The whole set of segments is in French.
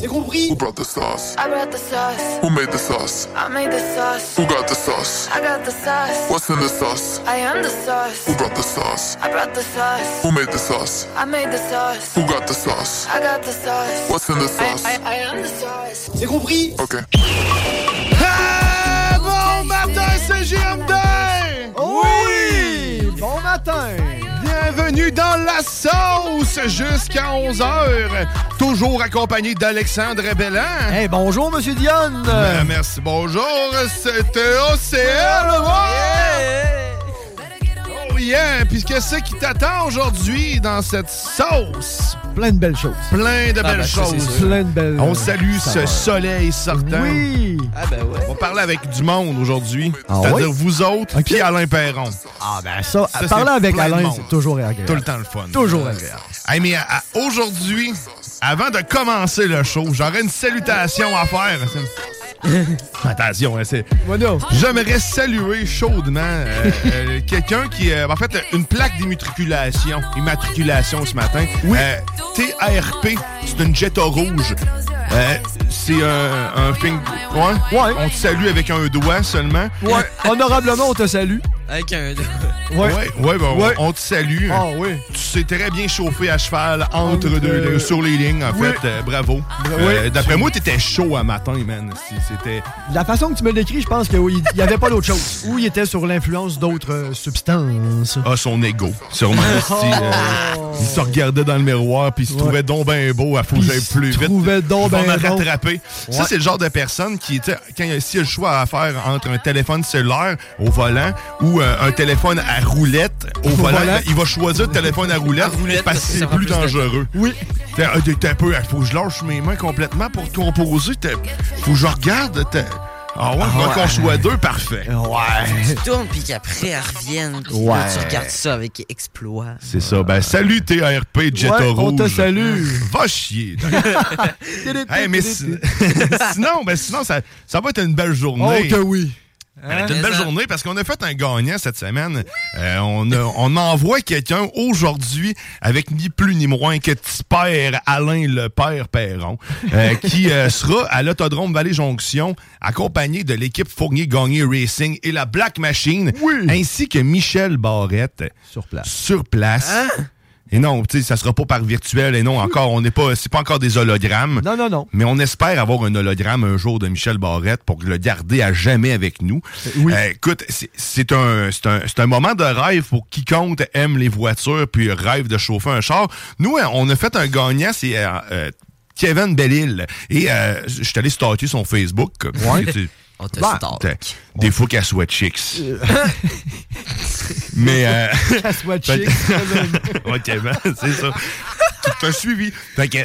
C'est compris Who brought the sauce? I brought the sauce. Who made the sauce? I made the sauce. Who got the sauce? I got the sauce. What's in the sauce? I am the sauce. Who brought the sauce? I brought the sauce. Who made the sauce? I made the sauce. Who got the sauce? I got the sauce. What's in the I, sauce? I, I am the sauce. C'est compris Okay. Ah, bon matin, c'est GMD! Oui! Bon matin! Bienvenue dans la sauce jusqu'à 11h. Toujours accompagné d'Alexandre Bellan. Hey, bonjour, Monsieur Dionne! Ben, merci, bonjour. C'était OCL, Oh yeah! Puis qu'est-ce qui t'attend aujourd'hui dans cette sauce? Plein de belles choses. Plein de belles ben, choses. Plein de belles On salue ce soleil sortant. Oui! Ah ben ouais. On va parler avec du monde aujourd'hui. Ah C'est-à-dire oui? vous autres, Ok. puis Alain Perron. Ah, ben ça, Ça, parler avec Alain, c'est toujours agréable. Tout le temps le fun. Toujours agréable. Hey, mais aujourd'hui, avant de commencer le show, j'aurais une salutation à faire. Attention, hein, c'est. J'aimerais saluer chaudement euh, euh, quelqu'un qui, euh, en fait, une plaque d'immatriculation, immatriculation ce matin. Euh, TARP, c'est une Jetta rouge. C'est un, un thing- Ouais. Ouais. On te salue avec un doigt seulement. Ouais, honorablement, on te salue. Avec un. Ouais, ouais, ben, on- Ouais. On, te salue. Ah oui. Tu sais très bien chauffer à cheval entre deux, euh, lignes, sur les lignes, en oui. fait. Euh, bravo. Bra- Euh, oui. D'après moi, t'étais chaud à matin, man. C'était. La façon que tu me l'écris, je pense qu'il n'y avait pas d'autre chose. Ou il était sur l'influence d'autres substances. Ah, son ego. Sûrement. si, euh, il se regardait dans le miroir, puis il se Ouais. trouvait donc ben beau. Il faut que Puis j'aille il se plus vite. trouvait donc Il va ben me bon. rattraper. Ça, Ouais. c'est le genre de personne qui, tu sais, quand il y a s'il y a le choix à faire entre un téléphone cellulaire au volant ou euh, un téléphone à roulette au volant, volant. il va choisir le téléphone à roulette, À roulette, parce que c'est plus dangereux. Oui. T'es un, t'es un peu, il faut que je lâche mes mains complètement pour composer. T'es- Faut que je regarde. t'es- Ah ouais, faut ouais. qu'on soit deux, parfait. Ouais. Tu tournes, puis qu'après, elle revienne. Puis Ouais. là, tu regardes ça avec exploit. C'est ça. Ben, salut TRP Jetta Ouais, Rouge. on te salue. Va chier. Hey, mais si- sinon, ben, sinon ça, ça va être une belle Oh journée. que oui. Ça va être une belle journée parce qu'on a fait un gagnant cette semaine. Euh, on, a- on envoie quelqu'un aujourd'hui avec ni plus ni moins que petit père Alain le père Perron euh, qui euh, sera à l'autodrome Vallée Jonction accompagné de l'équipe Fournier Gagné Racing et la Black Machine Oui. ainsi que Michel Barrette Sur place. sur place. Et non, tu sais, ça sera pas par virtuel et non encore, on n'est pas, c'est pas encore des hologrammes. Non, non, non. Mais on espère avoir un hologramme un jour de Michel Barrette pour le garder à jamais avec nous. Oui. Euh, écoute, c'est- un, c'est un, c'est un moment de rêve pour quiconque aime les voitures puis rêve de chauffer un char. Nous, hein, on a fait un gagnant, c'est euh, euh, Kevin Bellil. Et euh, je suis allé stalker son Facebook. Ouais. On te Bah, Des fois qu'elle soit chicks. Mais... Euh, Ça soit fait chic. que- ouais, Kevin, c'est ça. Tu t'as suivi. Fait que,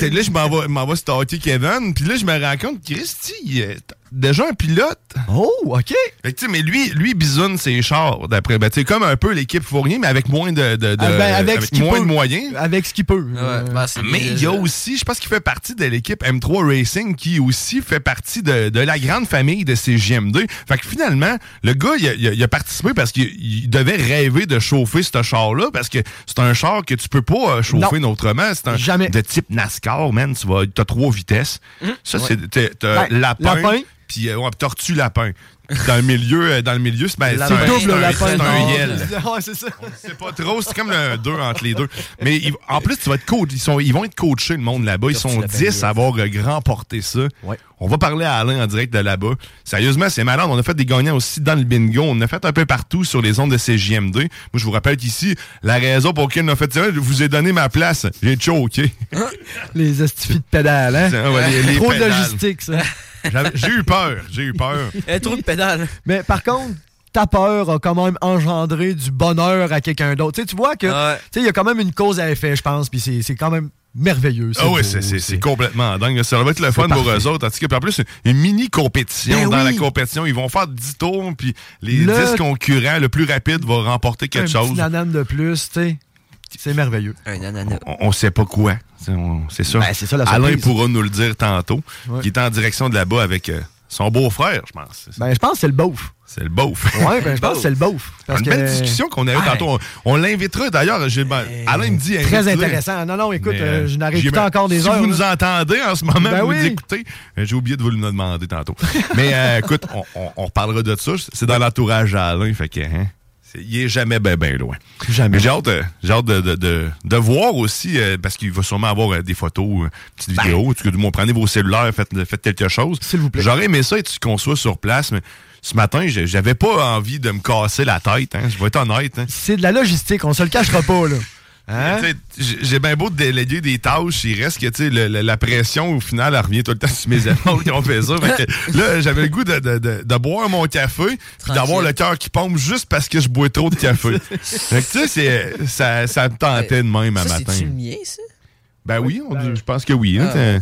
t'es- là, je m'en vais, stalker Kevin, puis là, je me rends compte, Christy, euh, déjà un pilote. Oh, OK. Fait que, tu sais, mais lui, lui bisoune ses chars, d'après. Ben, tu sais, comme un peu l'équipe Fournier, mais avec moins de, de- de- Ah, ben, avec ce qu'il moins peut. de moyens. Avec ce qu'il peut. Euh, c'est Mais il y a aussi, je pense qu'il fait partie de l'équipe M3 Racing qui aussi fait partie de, de la grande famille de ces JMD. Fait que finalement, le gars, il a, il a- il a participé parce qu'il il devait rêver de chauffer ce char-là parce que c'est un char que tu peux pas euh, chauffer autrement. C'est un Jamais. de type NASCAR, man. Tu vas, as trois vitesses. Ça, c'est t'as- t'as Ben, lapin, lapin. Puis euh, ouais, tortue lapin. Dans le milieu, euh, dans le milieu, c'est ben, c'est un, Double c'est un- lapin. c'est un non. yel. Ouais, c'est ça. C'est pas trop, c'est comme un 2 entre les deux. Mais ils- en plus, tu vas être coach. Ils, sont, ils vont être coachés, le monde là-bas. Ils sont 10 à avoir euh, grand porté ça. Ouais. On va parler à Alain en direct de là-bas. Sérieusement, c'est malade. On a fait des gagnants aussi dans le bingo. On a fait un peu partout sur les ondes de CJMD. Moi, je vous rappelle qu'ici, la raison pour laquelle on a fait ça, je vous ai donné ma place. J'ai choqué. Les astifies de pédales, hein? Ah ouais, les- les Trop de pédales. logistique, ça. J'ai eu peur. J'ai eu peur. Eh, trop de pédales. Mais par contre, ta peur a quand même engendré du bonheur à quelqu'un d'autre. Tu sais, tu vois que, Ouais. tu sais, il y a quand même une cause à effet, je pense, puis c'est c'est quand même merveilleux. Ah oui, c'est- complètement dingue. Ça va être le fun pour eux autres. En plus, une mini compétition. Ben Dans la compétition, ils vont faire 10 tours, puis les Le- 10 concurrents, le plus rapide va remporter Un quelque petit chose. nanane de plus, tu sais. C'est merveilleux. Un ananas. On, on sait pas quoi. C'est ça. Ben, c'est ça, la Alain pourra nous le dire tantôt. Ouais. Qui est en direction de là-bas avec euh, son beau-frère, je pense. Ben, je pense que c'est le beauf. C'est le beauf. Ouais, ben, je pense que c'est le beauf. Parce Une que- belle discussion qu'on a eue tantôt. On, on l'invitera d'ailleurs. ben, Alain me dit. Très intéressant. Non, non, écoute, euh, euh, je n'arrive pas encore des si heures. vous là. nous entendez en ce moment, Ben vous oui. nous écoutez, euh, j'ai oublié de vous le demander tantôt. Mais euh, écoute, on, on- on reparlera de ça. C'est dans l'entourage à Alain, fait que hein, il est jamais bien ben loin. Jamais. Mais j'ai hâte, euh, j'ai hâte de, de- de- de voir aussi, euh, parce qu'il va sûrement avoir euh, des photos, euh, petites vidéos. En tout cas, du moins, prenez vos cellulaires, faites, faites quelque chose. Ben. S'il vous plaît. J'aurais aimé ça être qu'on soit sur place, mais ce matin, j'avais pas envie de me casser la tête. Hein, je vais être honnête. Hein. C'est de la logistique, on se le cachera pas, là. Hein? J'ai bien beau de déléguer des tâches, il reste que le- le- la pression, au final, elle revient tout le temps sur mes épaules qui ont fait ça. Fait que là, j'avais le goût de, de- de- de boire mon café, d'avoir le cœur qui pompe juste parce que je bois trop de café. fait que tu sais, c'est- ça, ça me tentait de même à matin. c'est-tu le mien, ça? Ben oui, on dit- je pense que oui. hein, Ah.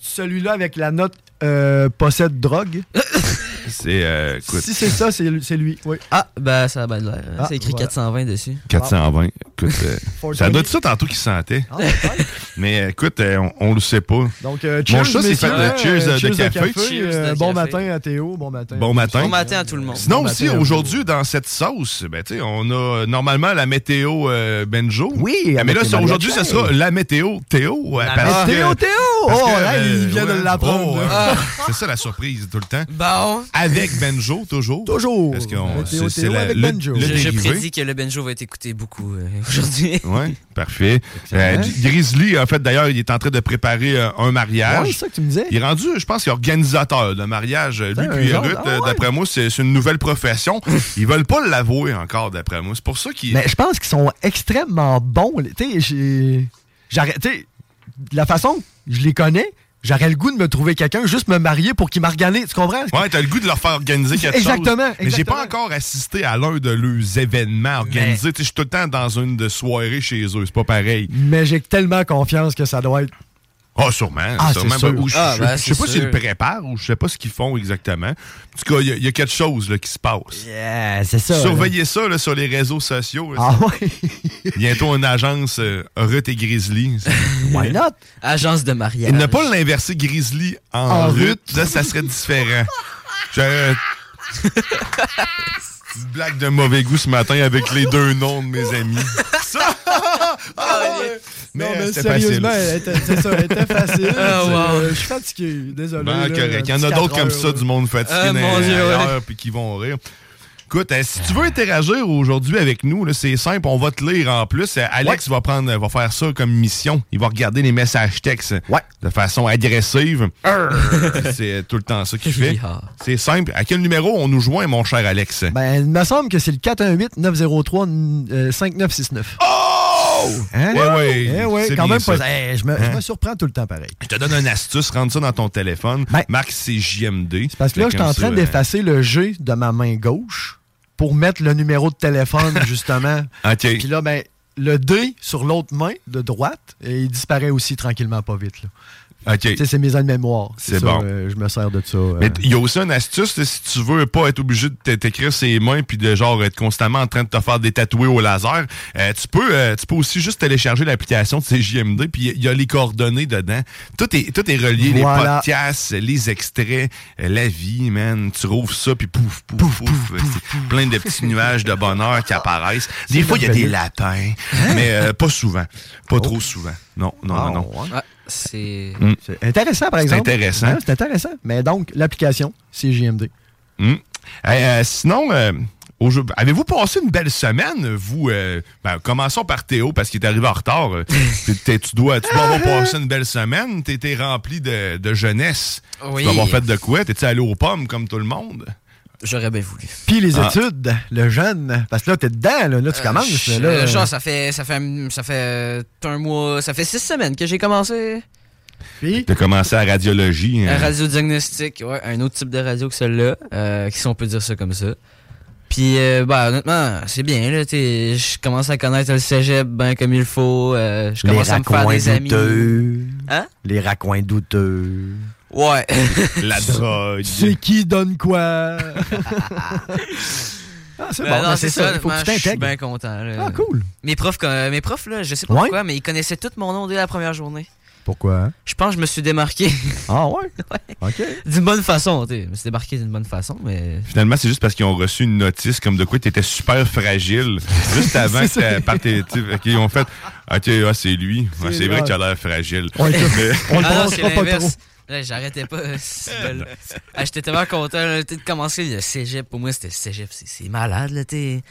Celui-là avec la note euh, possède drogue. c'est, euh, Si c'est ça, c'est c'est lui. Oui. Ah, ben, ça a bien l'air. Ah, c'est écrit voilà. 420 dessus. 420. Écoute, euh, 420. ça doit être ça tantôt qu'il sentait. Ah. Mais euh, écoute, euh, on, on le sait pas. Donc, euh, Mon cheers, chat s'est messieurs. fait de cheers, Euh, de café. Cheers euh, de bon café. matin à Théo. Bon matin. Bon matin. Bon matin à tout le monde. Sinon Bon aussi, aujourd'hui, dans cette sauce, ben, tu sais, on a normalement la météo euh, Benjo. Oui, mais là, aujourd'hui, ce sera la météo Théo. euh, parce que- Théo, Oh, que, là, il vient de l'apprendre. oh, euh, C'est ça la surprise tout le temps. Bon. Avec Benjo, toujours. Toujours. Parce qu'on- Météo, c'est- c'est Théo la- avec le- Benjo. Je, prédis que le Benjo va être écouté beaucoup aujourd'hui. Oui, parfait. Euh, Grizzly, en fait, d'ailleurs, il est en train de préparer euh, un mariage. Ouais, c'est ça que tu me disais. Il est rendu, je pense, qu'il est organisateur de mariage. Lui puis Ruth, ah ouais. d'après moi, c'est une nouvelle profession. Ils veulent pas l'avouer encore, d'après moi. C'est pour ça qu'ils... Mais je pense qu'ils sont extrêmement bons. Tu sais, j'ai- j'arrête- tu sais, de la façon que je les connais, j'aurais le goût de me trouver quelqu'un, juste me marier pour qu'il m'organise. Tu comprends? Ouais, t'as le goût de leur faire organiser quelque Exactement, chose. Mais j'ai pas exactement. encore assisté à l'un de leurs événements organisés. Tu sais, Je suis tout le temps dans une de soirée chez eux. C'est pas pareil. Mais j'ai tellement confiance que ça doit être. Ah, sûrement. Ah, sûrement. sûr. Ou je Ah, je- ben, je sais pas s'ils le préparent ou je sais pas ce qu'ils font exactement. En tout cas, il y a- il y, a quelque chose là, qui se passe. Yeah, c'est ça. là. Surveillez ça là, sur les réseaux sociaux. là. Ah ouais? Bientôt une agence euh, Ruth et Grizzly. Why not? Agence de mariage. Et ne pas l'inverser Grizzly en, En Ruth, Ruth. là, ça serait différent. Petite blague de mauvais goût ce matin avec les deux noms de mes amis. Ça! Ah, ouais. non, Mais mais c'était facile. sérieusement, c'est ça, elle était facile. Ah, wow. Euh, Je suis fatigué, désolé. Ben, là, correct. Il y en a d'autres comme ça, du monde fatigué Ah, dans- mon Dieu, ouais. puis qui vont rire. Écoute, euh, si tu veux interagir aujourd'hui avec nous, c'est simple, on va te lire en plus. Euh, Alex va prendre, va faire ça comme mission. Il va regarder les messages textes Ouais. de façon agressive. c'est euh, tout le temps ça qu'il fait. C'est simple. À quel numéro on nous joint, mon cher Alex? Ben, il me semble que c'est le 418-903-5969. Oh! Hein? Eh oui, Eh oui, c'est quand même pas. ça. Eh, je, me, je Hein? me surprends tout le temps pareil. Je te donne une astuce, rentre ça dans ton téléphone. Ben, Marque c'est JMD. Parce que là, je suis en train ça, d'effacer le G de ma main gauche pour mettre le numéro de téléphone, justement. OK. Puis là, ben, le D sur l'autre main de droite, et il disparaît aussi tranquillement, pas vite. Là. OK. Tu sais, c'est mes aides mémoire. C'est bon. euh, je me sers de ça. euh. Mais il y a aussi une astuce, si tu veux pas être obligé de t'écrire ses mains puis de genre être constamment en train de te faire des tatoués au laser, euh, tu peux euh, tu peux aussi juste télécharger l'application de CJMD puis il y a les coordonnées dedans. Tout est tout est relié, Voilà. les podcasts, les extraits, la vie, man. Tu rouvres ça puis pouf pouf pouf, c'est plein de petits nuages de bonheur qui apparaissent. Des fois il y a des lapins, mais euh, pas souvent, pas trop souvent. Non, non, non, non. ouais. C'est. Mm. C'est intéressant, par C'est exemple. intéressant. Ouais, c'est intéressant. Mais donc, l'application, c'est JMD. Hey, euh, sinon, euh, avez-vous passé une belle semaine, vous? euh, ben, commençons par Théo, parce qu'il est arrivé en retard. tu, dois, tu dois avoir passé une belle semaine. Tu étais rempli de, de jeunesse. Oui. Tu dois avoir fait de quoi? T'es-tu allé aux pommes comme tout le monde? J'aurais bien voulu. Puis les Ah. études, le jeune. Parce que là, t'es dedans, là, là tu commences. Euh, là, euh, là. genre, ça fait, ça fait, ça fait un mois, ça fait six semaines que j'ai commencé. Puis, T'as commencé à radiologie. Un hein? radiodiagnostic, ouais, un autre type de radio que celle-là, euh, si on peut dire ça comme ça. Puis, euh, bah, honnêtement, c'est bien, là, t'sais, je commence à connaître le cégep ben comme il faut, euh, je les commence à me faire des amis. douteux. Hein? Les raccoins douteux. Ouais. La drogue. C'est qui donne quoi? ah, c'est Ben bon, non, ben, c'est ça. Il faut que tu Je suis t'intègres. bien content, là. Ah, cool. Mes profs, euh, mes profs, là, je sais pas Ouais. pourquoi, mais ils connaissaient tout mon nom dès la première journée. Pourquoi? Je pense que je me suis démarqué Ah, ouais? OK. d'une bonne façon, tu sais. Je me suis démarqué d'une bonne façon, mais. Finalement, c'est juste parce qu'ils ont reçu une notice comme de quoi tu étais super fragile. Juste avant que tu sais, Ils ont fait OK, ah, c'est lui. Ouais, C'est vrai que tu as l'air fragile. On le, Mais- on le Ah pas trop. J'arrêtais pas. euh. Ah, J'étais tellement content de commencer le cégep. Pour moi, c'était le cégep. C'est malade, là, t'es.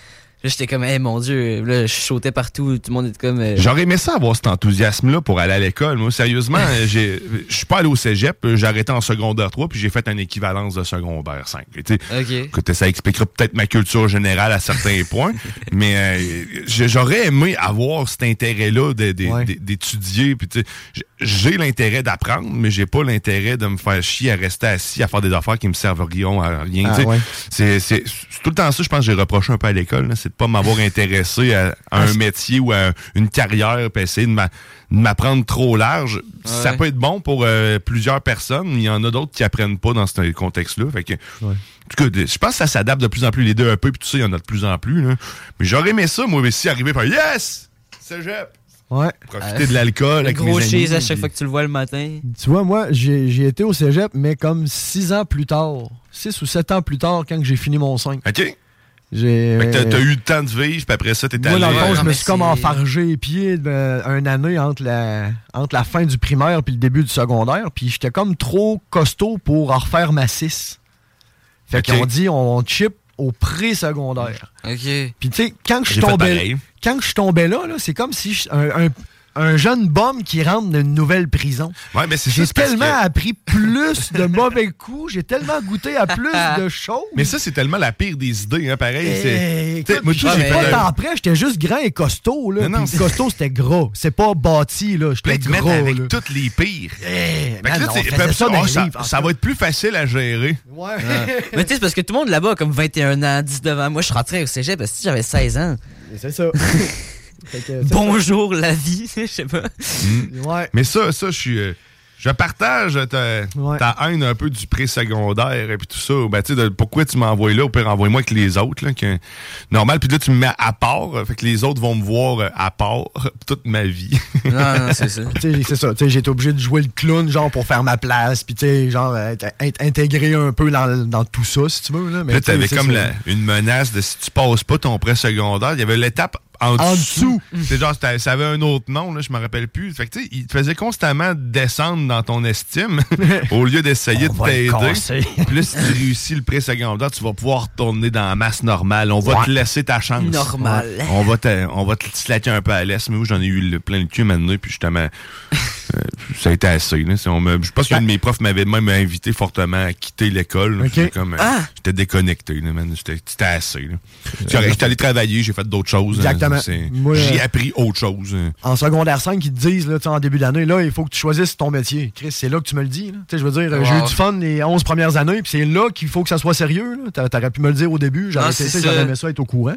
Là, j'étais comme, hey, mon Dieu. Là, je sautais partout. Tout le monde était comme. euh, J'aurais aimé ça avoir cet enthousiasme-là pour aller à l'école. Moi, sérieusement, j'ai- je suis pas allé au cégep. J'ai arrêté en secondaire 3, puis j'ai fait une équivalence de secondaire 5. Tu sais, Ok. Écoute, ça expliquera peut-être ma culture générale à certains points, mais euh, j'aurais aimé avoir cet intérêt-là Ouais. d'étudier. puis tu sais, j- J'ai l'intérêt d'apprendre, mais j'ai pas l'intérêt de me faire chier à rester assis à faire des affaires qui me rien. À rien Ah, tu sais. ouais. C'est tout le temps ça, je pense, que j'ai reproché un peu à l'école. C'est de pas m'avoir intéressé à, à un métier ou à une carrière, puis essayer de m'a- de m'apprendre trop large. Ça peut être bon pour euh, plusieurs personnes, mais il y en a d'autres qui apprennent pas dans ce contexte-là. Fait que, Ouais. en tout cas, je pense que ça s'adapte de plus en plus. Les deux un peu, puis tout ça, il y en a de plus en plus. là. Mais j'aurais aimé ça, moi, aussi, arriver par Yes! Cégep! Ouais. Profiter de l'alcool Le avec gros mes amis, cheese à chaque puis- fois que tu le vois le matin. Tu vois, moi, j'ai j'ai été au cégep, mais comme six ans plus tard. Six ou sept ans plus tard, quand j'ai fini mon 5. OK. J'ai. Fait que t'as- t'as eu le temps de vivre, puis après ça, t'es Moi, allé... dans le fond, Ouais, je me suis comme enfargé les pieds de, un année entre la, entre la fin du primaire puis le début du secondaire. Puis j'étais comme trop costaud pour en refaire ma 6. Fait qu'on dit on chip au pré-secondaire. Ok. Puis tu sais, quand je tombais, quand je tombais là, là c'est comme si un- un jeune bum qui rentre dans une nouvelle prison. Ouais, mais c'est ça, J'ai tellement que- appris plus de mauvais coups, j'ai tellement goûté à plus de choses. Mais ça, c'est tellement la pire des idées, hein, pareil. c'est- Eh, écoute, moi, pas de temps après, j'étais juste grand et costaud. Là, Non, costaud, c'était gras. C'est pas bâti, là. J'étais gros. avec là. toutes les pires. Eh, Fait man, là, ben, ça oh, livres, tout va être plus facile à gérer. Ouais. Mais tu sais, c'est parce que tout le monde là-bas a comme 21 ans, 19 ans. Moi, je rentrais au cégep parce que j'avais 16 ans. C'est ça. Que, Bonjour, la vie. Je sais pas. Ouais. Mais ça, ça, je suis. euh, je partage ta, Ouais. ta haine un peu du pré-secondaire et puis tout ça. Ben, tu sais, de pourquoi tu m'envoies là? Au pire, envoie-moi avec les autres. Là, que, normal. Puis là, tu me mets à part. Fait que les autres vont me voir euh, à part toute ma vie. Non, non, c'est ça. C'est ça. Tu sais, j'ai été obligé de jouer le clown, genre, pour faire ma place. Puis, tu sais, genre, être, être intégré un peu dans, dans tout ça, si tu veux. Là, Mais là, t'avais comme la- une menace de si tu passes pas ton pré-secondaire, il y avait l'étape en, En dessous. C'est genre, ça avait un autre nom, là, je me rappelle plus. Fait que, tu sais, il te faisait constamment descendre dans ton estime au lieu d'essayer de t'aider. là, si tu réussis le pré-secondaire, tu vas pouvoir retourner dans la masse normale. On va Ouais. te laisser ta chance. Normal. Ouais. On va te, on va te slacker un peu à l'est, mais oui, j'en ai eu le- plein le cul maintenant, puis justement, ça a été assez. Là. Si on me- je pense qu'un de mes profs m'avait même invité fortement à quitter l'école. J'étais euh, Ah! Déconnecté, là, man. J'étais c'était assez. correct, J'étais allé travailler, j'ai fait d'autres choses. hein. Exactement. J'ai euh, appris autre chose. hein. En secondaire 5, ils te disent, là, en début d'année, là, il faut que tu choisisses ton métier. Chris, c'est là que tu me le dis. là. Tu sais, je veux dire, euh, j'ai eu du fun les 11 premières années, puis c'est là qu'il faut que ça soit sérieux. T'aurais pu me le dire au début. J'aurais aimé ça être au courant.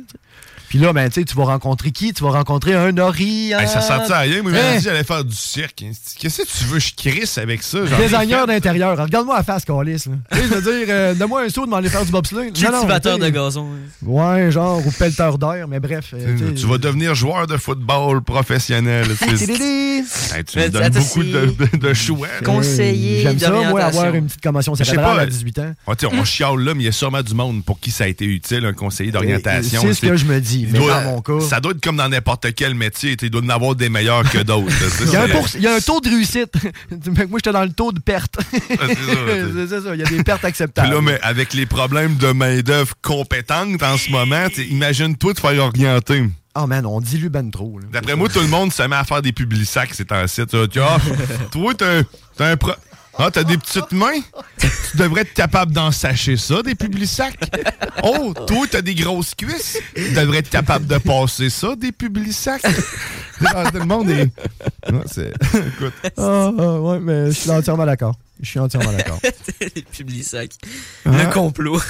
Puis là, ben, tu vas rencontrer qui? Tu vas rencontrer un Orient. Hey, ça sentait à rien. Moi, il Hein? dit j'allais faire du cirque. Qu'est-ce que tu veux, je crisse avec ça? Designer d'intérieur. Regarde-moi la face, Calis. je veux dire, euh, donne-moi un saut de m'aller faire du bobsleigh. Cultivateur de gazon. Ouais, genre, ou pelleteur d'air, mais bref. euh, Tu, vas devenir joueur de football professionnel. tu. Hey, me donnes beaucoup de, de, de choix. Conseiller J'aime ça, moi, avoir une petite commotion Je sais cérébrale pas, à euh, 18 ans. Sais, on chiale là, mais il y a sûrement du monde pour qui ça a été utile, un conseiller d'orientation. C'est ce que je me dis, Il mais doit- dans mon cas... Ça doit être comme dans n'importe quel métier. Il doit y en avoir des meilleurs que d'autres. Il y, a un c'est- pour- il y a un taux de réussite. Moi, j'étais dans le taux de perte. c'est ça, ça, il y a des pertes Puis acceptables. là, mais avec les problèmes de main-d'œuvre compétente en ce moment, imagine-toi te faire orienter. Oh man, on dilue ben trop. D'après moi, tout le monde se met à faire des publics sacs, c'est un site. Toi, t'as un, Ah, t'as des petites mains? Tu devrais être capable d'en sacher ça, des publics sacs. Oh, toi, t'as des grosses cuisses? Tu devrais être capable de passer ça, des publics sacs. Ah, tout le monde est. Ouais, c'est- Écoute. Ah, ah, ouais, mais je suis entièrement d'accord. Je suis entièrement d'accord. Les publics sacs. Hein? Le complot.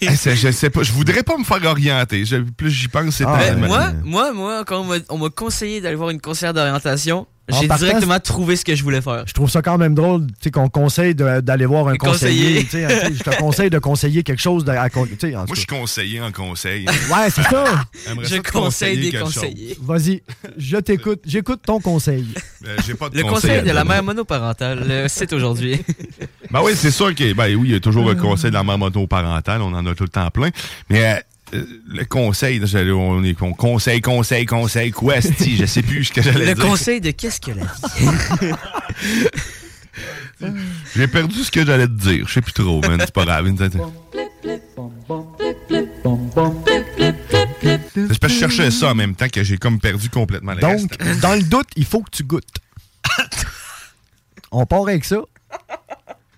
Hey, c'est- je sais pas, je voudrais pas me faire orienter. Je- plus j'y pense, c'est Ah, Ben, tellement- moi, moi, moi, quand on m'a- on m'a conseillé d'aller voir une conseillère d'orientation, En j'ai directement trouvé ce que je voulais faire. Je trouve ça quand même drôle tu sais, qu'on conseille d'aller voir un conseiller. hein, Je te conseille de conseiller quelque chose. De, à en Moi, je suis conseiller en conseil. Ouais, c'est ça. Je ça conseille des quelque chose. conseillers. Vas-y, je t'écoute. J'écoute ton conseil. Euh, pas de Le conseil de la mère monoparentale, le site aujourd'hui. Ben oui, c'est sûr que ben oui, il y a toujours un conseil de la mère monoparentale, on en a tout le temps plein. Mais euh, le conseil, on est on conseil, conseil, conseil, quoi, esti, je sais plus ce que j'allais Le dire. conseil de qu'est-ce qu'elle a dit? J'ai perdu ce que j'allais te dire. Je sais plus trop, man. C'est pas grave. C'est parce que je cherchais ça en même temps que j'ai comme perdu complètement le Donc, reste. dans le doute, il faut que tu goûtes. on part avec ça.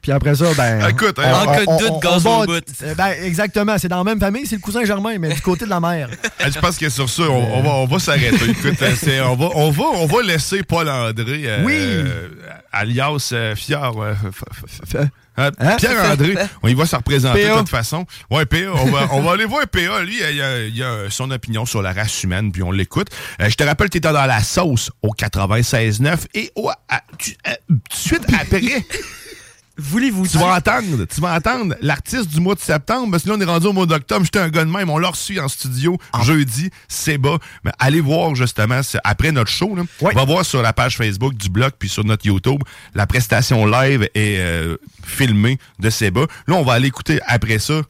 Puis après ça, ben. Écoute, on- hein, En cas de doute, gaz au bout. Euh, Ben, exactement. C'est dans la même famille, c'est le cousin Germain, mais du côté de la mère. Ah, Je pense que sur ça, on, on va, on va s'arrêter. Écoute, euh, c'est- on, va, on, va, on va laisser Paul André, euh, Oui. euh, alias euh, Fier. euh, f- f- f- euh, Hein? Pierre André, on y va se représenter PA. de toute façon. Ouais, PA, on va, on va aller voir PA. Lui, il a, il a son opinion sur la race humaine, puis on l'écoute. Euh, je te rappelle, tu étais dans la sauce au 96.9 et au, à- tu- tout de suite après. Voulez-vous Tu vas entendre, tu vas entendre l'artiste du mois de septembre, parce que là, on est rendu au mois d'octobre. J'étais un gars de même, on l'a reçu en studio Ah. jeudi, c'est bas. Mais allez voir justement, c'est après notre show, là, on va voir sur la page Facebook du blog puis sur notre YouTube, la prestation live est euh, filmée de Seba. Là, on va aller écouter après ça.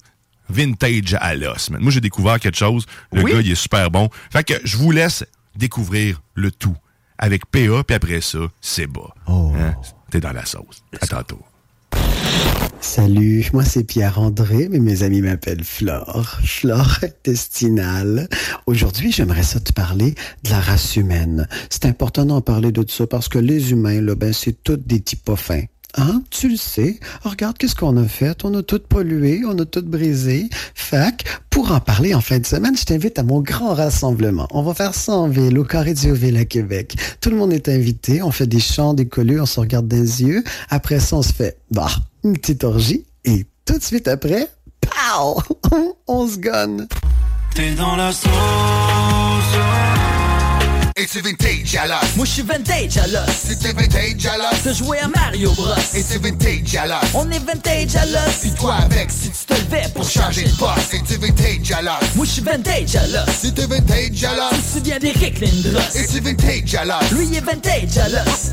Vintage à l'os. Moi, j'ai découvert quelque chose. Le Oui. gars, il est super bon. Fait que je vous laisse découvrir le tout avec PA, puis après ça, Seba. Oh. Hein? T'es dans la sauce. À tantôt. Salut, moi c'est Pierre-André, mais mes amis m'appellent Flore, Flore intestinale. Aujourd'hui, j'aimerais ça te parler de la race humaine. C'est important d'en parler de ça parce que les humains, là, ben, c'est tous des types fins. Hein? Tu le sais. Regarde qu'est-ce qu'on a fait? On a tout pollué, on a tout brisé. Fac, pour en parler en fin de semaine, je t'invite à mon grand rassemblement. On va faire ça en ville, au Carré du Ville à Québec. Tout le monde est invité. On fait des chants, des collus, on se regarde dans les yeux. Après ça, on se fait, bah, une petite orgie. Et tout de suite après, pow! on se gonne. T'es dans la. Et c'est vintage à l'os. Moi je suis vintage à l'os. C'était vintage à l'os. T'as joué à Mario Bros. Et c'est vintage à l'os. On est vintage à l'os. Puis toi avec, Si tu te levais pour pour changer de poste. Et c'est vintage à l'os. Moi je suis vintage à l'os. C'était vintage à Tu l'os. te souviens d'Eric Lindros. Et c'est vintage à l'os. Lui il est vintage à l'os.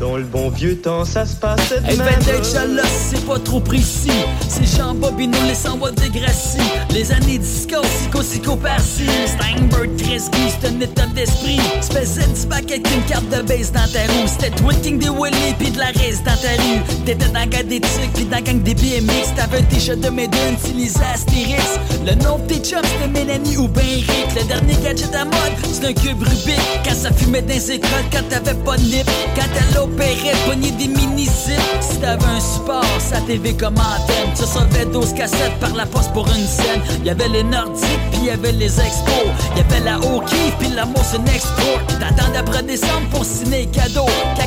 Dans le bon vieux temps, ça se passait de Hey, même. vintage à l'os, c'est pas trop précis. C'est Jean Bobino, les s'envoie de Gracie. Les années disco, psycho, psycho par-ci. Steinberg, Kresge, c'est un état d'esprit. Spécial du avec une carte de base dans ta roue. C'était Twitting des Willy pis de la race dans ta rue. T'étais dans la des trucs pis dans gang des BMX. T'avais un t-shirt de Maiden, utilisé Astérix. Le nom de tes chums, c'était Mélanie ou ben Rick. Le dernier gadget à mode, c'est un cube Rubik. Quand ça fumait dans écoles, quand t'avais pas de nip. Quand elle opérait, pogner des mini-zips. Si t'avais un support, sa TV comme antenne. Tu recevais 12 cassettes par la poste pour une scène. Y'avait les Nordiques, puis y'avait les expos. Y'avait la Hockey, puis la Motion Export. T'attendais après décembre pour signer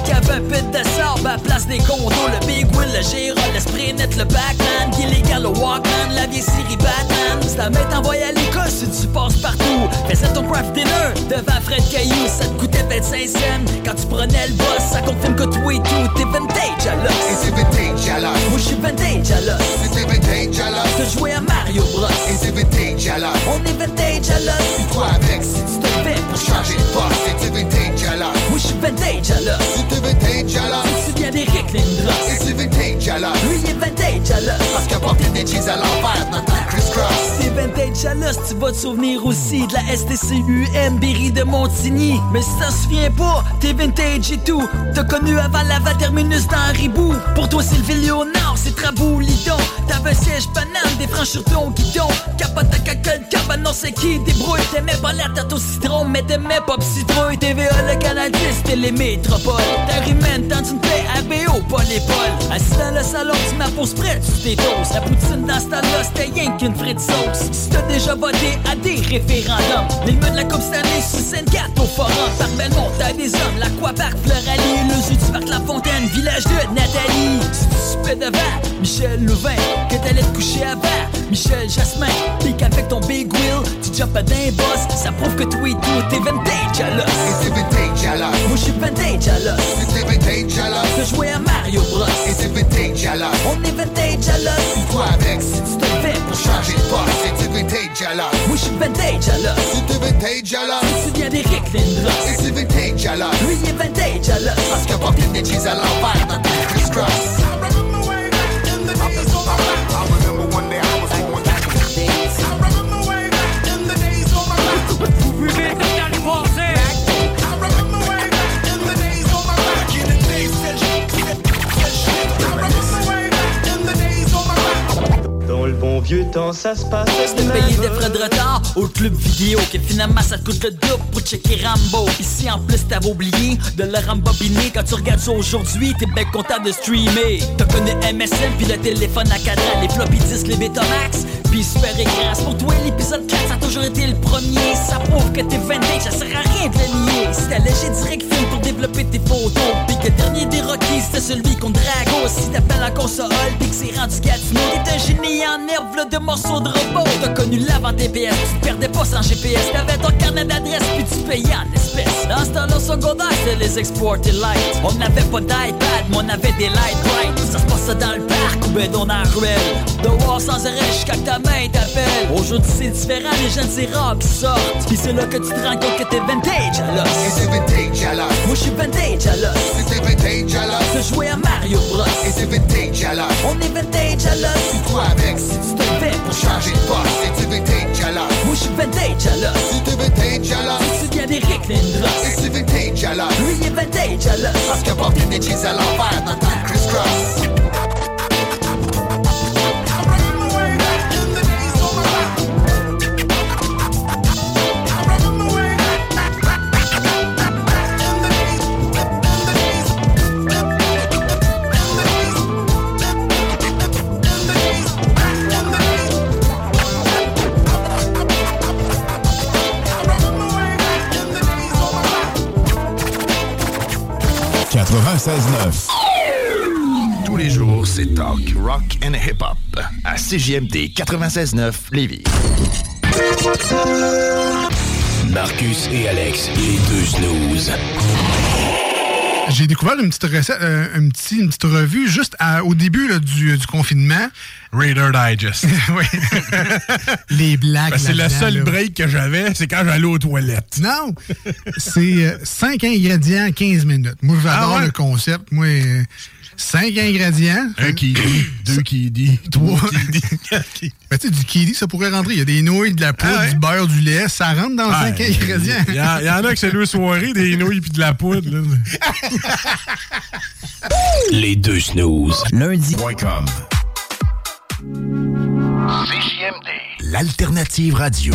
y'avait un pit de sable à la place des condos. Le Big Wheel, le Gérald, le Spray Net, le Backman. Illégal, le Walkman, la vieille série Batman. Si ta mère t'envoie à l'école, si tu passes partout. Fais faisais ton craft dinner devant Fred Caillou, ça te coûtait 25 cents. Quand tu prenais le boss, ça confirme que tout et tout, t'es vintage à l'os. Et c'est vintage à l'os. Moi je suis vintage à l'os. Et c'est vintage à l'os. T'as joué à Mario Bros. Et c'est vintage à l'os. On est vintage à l'os. Toi avec, si tu te fais pour changer de poste, c'est vintage à l'os. Moi je vintage l'os. Si vintage à l'os. Tu te souviens d'Eric Lindros. C'est vintage à l'os. Lui il est vintage l'os. Parce qu'il a porté des cheese à l'envers. C'est vintage à l'os, tu vas te souvenir aussi de la STCUM Berry de Montigny. Mais si t'en souviens pas, t'es vintage et tout. T'as connu avant la terminus dans Ribou. Pour toi, c'est le c'est Trabou, Lidon. T'avais un siège banane, des francs sur ton guidon. Capote à caca, cabanon, c'est qui débrouille. T'aimais pas la tarte au citron, mais t'aimais pas citrouille. TVA, le canal 10, c'était les métropoles. Rimène, tant une paix, RBO, pas l'épaule. Assis dans le salon, tu m'as pose près, tu t'es. La poutine dans ce temps-là, rien qu'une frite sauce. Si t'as déjà voté à des référendums, les menus de la Coupe Stanley, sous scène au forum. Par Belmont, t'as des hommes, l'Aquapark, Floralie, le zoo du parc La Fontaine, village de Nathalie. Si tu soupais devant, Michel Louvain, que t'allais te coucher avant, Michel Jasmin. Pique avec ton big wheel, tu jump à d'un boss, ça prouve que toi et tout, t'es vintage à l'os. Et c'est vintage à l'os. Moi je suis vintage à l'os. Et c'est vintage à l'os. T'as joué à Mario Bros. Et c'est vintage à l'os. On est vintage à l'os. Toi avec, si tu te fais pour changer de poste, et c'est vintage à l'os. Moi je suis vintage à l'os. T'es vintage à l'os. Tu te souviens d'Eric Lindros. Et c'est vintage à l'os. Lui il est vintage à l'os. Parce à l'envers dans ton criss-cross. Le bon vieux temps, ça se passe. C'était payé des frais de retard au club vidéo Que finalement ça te coûte le double pour checker Rambo. Ici en plus t'avais oublié de le rembobiner. Quand tu regardes ça aujourd'hui t'es bien content de streamer. T'as connu MSN puis le téléphone à cadran. Les floppy disques, les Betamax puis super C'est pour toi l'épisode 4 ça a toujours été le premier. Ça prouve que t'es vintage, ça sert à rien de le nier. Si léger direct pour développer tes photos. Puis que dernier des Rockies c'était celui qu'on Drago Si t'appelles en console puis que c'est rendu T'es un génie en herbe, de morceaux de robot. T'as connu l'avant TPS, tu perdais pas sans GPS T'avais ton carnet d'adresse puis tu payais en espèces. Dans ce temps-là, secondaire, c'était les exportés light. On n'avait pas d'iPad, mais on avait des light bright Ça se passait dans le parc ou ben dans la ruelle. Dehors sans arrêt jusqu'à que ta main t'appelle. Aujourd'hui c'est différent, les jeunes c'est qui sortent Puis c'est là que tu te rends compte que t'es vintage à c'est vintage. Moi je suis vintage à l'os c'est vintage à l'os. Joué à Mario Bros Et c'est vintage à l'os. On est vintage à l'os toi avec, si tu te fais pour changer de poste, et c'est vintage à l'os. Moi je suis vintage à l'os t'es vintage à l'os. Tu te souviens d'Eric Lindros Et c'est vintage à l'os. Lui il est vintage à l'os Parce des cheese à l'envers dans criss-cross. Tous les jours, c'est talk, rock and hip-hop à CJMD 96.9 Lévis. Marcus et Alex, les deux snooze. J'ai découvert une petite recette, euh, un petit, une petite revue juste à- au début là, du, du confinement. Raider Digest. oui. Les blagues. Ben, c'est le seul là. break que j'avais, c'est quand j'allais aux toilettes. Non! C'est 5 ingrédients, 15 minutes. Moi, j'adore Ah ouais? le concept. Moi, 5 ingrédients. Un qui dit, deux qui dit, trois Trois. qui dit. Ben, tu sais, du kiwi, ça pourrait rentrer. Il y a des nouilles, de la poudre, Ah ouais? du beurre, du lait. Ça rentre dans 5 Ouais. ingrédients. Il y, y en a que c'est deux soirées, des nouilles puis de la poudre. là. Les deux snooze. Lundi.com CJMD, l'alternative radio.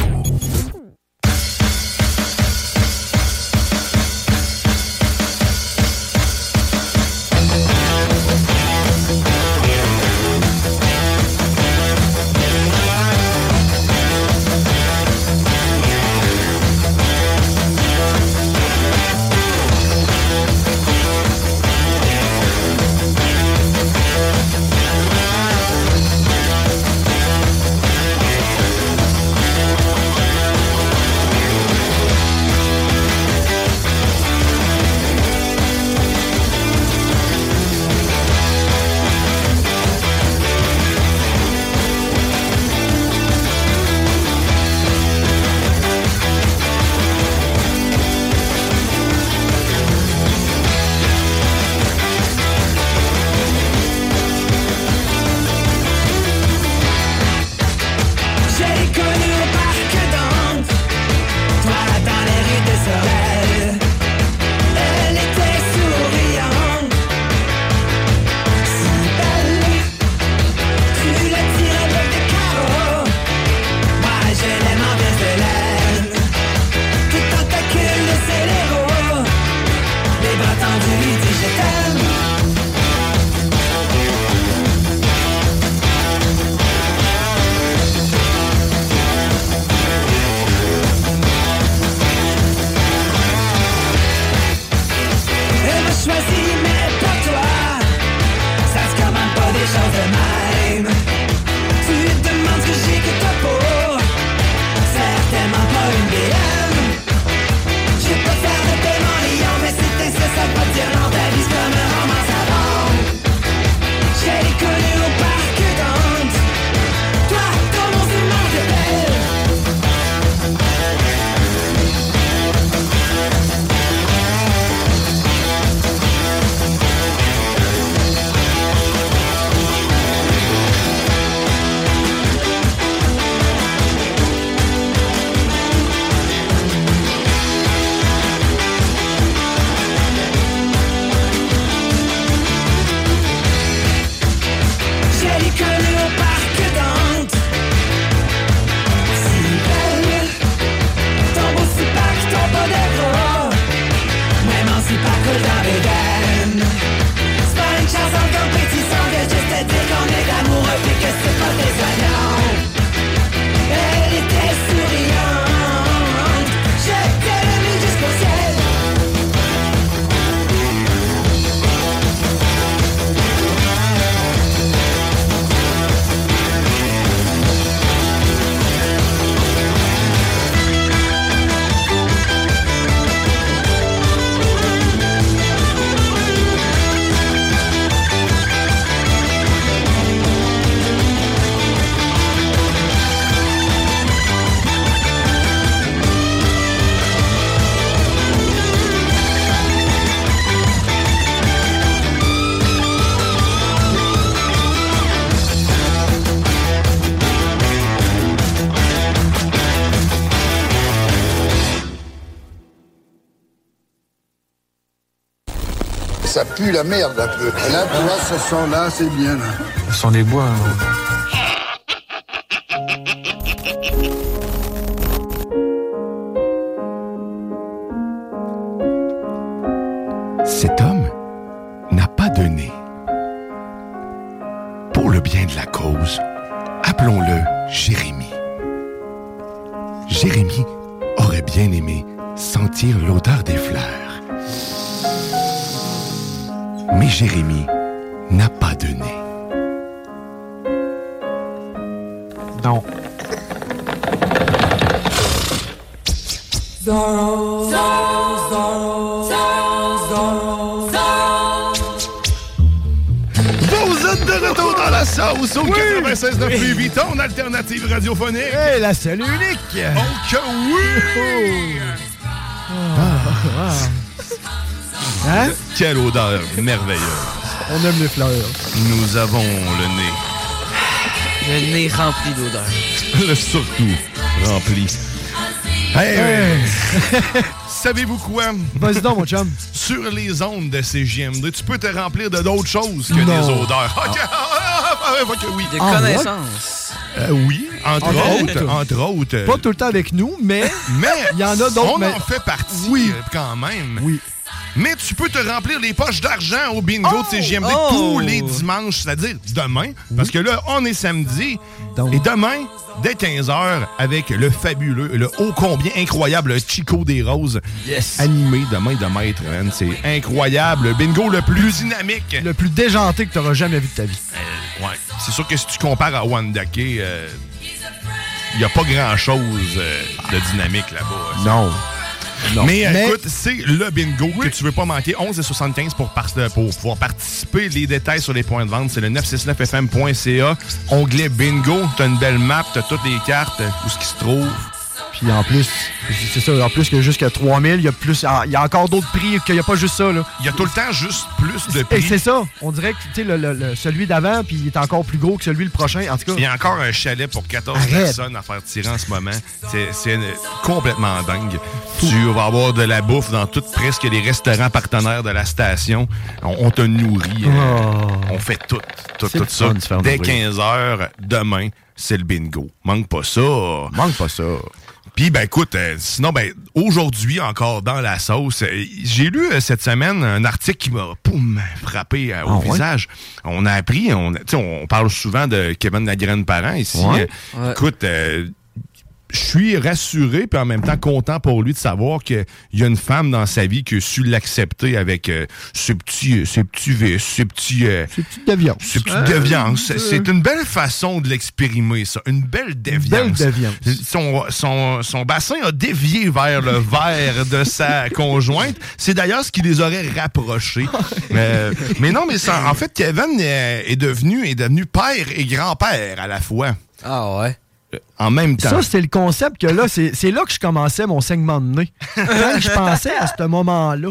Merde un peu. Et là, tu vois, ce son-là, c'est bien. Là. Ce sont des bois. Cet 96 de oui. ton alternative radiophonique. Hey, la seule unique. Oh que oui! Hein? Quelle odeur merveilleuse. On aime les fleurs. Nous avons le nez. Le nez rempli d'odeur. Le surtout rempli. Hey, Hey. Savez-vous quoi? Vas-y donc, mon chum. Sur les ondes de CGMD, tu peux te remplir de d'autres choses que Non. des odeurs. Ah, ok, oui. De Ah, connaissances. Euh, oui, entre autres. autres. Entre autres. Pas tout le temps avec nous, mais Mais il y en a d'autres. on mais- en fait partie Oui. euh, quand même. Oui. Mais tu peux te remplir les poches d'argent au bingo Oh! de CGMD Oh! tous les dimanches, c'est-à-dire demain, parce que là, on est samedi. Et demain, dès 15h, avec le fabuleux, le ô combien incroyable Chico des Roses, animé de main de maître, man. C'est incroyable. Le bingo le plus dynamique. Le plus déjanté que tu auras jamais vu de ta vie. Ouais. C'est sûr que si tu compares à Wandake, il n'y a pas grand-chose euh, de dynamique là-bas. Non. Non. Mais, euh, Mais- écoute, c'est le bingo que tu veux pas manquer. 11,75 pour, par- pour pouvoir participer. Les détails sur les points de vente, c'est le 969fm.ca. Onglet bingo. T'as une belle map, t'as toutes les cartes, euh, où ce qui se trouve. Puis en plus, c'est ça, en plus que jusqu'à 3000, il y a plus, ah, il y a encore d'autres prix, qu'il n'y a pas juste ça, là. Il y a tout le temps juste plus de Et prix. c'est ça, on dirait que, le, le- le- celui d'avant, puis il est encore plus gros que celui le prochain, en tout cas. Il y a encore un chalet pour 14 Arrête. personnes à faire tirer en ce moment. C'est- complètement dingue. Tu vas avoir de la bouffe dans toutes presque les restaurants partenaires de la station. On, on te nourrit. euh, On fait tout, tout, tout ça. Dès nourrir. 15 h demain, c'est le bingo. Manque pas ça. Manque pas ça. Puis, ben écoute, euh, sinon, ben aujourd'hui, encore dans la sauce, euh, j'ai lu euh, cette semaine un article qui m'a, poum, frappé euh, au Ah ouais? visage. On a appris, on, tu sais, on parle souvent de Kevin Lagraine-Parent ici. Ouais. Euh, Écoute, euh, je suis rassuré puis en même temps content pour lui de savoir qu'il y a une femme dans sa vie qui a su l'accepter avec euh, ses petits ses petits vices, ses petits euh, Ces petites déviances. ses petites déviances. Euh, C'est une belle façon de l'expérimer, ça. Une belle déviance. belle déviance. Son, son, son bassin a dévié vers le verre de sa conjointe. C'est d'ailleurs ce qui les aurait rapprochés. Euh, mais non, mais ça, en fait, Kevin est devenu, est devenu père et grand-père à la fois. Ah ouais. En même temps. Ça, c'est le concept que là, c'est là que je commençais mon segment de nez. Quand je pensais à ce moment-là,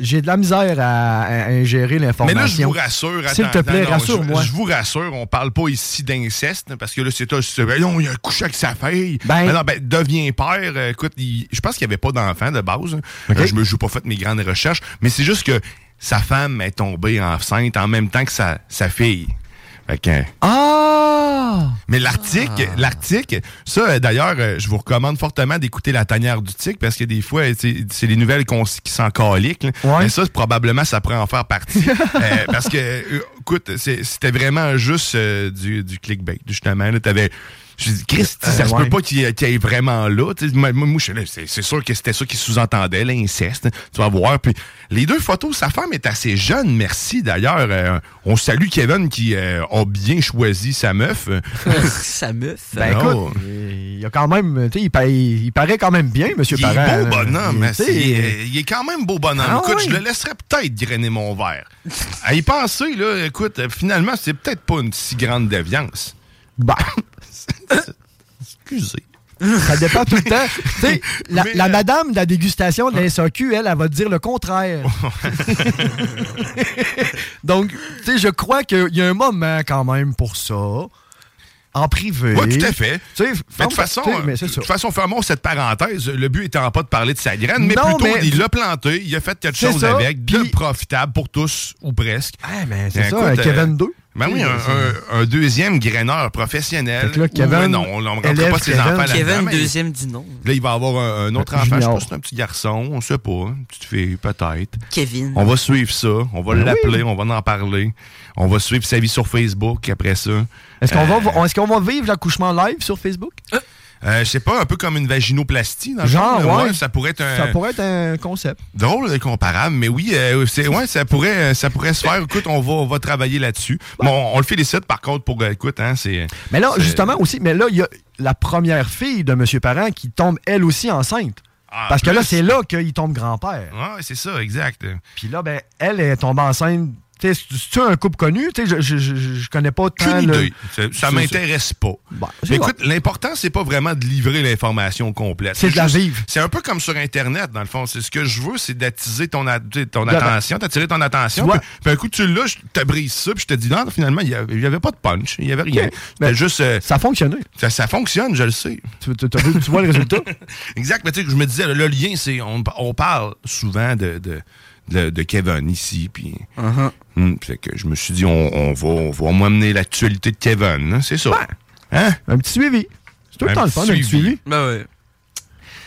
j'ai de la misère à, à ingérer Mais l'information. là, je vous rassure. S'il te plaît, rassure-moi. Je, je vous rassure, on parle pas ici d'inceste, parce que là, c'est toi, non, il a couché avec sa fille. Ben- Mais non, ben, devient père. euh, écoute, il- je pense qu'il n'y avait pas d'enfant de base. hein. Euh, je me suis pas fait mes grandes recherches, mais c'est juste que sa femme est tombée enceinte en même temps que sa, sa fille. Fait Ah! mais l'article, l'article, ça euh, d'ailleurs, euh, je vous recommande fortement d'écouter la tanière du tic parce que des fois, c'est les nouvelles qui s'en caliquent. Ouais. Mais ça, probablement, ça pourrait en faire partie. Euh, parce que, écoute, c'était vraiment juste euh, du, du clickbait. Justement, t'avais. Je dis, Christ, ça Euh, se ouais. peut pas qu'il ait vraiment là. Tu sais, Moi, moi, moi, je suis là, c'est c'est sûr que c'était ça qui sous-entendait, l'inceste. Tu vas voir. Puis les deux photos, sa femme est assez jeune, merci d'ailleurs. Euh, on salue Kevin qui euh, a bien choisi sa meuf. Sa meuf. Ben Oh. écoute, il y a quand même, tu sais, il, pa- il- il paraît quand même bien, Monsieur Il est Parent. beau bonhomme, Il- il, est- il est quand même beau bonhomme. Ah écoute, oui? je le laisserais peut-être grainer mon verre. à y penser, là, écoute, euh, finalement, c'est peut-être pas une si grande déviance. Bah. Excusez. Ça dépend tout le temps. La, euh, madame de la dégustation de la SAQ, elle, elle va te dire le contraire. Donc, tu sais, je crois qu'il y a un moment quand même pour ça. en privé. Oui, tout à fait. Mais de toute façon, mais euh, toute fermons cette parenthèse. Le but étant pas de parler de sa graine, mais Non, plutôt mais- il l'a planté, il a fait quelque chose ça, avec, de profitable pour tous ou presque. Ah, mais c'est ça, écoute, euh, Kevin euh, 2. Ben oui, un, un- un deuxième graineur professionnel. Que là, Kevin non, on ne rentre pas ses Kevin. enfants là-dedans. Kevin, deuxième, dit non. Là, il va avoir un, un autre enfant. Je pas si c'est un petit garçon, on sait pas. Une petite fille, peut-être. Kevin. On va suivre ça. On va Ben l'appeler, on va en parler. On va suivre sa vie sur Facebook après ça. Est-ce qu'on Euh, va, est-ce qu'on va vivre l'accouchement live sur Facebook? euh, je sais pas, un peu comme une vaginoplastie. Dans le Genre, fond, là. ouais. Ça pourrait être un... Ça pourrait être un concept. Drôle et comparable, mais oui, euh, c'est ouais, ça pourrait, ça pourrait se faire. Écoute, on va, on va travailler là-dessus. Bon, on le félicite par contre pour, euh, écoute, hein, c'est. Mais là, justement aussi, mais là, il y a la première fille de M. Parent qui tombe elle aussi enceinte. Ah, Parce que là, c'est là qu'il tombe grand-père. Ouais, c'est ça, exact. Puis là, ben, elle est tombée enceinte. Tu sais, C'est-tu un couple connu? Je, je, je, je connais pas tant Aucune le- idée. Ça, m'intéresse pas. Mais écoute, l'important, c'est pas vraiment de livrer l'information complète. C'est de la vivre. C'est un peu comme sur Internet, dans le fond. C'est ce que je veux, c'est d'attiser ton, ton attention, d'attirer ton attention. Puis, puis un coup, tu l'as, je te brise ça, puis je te dis, non, finalement, il y avait, pas de punch. Il y avait rien. Juste. euh, Ça a fonctionné. ça, ça fonctionne, je le sais. Tu, vois le résultat? Exact, mais tu sais, je me disais, le lien, c'est. On, on parle souvent de, de, de, de Kevin ici, puis. Uh-huh. Hum, fait que je me suis dit, on, on va, on va m'amener l'actualité de Kevin, hein, c'est ça. Hein? Un petit suivi. C'est tout le temps le fun, un petit suivi. Ben ouais.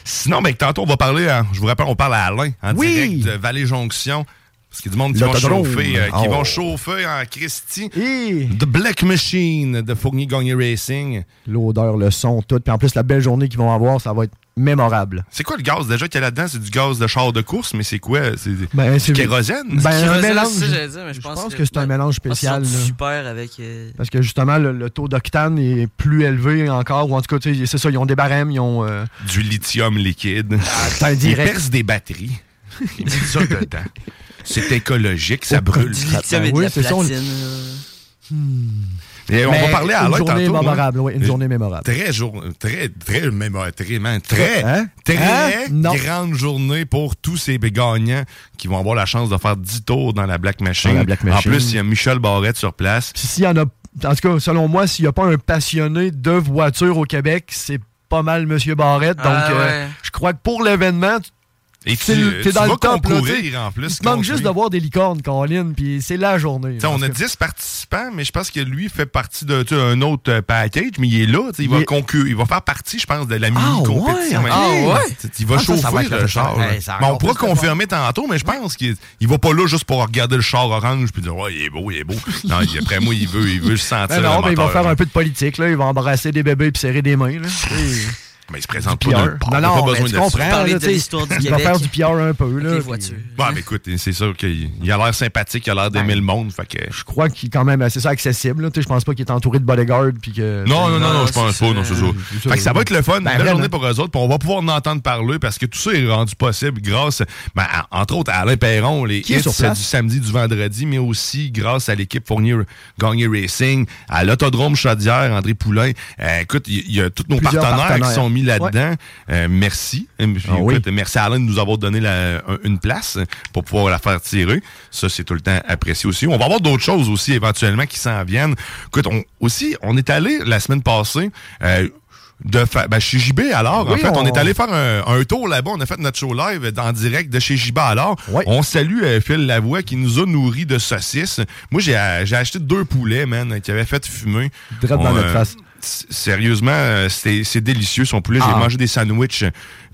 Sinon, ben, tantôt, on va parler, à- je vous rappelle, on parle à Alain, en Oui. direct de Vallée-Jonction. Parce qu'il y a du monde qui vont chauffer, euh, qui Oh. vont chauffer en Christie. Et The Black Machine de Fournier Gagné Racing. l'odeur, le son, tout. Puis en plus, la belle journée qu'ils vont avoir, ça va être mémorable. C'est quoi le gaz? Déjà qu'il y a là-dedans? C'est du gaz de char de course, mais c'est quoi? C'est Ben, du c'est- kérosène? Ben, un mélange. c'est ça, j'allais dire, mais je Je pense pense que- que c'est un ben, mélange spécial. super avec. euh, Parce que justement, le, le taux d'octane est plus élevé encore, ou en tout cas, c'est ça, ils ont des barèmes, ils ont. euh, Du lithium liquide. t'as un Ils direct. percent des batteries. Ils mettent ça dedans. C'est écologique, ça brûle. Du lithium et de oui, la platine. Et on va parler à journée tantôt, hein. mémorable, oui, une journée mémorable. Très, jour, très, très, mémorable, très, très, Hein? très Hein? Grande journée pour tous ces gagnants qui vont avoir la chance de faire 10 tours dans la Black Machine. Dans la Black En plus, il y a Michel Barrette sur place. Puis s'il y en a. En tout cas, selon moi, s'il n'y a pas un passionné de voitures au Québec, c'est pas mal M. Barrette. Donc, Ah, euh, ouais. je crois que pour l'événement, Et tu, tu dans vas le top. concourir en plus. Il te manque juste de voir des licornes, Colin, puis c'est la journée. On a Parce que- 10 participants, mais je pense que lui fait partie d'un autre euh, package, mais il est là. Il, va il va faire partie, je pense, de la Ah, mini-compétition. Ah, ouais? T'sais, Il va Ah, chauffer le char. on pourra confirmer tantôt, mais je pense qu'il il va pas là juste pour regarder le char orange puis dire Ouais, il est beau, il est beau. Non, après moi, il veut, il veut le sentir. Non, mais il va faire un peu de politique. Il va embrasser des bébés et serrer des mains, Mais il se présente du pas nulle part. Non, non, pas besoin tu de comprends, là, l'histoire du Il va faire du PR un peu, là. les puis- voitures. Bon, mais écoute, c'est sûr qu'il il a l'air sympathique, il a l'air d'aimer le monde. Fait que... Je crois qu'il est quand même assez ça accessible. Je pense pas qu'il est entouré de bodyguards. Puis que, Non, non, non, je pense pas, non, ça. c'est ça. c'est Fait que ça va être le fun, belle vraiment. journée pour eux autres, puis on va pouvoir en entendre parler parce que tout ça est rendu possible grâce, ben, à- entre autres, à Alain Perron, les Qui est hits sur place? du samedi, du vendredi, mais aussi grâce à l'équipe Fournier Gagné Racing, à l'Autodrome Chaudière, André Poulain. Euh, écoute, il y, a tous nos partenaires, qui sont mis là-dedans. Euh, merci. Puis, Ah oui. écoute, Merci à Alain de nous avoir donné la- un- une place pour pouvoir la faire tirer. Ça, c'est tout le temps apprécié aussi. On va avoir d'autres choses aussi éventuellement qui s'en viennent. Écoute, on, aussi, on est allé la semaine passée. euh, de fa- ben, chez JB alors en fait on... on- est allé faire un, un tour là-bas on a fait notre show live en direct de chez JB alors Oui. on salue euh, Phil Lavoie qui nous a nourris de saucisses moi j'ai euh, acheté deux poulets man qui avaient fait fumer Direct dans notre euh, face. Sérieusement euh, c'est délicieux son poulet j'ai Ah. mangé des sandwichs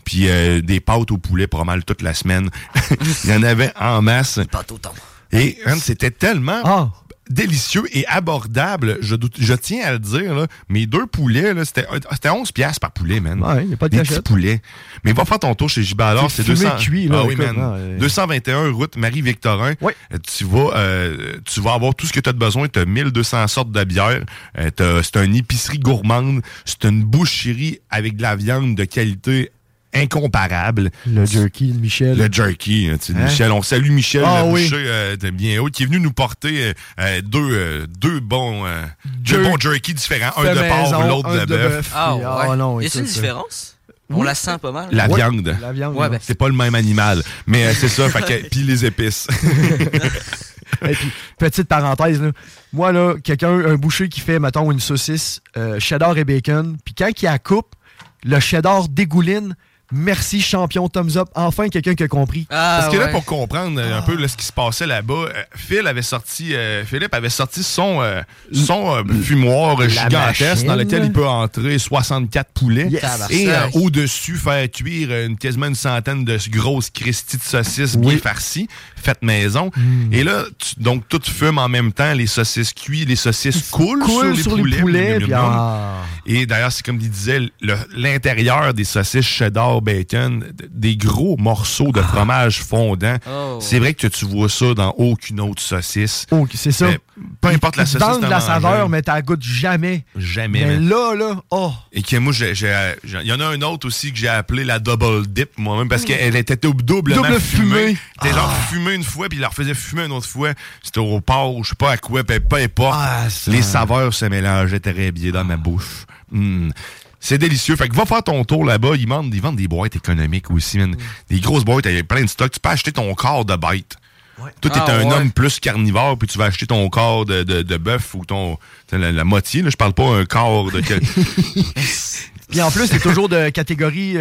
puis euh, des pâtes au poulet pas mal toute la semaine il y en avait en masse Pas autant. et c'était tellement Ah, délicieux et abordable. Je, je tiens à le dire, là, mes deux poulets, c'était c'était 11 piastres par poulet, man. Ouais, y a pas de Des petits poulets. Mais va faire ton tour chez JB alors, C'est c'est fumé 200... cuit, là, ah oui, man. hein, euh. 221 route Marie-Victorin. Oui. Euh, Tu vas, euh, tu vas avoir tout ce que tu as besoin. Tu as 1200 sortes de bières. Euh, t'as- c'est une épicerie gourmande. C'est une boucherie avec de la viande de qualité incomparable. le jerky de Michel. Le jerky, hein, tu sais, Hein? Michel. On salue Michel, Ah le oui. boucher euh, de bien haut, qui est venu nous porter euh, euh, deux, euh, deux bons, euh, deux bons jerky différents, un de porc, l'autre de bœuf. Ah, Puis, ouais. non, y a-t-il une différence? On la sent pas mal. La Ouais, viande. La viande. Ouais, ben, C'est pas le même animal, mais euh, c'est ça. fait que, puis les épices. Et puis, petite parenthèse, là. moi, là, quelqu'un, un boucher qui fait, mettons, une saucisse euh, cheddar et bacon, puis quand il la coupe, le cheddar dégouline. Merci, champion, thumbs up. Enfin, quelqu'un qui a compris. Parce que là, pour comprendre euh, un peu là, ce qui se passait là-bas, euh, Phil avait sorti, euh, Philippe avait sorti son, euh, son euh, fumoir gigantesque machine. dans lequel il peut entrer 64 poulets Yes. et euh, Tabarnak. au-dessus faire cuire une, quasiment une centaine de grosses cristies de saucisses bien farcies, faites maison. Hmm. Et là, tu- donc tout fume en même temps, les saucisses cuites, les saucisses coulent Coule sur, sur les les poulets. puis ah. Et d'ailleurs, c'est comme il disait, l'intérieur des saucisses cheddar bacon, des gros morceaux de fromage fondant. Oh. C'est vrai que tu vois ça dans aucune autre saucisse. Ok, c'est ça. Mais peu importe la saucisse. vendent de la saveur, mais t'as goûte jamais. Jamais. Mais man. là, là, oh. Et que moi, il y en a un autre aussi que j'ai appelé la double dip moi-même parce qu'elle était dou- doublement Double fumée. C'était genre Ah. fumée une fois, puis il leur faisait fumer une autre fois. C'était au porc, je sais pas à quoi, peu, importe. Ah, ça- Les saveurs se mélangeaient très bien dans ma bouche. Mm. C'est délicieux. Fait que va faire ton tour là-bas. Ils vendent, ils vendent des boîtes économiques aussi, man. Des grosses boîtes avec plein de stocks. Tu peux acheter ton corps de bête. Toi, t'es Ah, un ouais. homme plus carnivore, puis tu vas acheter ton corps de, de, de bœuf ou ton t'as la, la moitié. Là, je parle pas un corps de quel- Puis en plus, c'est toujours de catégorie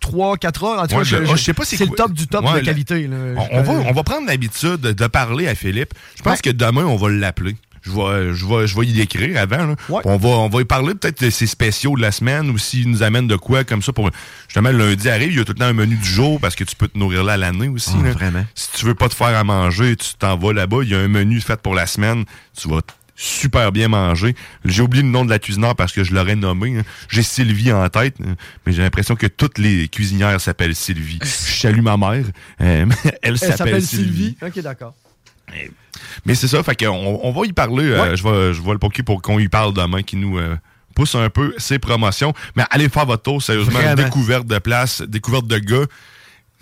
3-4 heures. En tout Ouais, cas, je, je- oh, je sais pas c'est c'est le top du top Ouais, de la- qualité. là. On, va, on va prendre l'habitude de, de parler à Philippe. Je pense que demain, on va l'appeler. Je vais, je, vais, je vais y écrire avant. là. On, va, on va y parler peut-être de ses spéciaux de la semaine ou s'il nous amène de quoi comme ça pour justement le lundi arrive, il y a tout le temps un menu du jour parce que tu peux te nourrir là à l'année aussi. Là. vraiment. Si tu veux pas te faire à manger, tu t'en vas là-bas, il y a un menu fait pour la semaine. Tu vas super bien manger. J'ai oublié le nom de la cuisinière parce que je l'aurais nommé. hein. J'ai Sylvie en tête, hein, mais j'ai l'impression que toutes les cuisinières s'appellent Sylvie. Je salue ma mère. euh, elle Elle s'appelle s'appelle Sylvie. Sylvie. Ok, d'accord. Mais c'est ça, fait qu'on on va y parler. euh, je, vais, je vais le poker pour qu'on y parle demain, qui nous euh, pousse un peu ses promotions. Mais allez faire votre tour, sérieusement. Vraiment. Découverte de place, découverte de gars.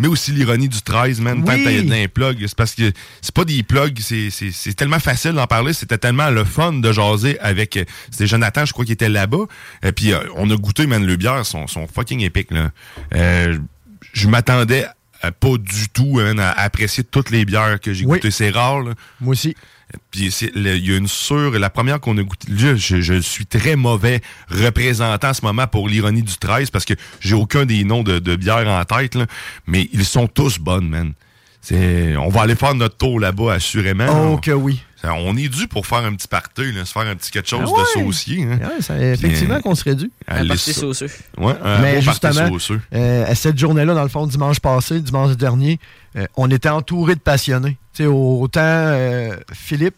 Mais aussi l'ironie du 13, man. Tant Oui. que t'as plug, c'est parce que c'est pas des plugs, c'est- tellement facile d'en parler. C'était tellement le fun de jaser avec. euh, C'était Jonathan, je crois, qui était là-bas. Et puis, euh, on a goûté, man, le bière, sont, sont fucking épiques, là. Euh, je m'attendais pas du tout man, à apprécier toutes les bières que j'ai Oui. goûtées. C'est rare, là. Moi aussi. Puis il y a une sûre, la première qu'on a goûtée, là, je, je suis très mauvais représentant en ce moment pour l'ironie du 13 parce que j'ai aucun des noms de, de bières en tête, là, mais ils sont tous bonnes, man. On va aller faire notre tour là-bas, assurément. Oh là. que oui. On est dû pour faire un petit party, là, se faire un petit quelque chose Ah ouais. de saucier. Hein. Ouais, ça- effectivement qu'on serait dû. allez Un party ça. sauceux. Ouais, un Mais justement, sauceux. euh, à cette journée-là, dans le fond, dimanche passé, dimanche dernier, euh, on était entouré de passionnés. Tu sais, autant euh, Philippe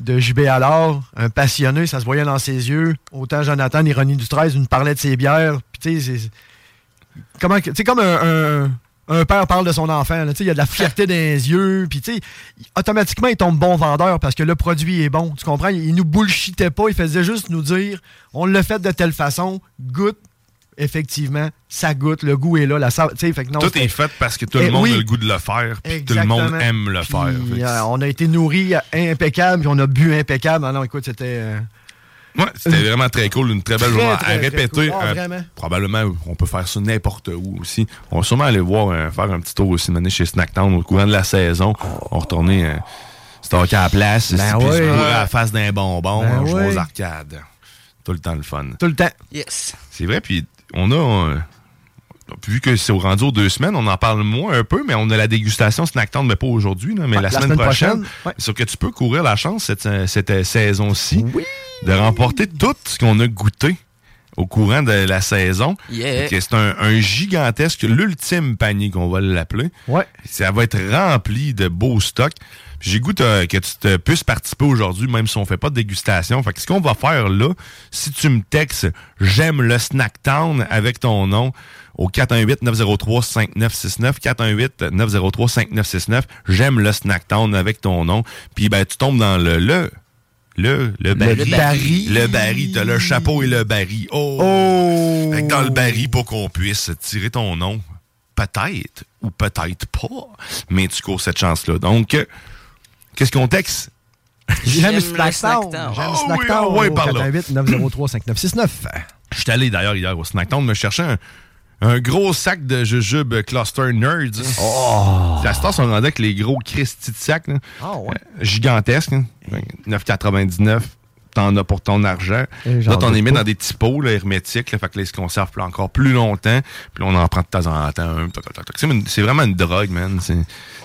de JB Allard, un passionné, ça se voyait dans ses yeux. Autant Jonathan, l'ironie du 13, il nous parlait de ses bières. Puis tu sais, c'est- comment que- tu sais, comme un, un- un père parle de son enfant. là, Il y a de la fierté dans les yeux. Puis, automatiquement, il tombe bon vendeur parce que le produit est bon. Tu comprends? Il nous bullshitait pas. Il faisait juste nous dire on l'a fait de telle façon, goûte. Effectivement, ça goûte, le goût est là. La sa- fait que non, Tout est fait parce que tout le Eh monde oui. a le goût de le faire, puis tout le monde aime le faire. Euh, on a été nourris impeccable, puis on a bu impeccable. Ah non, écoute, c'était. euh, Ouais, c'était vraiment très cool, une très belle Très, journée très, à très répéter. cool. Ah, euh, probablement, on peut faire ça n'importe où aussi. On va sûrement aller voir, euh, faire un petit tour aussi, mener chez Snacktown au courant de la saison. On va retourner euh, stocker à la place, Ben puis se ouais. à la face d'un bonbon, Ben on joue ouais. aux arcades. Tout le temps le fun. Tout le temps. Yes. C'est vrai, puis on a... euh, vu que c'est au rendu aux deux semaines, on en parle moins un peu, mais on a la dégustation Snacktown, mais pas aujourd'hui, mais Ouais, la, la semaine, semaine prochaine. prochaine, ouais. Sauf que tu peux courir la chance cette, cette saison-ci de remporter tout ce qu'on a goûté au courant de la saison. Yeah. C'est un, un gigantesque, l'ultime panier qu'on va l'appeler. Ouais. Ça va être rempli de beaux stocks. J'ai goût euh, que tu te puisses participer aujourd'hui, même si on fait pas de dégustation. Fait que ce qu'on va faire là, si tu me textes « J'aime le Snacktown » avec ton nom au 418-903-5969, 418-903-5969, « J'aime le Snacktown » avec ton nom. Puis ben, tu tombes dans le... le le, le baril. Le baril. Le baril. T'as le chapeau et le baril. Oh! Fait que dans le baril pour qu'on puisse tirer ton nom. Peut-être ou peut-être pas. Mais tu cours cette chance-là. Donc, euh, qu'est-ce qu'on texte? J'aime le Snacktown. J'aime oui, Snacktown. ah là. 418 903 5969 Je suis allé d'ailleurs hier au Snacktown me chercher un, un gros sac de jujubes Cluster Nerds. Oh! La star sont rendus avec les gros Christy de sacs, là. Ah ouais. Euh, gigantesques. hein. 9,99. T'en as pour ton argent. Là, t'en mets pas. dans des petits pots là, hermétiques. Là, fait que là, ils se conservent plus- encore plus longtemps. Puis là, on en prend de temps en temps. C'est vraiment une drogue, man.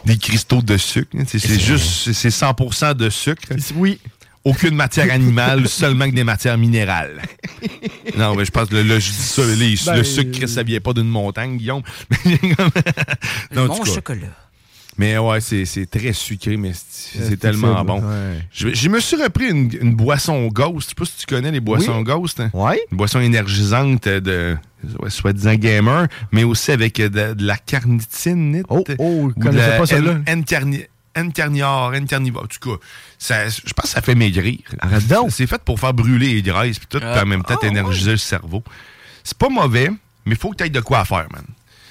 Des cristaux de sucre. hein. C'est juste c'est- c'est 100% de sucre. Oui. Aucune matière animale, seulement que des matières minérales. Non, mais je pense que le, le- je dis ça, les- Ben, le sucre, ça vient pas d'une montagne, Guillaume. Non, Mon chocolat. Mais ouais, c'est c'est très sucré, mais c'est c'est tellement ça, bon. ouais. Je, je me suis repris une, une boisson Ghost. Je sais pas si tu connais les boissons Oui. Ghost. hein? Ouais. Une boisson énergisante de ouais, soi-disant gamer, mais aussi avec de, de la carnitine. Oh, oh, je ou de la pas celle-là. N-carnior, N-carnivore. En tout cas, ça- je pense que ça fait maigrir. Arrête donc. C'est fait pour faire brûler les graisses puis tout, Ah. en même temps Ah, énergiser le cerveau. C'est pas mauvais, mais il faut que tu aies de quoi faire, man.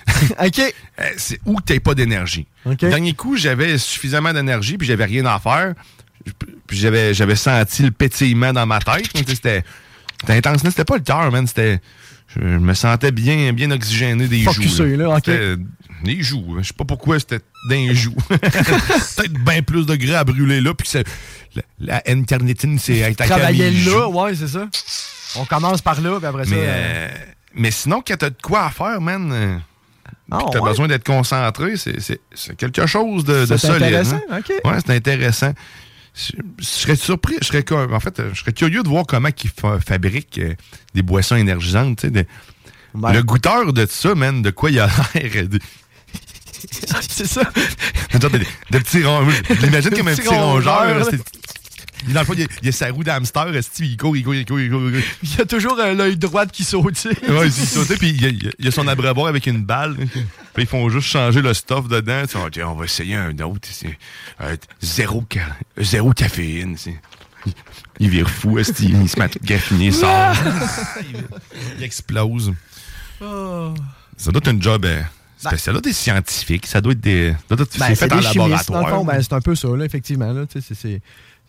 OK. Euh, c'est où tu pas d'énergie. Dernier coup, j'avais suffisamment d'énergie, puis j'avais rien à faire. Puis j'avais, j'avais senti le pétillement dans ma tête. C'était, c'était intense. C'était pas le cœur, man. C'était, je me sentais bien, bien oxygéné des Focusé, joues. là, ok. C'était des joues. Je sais pas pourquoi c'était d'un joue. Peut-être bien plus de gras à brûler là, puis la, la N-carnitine, c'est être à Travailler là, ouais, c'est ça. On commence par là, puis après ça. Mais, euh, euh, mais sinon, quand t'as de quoi à faire, man, euh, Ah, t'as ouais. besoin d'être concentré, c'est, quelque chose de, de C'est solide. intéressant, hein. OK. Ouais, c'est intéressant. Je, je serais surpris, je serais, en fait, je serais curieux de voir comment ils fa- fabriquent des boissons énergisantes. de-. Le goûteur de ça, man, de quoi il a l'air. c'est ça. Genre de, de petits rongeurs. L'imagine comme un Petit rongeur. Dans le fond, il y a, il a sa roue d'hamster, il court, il court, il court, il court. il y a toujours euh, l'œil droit qui saute. Ouais, il sautait, puis il y, a, il a- son abreuvoir avec une balle. Puis ils font juste changer le stuff dedans. Tu sais, on va essayer un autre. euh, zéro, ca- zéro caféine. Il, il vire fou, esti, il se met il sort. il, il explose. Oh. Ça doit être un job euh, spécial. Ça doit être des scientifiques. Ça doit être des. Ben, c'est c'est fait en laboratoire. Dans le fond, ben, c'est un peu ça, là, effectivement. Là, c'est c'est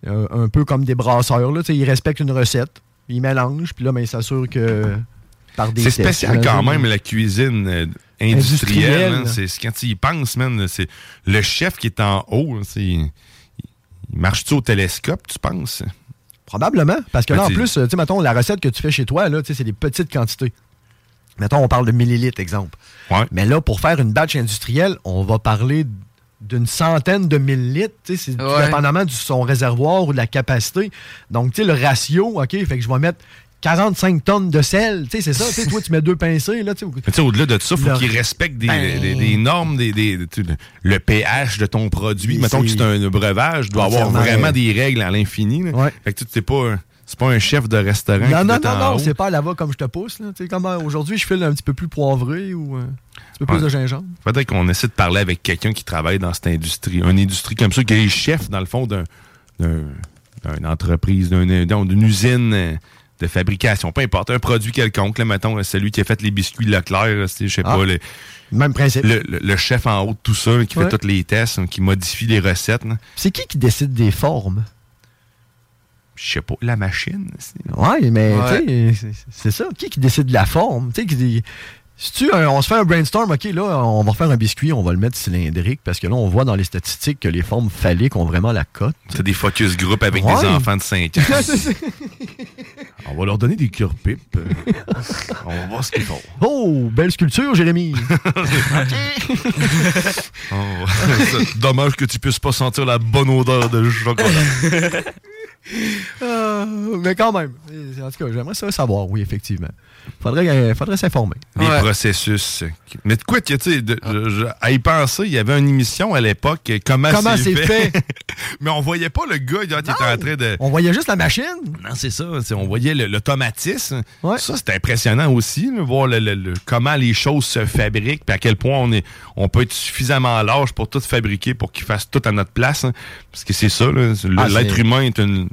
un, peu comme des brasseurs. Là, ils respectent une recette, ils mélangent, puis là, ben, ils s'assurent que par des C'est spécial quand même la cuisine euh, industrielle. Industrielle. hein. C'est c'est quand tu y penses, man, c'est le chef qui est en haut. c'est- il, il marche-tu au télescope, tu penses? Probablement. Parce que Ben, là, en t'sais- plus, euh, tu mettons, la recette que tu fais chez toi, là, c'est des petites quantités. Mettons, on parle de millilitres, exemple. Mais là, pour faire une batch industrielle, on va parler d'une centaine de millilitres. tu sais, C'est tout Ouais. dépendamment de son réservoir ou de la capacité. Donc, tu sais, le ratio, OK, fait que je vais mettre 45 tonnes de sel. Tu sais, c'est ça. Tu sais, toi, tu mets deux pincées, là, tu sais. Au-delà de ça, il faut Le- qu'il respecte des, Ben- des- des normes, des, le, pH de ton produit. Et Mettons que c'est- un breuvage, doit avoir vraiment des règles à l'infini. Fait que tu sais, pas, c'est pas un chef de restaurant Non, qui non, non, non, c'est pas à la va comme je te pousse. Euh, aujourd'hui, je file un petit peu plus poivré ou euh, un petit peu plus Ouais. de gingembre. Faudrait qu'on essaie de parler avec quelqu'un qui travaille dans cette industrie. Une industrie comme ça, qui est chef, dans le fond, d'un, d'un- d'une entreprise, d'un- d'un- d'une usine euh, de fabrication. Peu importe, un produit quelconque. Là, mettons, celui qui a fait les biscuits Leclerc, je sais Ah. pas, le, Même principe. le, le- le chef en haut de tout ça, qui Ouais. fait tous les tests, qui modifie les recettes. C'est qui qui décide des formes? Je sais pas, la machine. c'est- Ouais, mais Ouais. tu sais, c'est- ça. Qui qui décide de la forme? Tu sais, qui tu, un- on se fait un brainstorm, OK, là, on va faire un biscuit, on va le mettre cylindrique, parce que là, on voit dans les statistiques que les formes phalliques ont vraiment la cote. C'est des focus group avec Ouais. des enfants de 5 ans. On va leur donner des cure pipes. on va voir ce qu'ils font. oh, belle sculpture, Jérémy! Oh, dommage que tu puisses pas sentir la bonne odeur de chocolat. Ah, mais quand même, en tout cas, j'aimerais ça savoir, oui, effectivement. Faudrait, euh, faudrait s'informer. Les processus. Mais de quoi tu sais, je- à y penser, il y avait une émission à l'époque, euh, Comment, Comment c'est fait? fait? Mais on voyait pas le gars qui était en train de. On voyait juste la machine. Non, c'est ça. c'est- On voyait le- l'automatisme. Ça, c'était impressionnant aussi, là, voir le- le- le- comment les choses se fabriquent, puis à quel point on, est, on peut être suffisamment large pour tout fabriquer, pour qu'ils fassent tout à notre place. hein. Parce que c'est ça, Ah, l'être humain est une, un-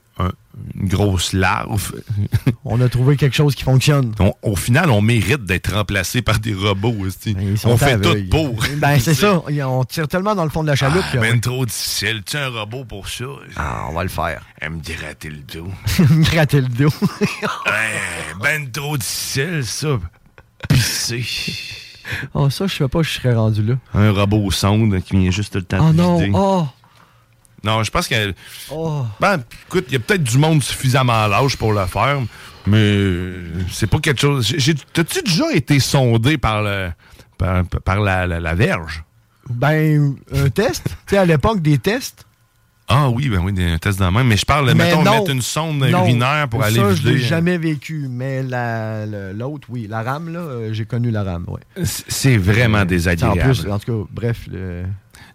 une grosse larve. On a trouvé quelque chose qui fonctionne. On- au final, on mérite d'être remplacé par des robots. aussi. Sont On fait tout pour. Ben, c'est ça. On tire tellement dans le fond de la chaloupe Ah, que- ben trop difficile. Tu un robot pour ça? Ah, on va le faire. Elle me gratter le dos. me gratter le dos. Ouais, ben trop difficile, ça. Pisser. Oh, ça, je sais pas, je serais rendu là. Un robot sonde qui vient juste le temps Oh te non, oh! Non, je pense que. Oh. Ben, écoute, il y a peut-être du monde suffisamment large pour le faire, mais euh, c'est pas quelque chose. T'as-tu déjà été sondé par le. par, par la, la- la verge? Ben, un test. tu sais, à l'époque des tests. Ah oui, ben oui, des- un test de même. Mais je parle, Mais mettons, non. mettre une sonde Non. urinaire pour Ça, aller je vider. l'ai jamais vécu, mais la- l'autre, oui. La rame, là, euh, j'ai connu la rame, ouais. C'est vraiment En désagréable. plus, en tout cas, bref. le-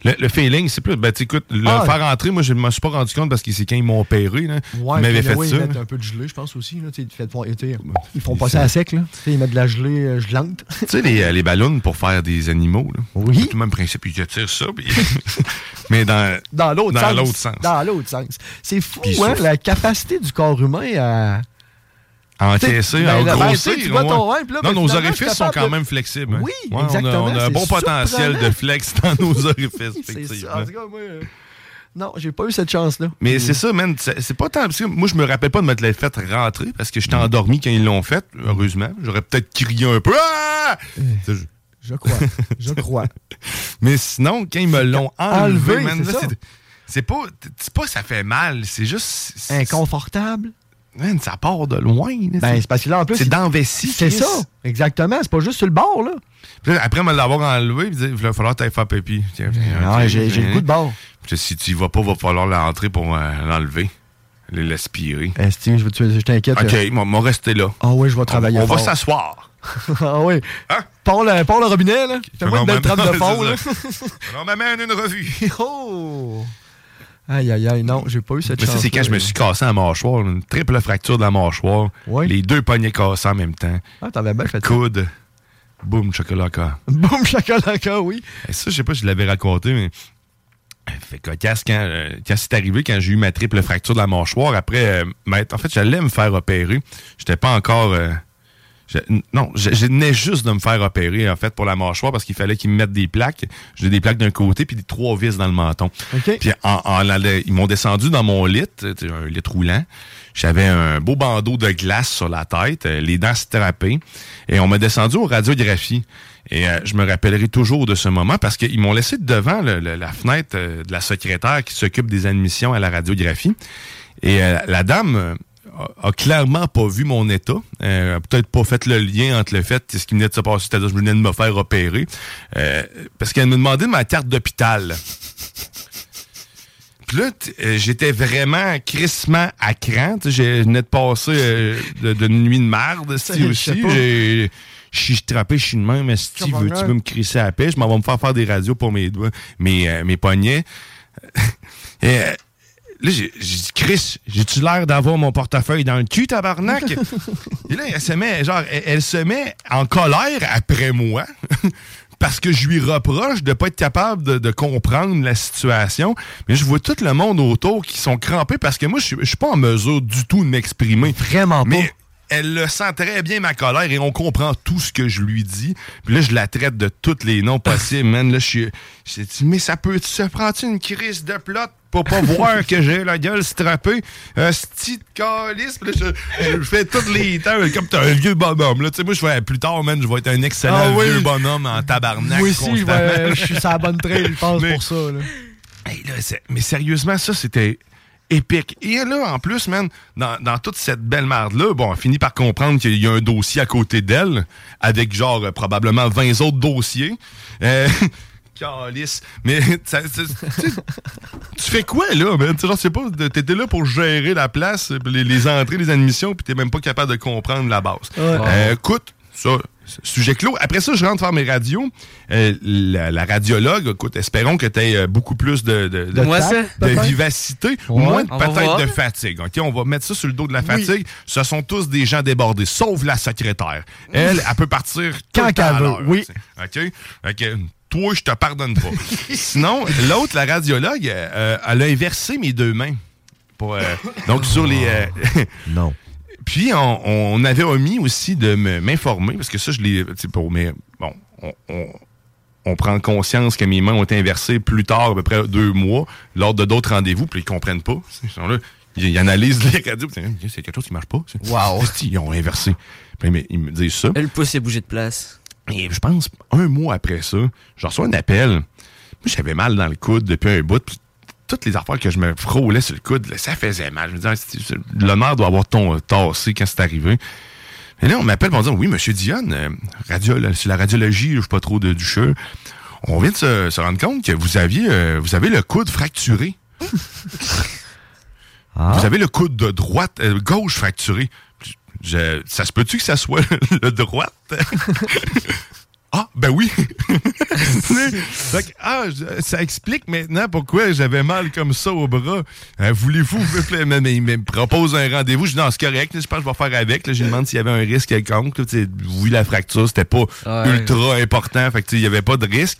Le, le feeling, c'est plus. Ben, écoute, le Ah. faire entrer, moi, je me suis pas rendu compte parce que c'est quand ils m'ont opéré, là. Ouais, ils m'avaient fait ça. Ils mettent un peu de gelée, je pense aussi. Là, fait- tu sais, ils font pas ça à sec. Là. Ils mettent de la gelée euh, gelante. Tu sais, les, euh, les ballons pour faire des animaux, là. Oui. C'est le même principe, ils tirent ça, puis- mais dans, Dans l'autre dans sens. l'autre sens. Dans l'autre sens. C'est fou, hein, la capacité du corps humain à. À encaisser, ben, à ben, puis là, non, ben, nos orifices sont quand même flexibles. hein. Oui, Ouais, on a- exactement, On a, un bon potentiel de flex dans nos orifices, effectivement. Euh, non, j'ai pas eu cette chance-là. Mais c'est ça, man. C'est pas tant. parce que moi, je me rappelle pas de me l'être fait rentrer parce que j'étais endormi quand ils l'ont fait, heureusement. J'aurais peut-être crié un peu. Ah! C'est- Je crois. Je crois. Mais sinon, quand ils me l'ont enlevé, Enlevé, c'est pas, pas ça fait mal, c'est juste. Inconfortable. Man, ça part de loin. là, Ben, c'est parce que là, en plus. C'est dans vessie. C'est ça, exactement. C'est pas juste sur le bord, là. Puis là, après me l'avoir enlevé, il va falloir que t'ailles faire pipi. J'ai- le hein. goût de bord. Puis si tu y vas pas, il va falloir l'entrer pour euh, l'enlever. Le- L'aspirer. Eh, Steve, je, je t'inquiète. OK, on va rester là. Ah oui, je vais travailler On, on va s'asseoir. ah oui. Pars le, pars le robinet, là. Fais-moi une belle trappe de fond, là. On m'amène une revue. oh! Aïe, aïe, aïe, non, j'ai pas eu cette Mais chance. ça, c'est quand je me suis cassé la mâchoire, une triple fracture de la mâchoire. Les deux poignets cassés en même temps. Ah, t'avais bien fait. Coude. Boum, chocolat encore. Boum, chocolat, oui. Et ça, je sais pas si je l'avais raconté, mais. Fait cocasse quand, euh, quand c'est arrivé, quand j'ai eu ma triple fracture de la mâchoire, après, euh, en fait, j'allais me faire opérer. J'étais pas encore. euh, je- non, je, je venais juste de me faire opérer, en fait, pour la mâchoire, parce qu'il fallait qu'ils me mettent des plaques. J'ai des plaques d'un côté, puis des trois vis dans le menton. Puis en, en ils m'ont descendu dans mon lit, un lit roulant. J'avais un beau bandeau de glace sur la tête, euh, les dents strappées. Et on m'a descendu aux radiographies. Et euh, je me rappellerai toujours de ce moment parce qu'ils m'ont laissé devant le- le- la fenêtre euh, de la secrétaire qui s'occupe des admissions à la radiographie. Et euh, la dame a, clairement pas vu mon état. Euh, peut-être pas fait le lien entre le fait et ce qui venait de se passer, c'est-à-dire que je venais de me faire opérer. Euh, parce qu'elle me demandait ma carte d'hôpital. Puis là, euh, j'étais vraiment crissement à cran. Je venais de passer euh, de, nuit de merde, si aussi. J'ai- Je suis trappé, je suis de même. Si tu veux, tu veux me crisser à la paix, je m'en vais me faire faire des radios pour mes doigts, mes, mes poignets. Et, là, j'ai dit, Chris, j'ai-tu l'air d'avoir mon portefeuille dans le cul, tabarnak? Et là, elle se met, genre, elle, elle se met en colère après moi. Parce que je lui reproche de pas être capable de, de comprendre la situation. Mais je vois tout le monde autour qui sont crampés parce que moi, je suis- je suis pas en mesure du tout de m'exprimer. Vraiment pas. Mais elle le sent très bien, ma colère, et on comprend tout ce que je lui dis. Puis là, je la traite de tous les noms possibles, man. Là, je suis. Mais ça peut. Ça prend-tu une crise de plot pour pas voir que j'ai la gueule strappée? Un sti de calice. Je, je fais tous les temps, comme t'es un vieux bonhomme. Là. Tu sais, moi, je fais plus tard, man, je vais être un excellent Ah oui. vieux bonhomme en tabarnak. Moi aussi, je, vais- je suis sur la bonne trail, je pense, Mais- pour ça. Là. Hey, là, mais sérieusement, ça, c'était épique. Et là, en plus, man, dans, dans toute cette belle merde-là, bon, on finit par comprendre qu'il y a un dossier à côté d'elle, avec genre euh, probablement 20 autres dossiers. Euh, Calice. Mais ça- ça- tu fais quoi là, man? Tu sais, pas, t'étais là pour gérer la place, les, les entrées, les admissions, puis t'es même pas capable de comprendre la base. Ouais. Euh, écoute, ça, c'est sujet clos. Après ça, je rentre faire mes radios. Euh, la, la radiologue, écoute, espérons que tu aies beaucoup plus de, de, de- Moi, ça, de peut-être. vivacité, Ouais. moins peut-être de fatigue. OK, on va mettre ça sur le dos de la fatigue. Ce sont tous des gens débordés, sauf la secrétaire. Elle, elle peut partir Quand tout le temps qu'elle à veut, oui. OK? OK. Toi, je te pardonne pas. Sinon, l'autre, la radiologue, euh, elle a inversé mes deux mains. Pour, euh, donc, sur les. euh, non. Puis, on, on avait omis aussi de me- m'informer, parce que ça, je l'ai. tu sais, Pour, mais bon, on, on- on prend conscience que mes mains ont été inversées plus tard, à peu près deux mois, lors de d'autres rendez-vous, puis ils comprennent pas. Ils sont là, ils, ils analysent les radios, puis c'est c'est quelque chose qui marche pas. Wow. Ils ont inversé. Puis, mais ils me disent ça. Le pouce est bougé de place. Et je pense, un mois après ça, je reçois un appel. J'avais mal dans le coude depuis un bout. Puis toutes les affaires que je me frôlais sur le coude, là, ça faisait mal. Je me disais, Ah, c'est- l'honneur doit avoir ton, tassé quand c'est arrivé. Et là, on m'appelle pour me dire, oui, monsieur Dionne, euh, radio, c'est la radiologie, je suis pas trop de ducheux. On vient de se, se rendre compte que vous aviez, euh, vous avez le coude fracturé. Vous avez le coude de droite, euh, gauche fracturé. Je- ça se peut-tu que ça soit le droite? ah, ben oui. Fait que, ah, ça explique maintenant pourquoi j'avais mal comme ça au bras. Euh, Voulez-vous, il me propose un rendez-vous. Je dis, non, c'est correct, je pense que je vais faire avec. là. Je lui demande s'il y avait un risque quelconque. là. Oui, la fracture, c'était pas Ouais. ultra important. Fait que, tu sais, il y avait pas de risque.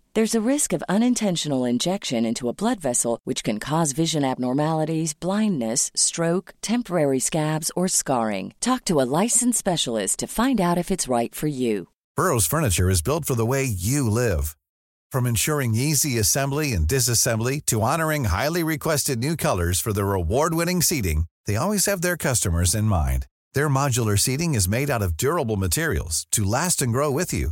There's a risk of unintentional injection into a blood vessel, which can cause vision abnormalities, blindness, stroke, temporary scabs, or scarring. Talk to a licensed specialist to find out if it's right for you. Burrow's furniture is built for the way you live. From ensuring easy assembly and disassembly to honoring highly requested new colors for their award-winning seating, they always have their customers in mind. Their modular seating is made out of durable materials to last and grow with you.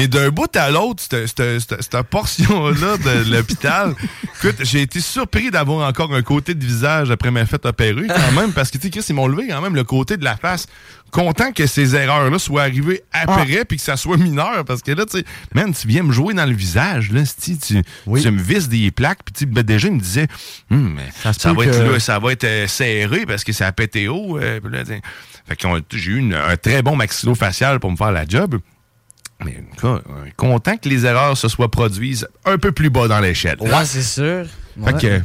Mais d'un bout à l'autre, cette, portion-là de l'hôpital, écoute, j'ai été surpris d'avoir encore un côté de visage après m'être fait opérer quand même, parce que, tu sais, Chris, ils m'ont levé quand même le côté de la face. Content que ces erreurs-là soient arrivées après, puis que ça soit mineur, parce que là, tu sais, man, tu viens me jouer dans le visage, là, tu, tu me visses des plaques, puis tu ben, déjà, il me disait, Hum, mais ça, être là, ça va être euh, serré, parce que ça a pété haut. euh, là, fait que j'ai eu une- un très bon maxillofacial pour me faire la job. Mais en tout cas, content que les erreurs se soient produites un peu plus bas dans l'échelle. Ouais, c'est sûr. Fait que,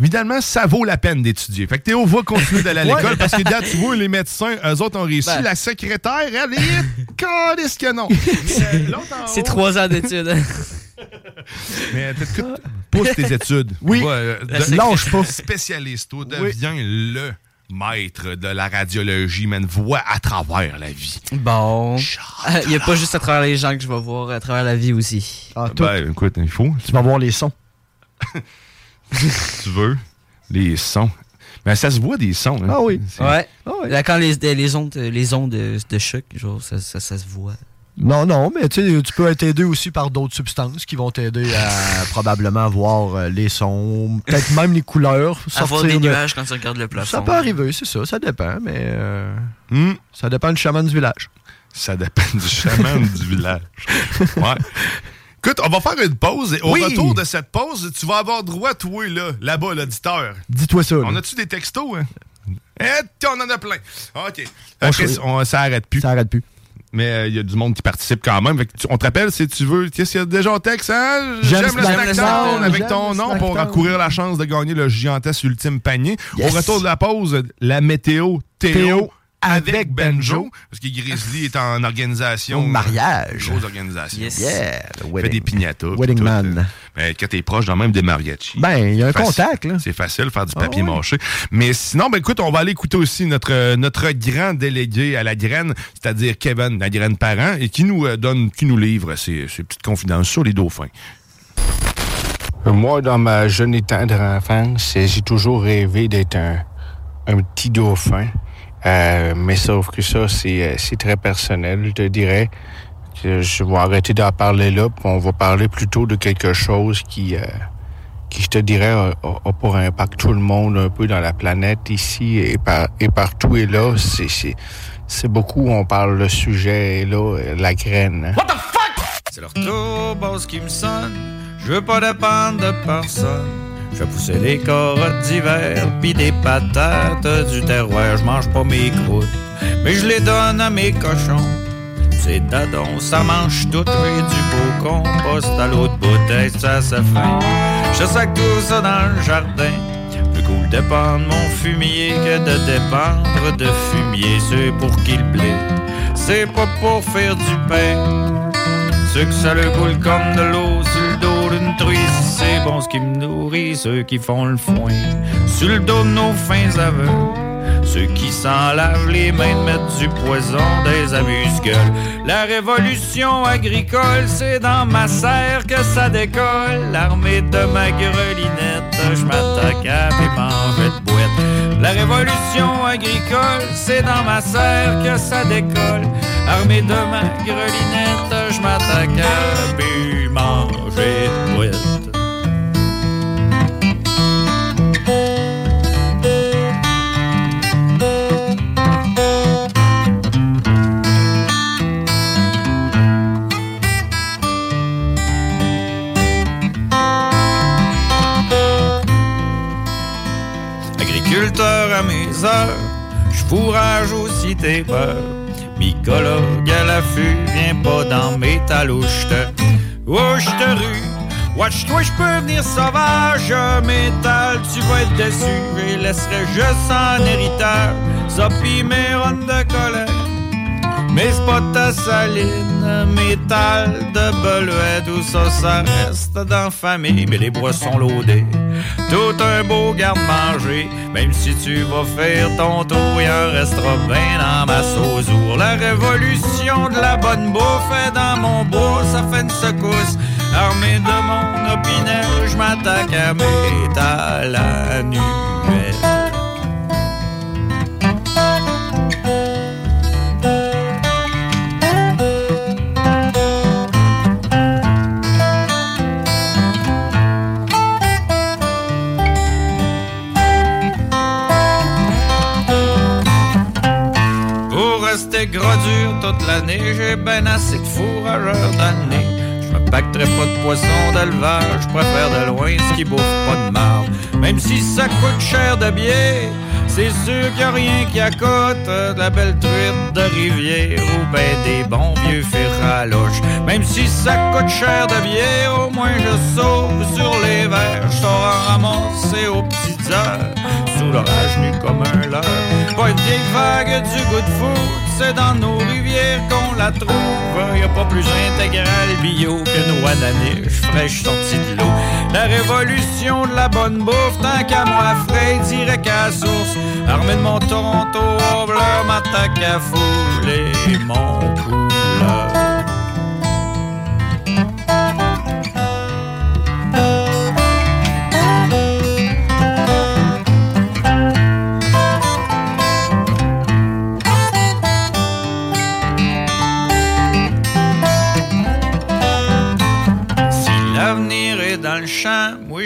évidemment, ça vaut la peine d'étudier. Fait que Théo va continuer d'aller à Ouais. l'école parce que, regarde, tu vois, les médecins, eux autres ont réussi. Ben. La secrétaire, elle est... Calisse que non! C'est trois ans d'études. Mais écoute, pousse tes études. Oui. Va, euh, de-. Lâche pas. Spécialiste, toi, deviens le maître de la radiologie, man. Vois à travers la vie. Bon. Il n'y a pas juste à travers les gens que je vais voir, à travers la vie aussi. Ah, tout. Ben, écoute, il faut. Tu vas voir les sons. si tu veux, les sons. Mais ça se voit des sons. hein. Ah oui. Ouais. Là, quand les, les ondes, les ondes de, de choc, genre, ça, ça, ça se voit. Non, non, mais tu sais, tu peux être aidé aussi par d'autres substances qui vont t'aider à probablement voir euh, les sons, peut-être même les couleurs. Avoir sortir des de- nuages quand tu regardes le plafond. Ça peut arriver, c'est ça, ça dépend, mais euh, Hmm. ça dépend du chaman du village. Ça dépend du chaman du village. Ouais. Écoute, on va faire une pause et au Oui. retour de cette pause, tu vas avoir droit, toi, là, là-bas, l'auditeur. Dis-toi ça. On a-tu des textos, hein? Eh, on en a plein. OK. On on- ça arrête plus. Ça arrête plus. Mais euh, il y a du monde qui participe quand même. On te rappelle, si tu veux, qu'est-ce qu'il y a déjà au texte, hein? J'aime le Snack Snack Town, Town avec ton nom pour Town. courir la chance de gagner le gigantesque ultime panier. Au retour de la pause, la météo Théo, Théo avec Benjo. Parce que Grizzly est en organisation. Au mariage. Grosse organisation. Yes. Yeah, Fait des pignatas. puis Wedding man. euh. Ben, quand t'es proche, dans même des mariachis. Ben, il y a un Facile. contact, là. C'est facile de faire du Ah papier ouais. mâché. Mais sinon, ben écoute, on va aller écouter aussi notre, euh, notre grand délégué à la graine, c'est-à-dire Kevin, la graine parent, et qui nous euh, donne, qui nous livre ses, ses petites confidences sur les dauphins. Moi, dans ma jeune et tendre enfance, j'ai toujours rêvé d'être un, un petit dauphin. Euh, mais sauf que ça, c'est euh, très personnel, je te dirais. Je vais arrêter d'en parler là, puis on va parler plutôt de quelque chose qui, euh, qui je te dirais, a, pour impact tout le monde un peu dans la planète ici et, par, et partout. Et là, c'est, beaucoup, on parle le sujet, et là, euh, la graine. hein. C'est leur tour, boss qui me sonne. Je veux pas dépendre de personne. Je pousser des carottes d'hiver, pis des patates du terroir. Je mange pas mes croûtes, mais je les donne à mes cochons. C'est dadon, ça mange tout, j'ai du beau compost à l'autre bouteille, ça se fait. Je sac tout ça dans le jardin. Plus cool dépendre mon fumier que de dépendre de fumier. C'est pour qu'il blé, c'est pas pour faire du pain. Ceux que ça le coule comme de l'eau c'est bon ce qui me nourrit, ceux qui font le foin sur le dos de nos fins aveux. Ceux qui s'en lavent les mains de mettre du poison des amuse-gueules. La révolution agricole, c'est dans ma serre que ça décolle. L'armée de ma grelinette, je m'attaque à mes manger de boîte. La révolution agricole, c'est dans ma serre que ça décolle. Armée de ma grelinette, je m'attaque à manger je fourrage aussi tes peurs. Mycologue à l'affût, viens pas dans mes talouches. Oh, je te rue. Watch-toi, je peux venir sauvage, métal, tu vas être déçu. Et laisserai juste en héritage, pis mes de colère. Mes spots à saline, métal de beluet, tout ça, ça reste dans mais les boissons loadées. Tout un beau garde-manger, même si tu vas faire ton tour, il en restera bien dans ma sauzour. La révolution de la bonne bouffe est dans mon bois, ça fait une secousse. Armé de mon opinel, je m'attaque à métal annuel. Pour gros dur toute l'année, j'ai ben assez de fourrageurs nez. Je me pacterai pas de poisson d'élevage, je préfère de loin ce qui bouffe pas de marde. Même si ça coûte cher de biais, c'est sûr qu'il y a rien qui accote de la belle truite de rivière ou ben des bons vieux firaloches. Même si ça coûte cher de biais, au moins je sauve sur les verres. Je en ramasser aux petites heures, sous l'orage nu comme un leurre. Des vagues du goût de c'est dans nos rivières qu'on la trouve. Y a pas plus intégral bio qu'une noix d'aniche fraîche sortie de l'eau. La révolution de la bonne bouffe, tant qu'à moi frais, direct à source. Armé de mon Toronto, bleu, m'attaque à fouler mon couleur.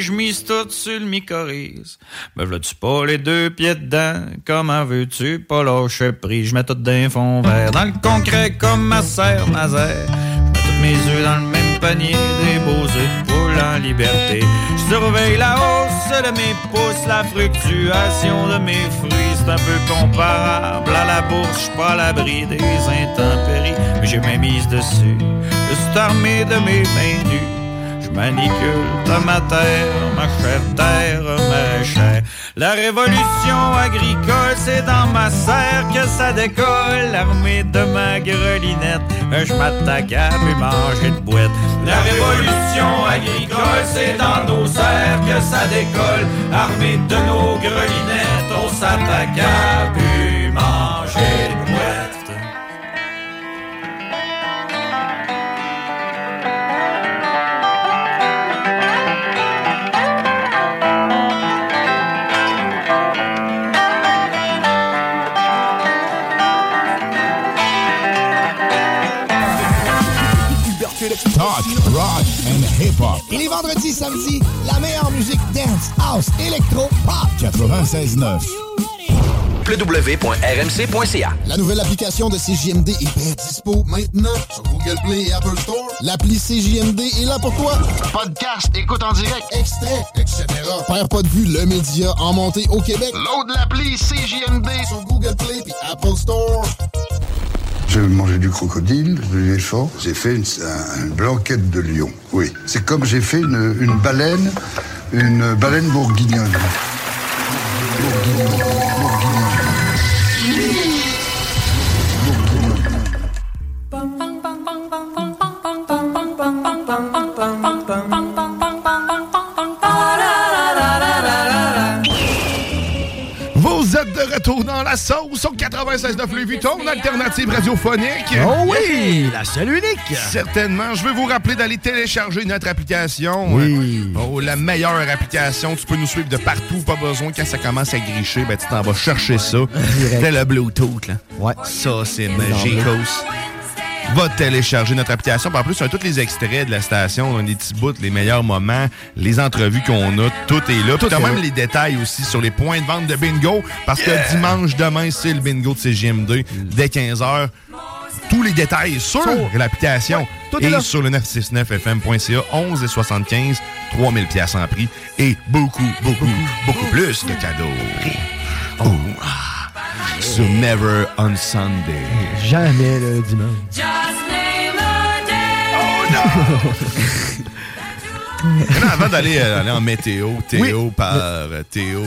Je mise tout sur le mycorhize. Me v'là-tu pas les deux pieds dedans? Comment veux-tu pas lâcher prise? Je mets tout d'un fond vert dans le concret comme ma serre Nazaire. Je mets tous mes œufs dans le même panier, des beaux œufs de poule en liberté. Je surveille la hausse de mes pouces, la fluctuation de mes fruits. C'est un peu comparable à la bourse, je pas à l'abri des intempéries, mais j'ai mes mises dessus. Je suis armé de mes mains nues. Manicule de ma terre, ma chère terre, ma chère. La révolution agricole, c'est dans ma serre que ça décolle. L'armée de ma grelinette, je m'attaque à mes manger de boîte. La révolution agricole, c'est dans nos serres que ça décolle. Armée de nos grelinettes, on s'attaque à pu manger de hip-hop. Et les vendredis, samedis, la meilleure musique dance, house, électro, pop. 96.9. www.rmc.ca. La nouvelle application de CJMD est bien dispo maintenant sur Google Play et Apple Store. L'appli CJMD est là pour toi. Podcast, écoute en direct, extrait, etc. Père pas de vue, le média en montée au Québec. Load l'appli CJMD sur Google Play et Apple Store. J'ai mangé du crocodile, de l'éléphant. J'ai fait une, un- une blanquette de lion. Oui. C'est comme j'ai fait une, baleine, une baleine bourguignonne. Bourguignonne, bourguignonne. Vous retour dans la sauce au 96.9 Louis Vuitton, alternative radiophonique. Oh oui, la seule unique. Certainement. Je veux vous rappeler d'aller télécharger notre application. Oui. Oh, la meilleure application. Tu peux nous suivre de partout. Pas besoin quand ça commence à gricher, ben, tu t'en vas chercher ça. C'est le Bluetooth, là. Ouais. Ça, c'est magicos. Va télécharger notre application. Puis En plus, on a tous les extraits de la station, on a des petits bouts, les meilleurs moments, les entrevues qu'on a, tout est là. Puis t'as est même les détails aussi sur les points de vente de bingo, parce que dimanche, demain, c'est le bingo de CGM2 dès 15h. Tous les détails sur l'application tout est et là. sur le 969fm.ca, 11 et 75, 3000 pièces en prix et beaucoup, beaucoup, beaucoup plus de cadeaux. Oh, ah. sur Never on Sunday. Jamais le dimanche. Non, avant d'aller euh, aller en météo, Théo par euh, Théo.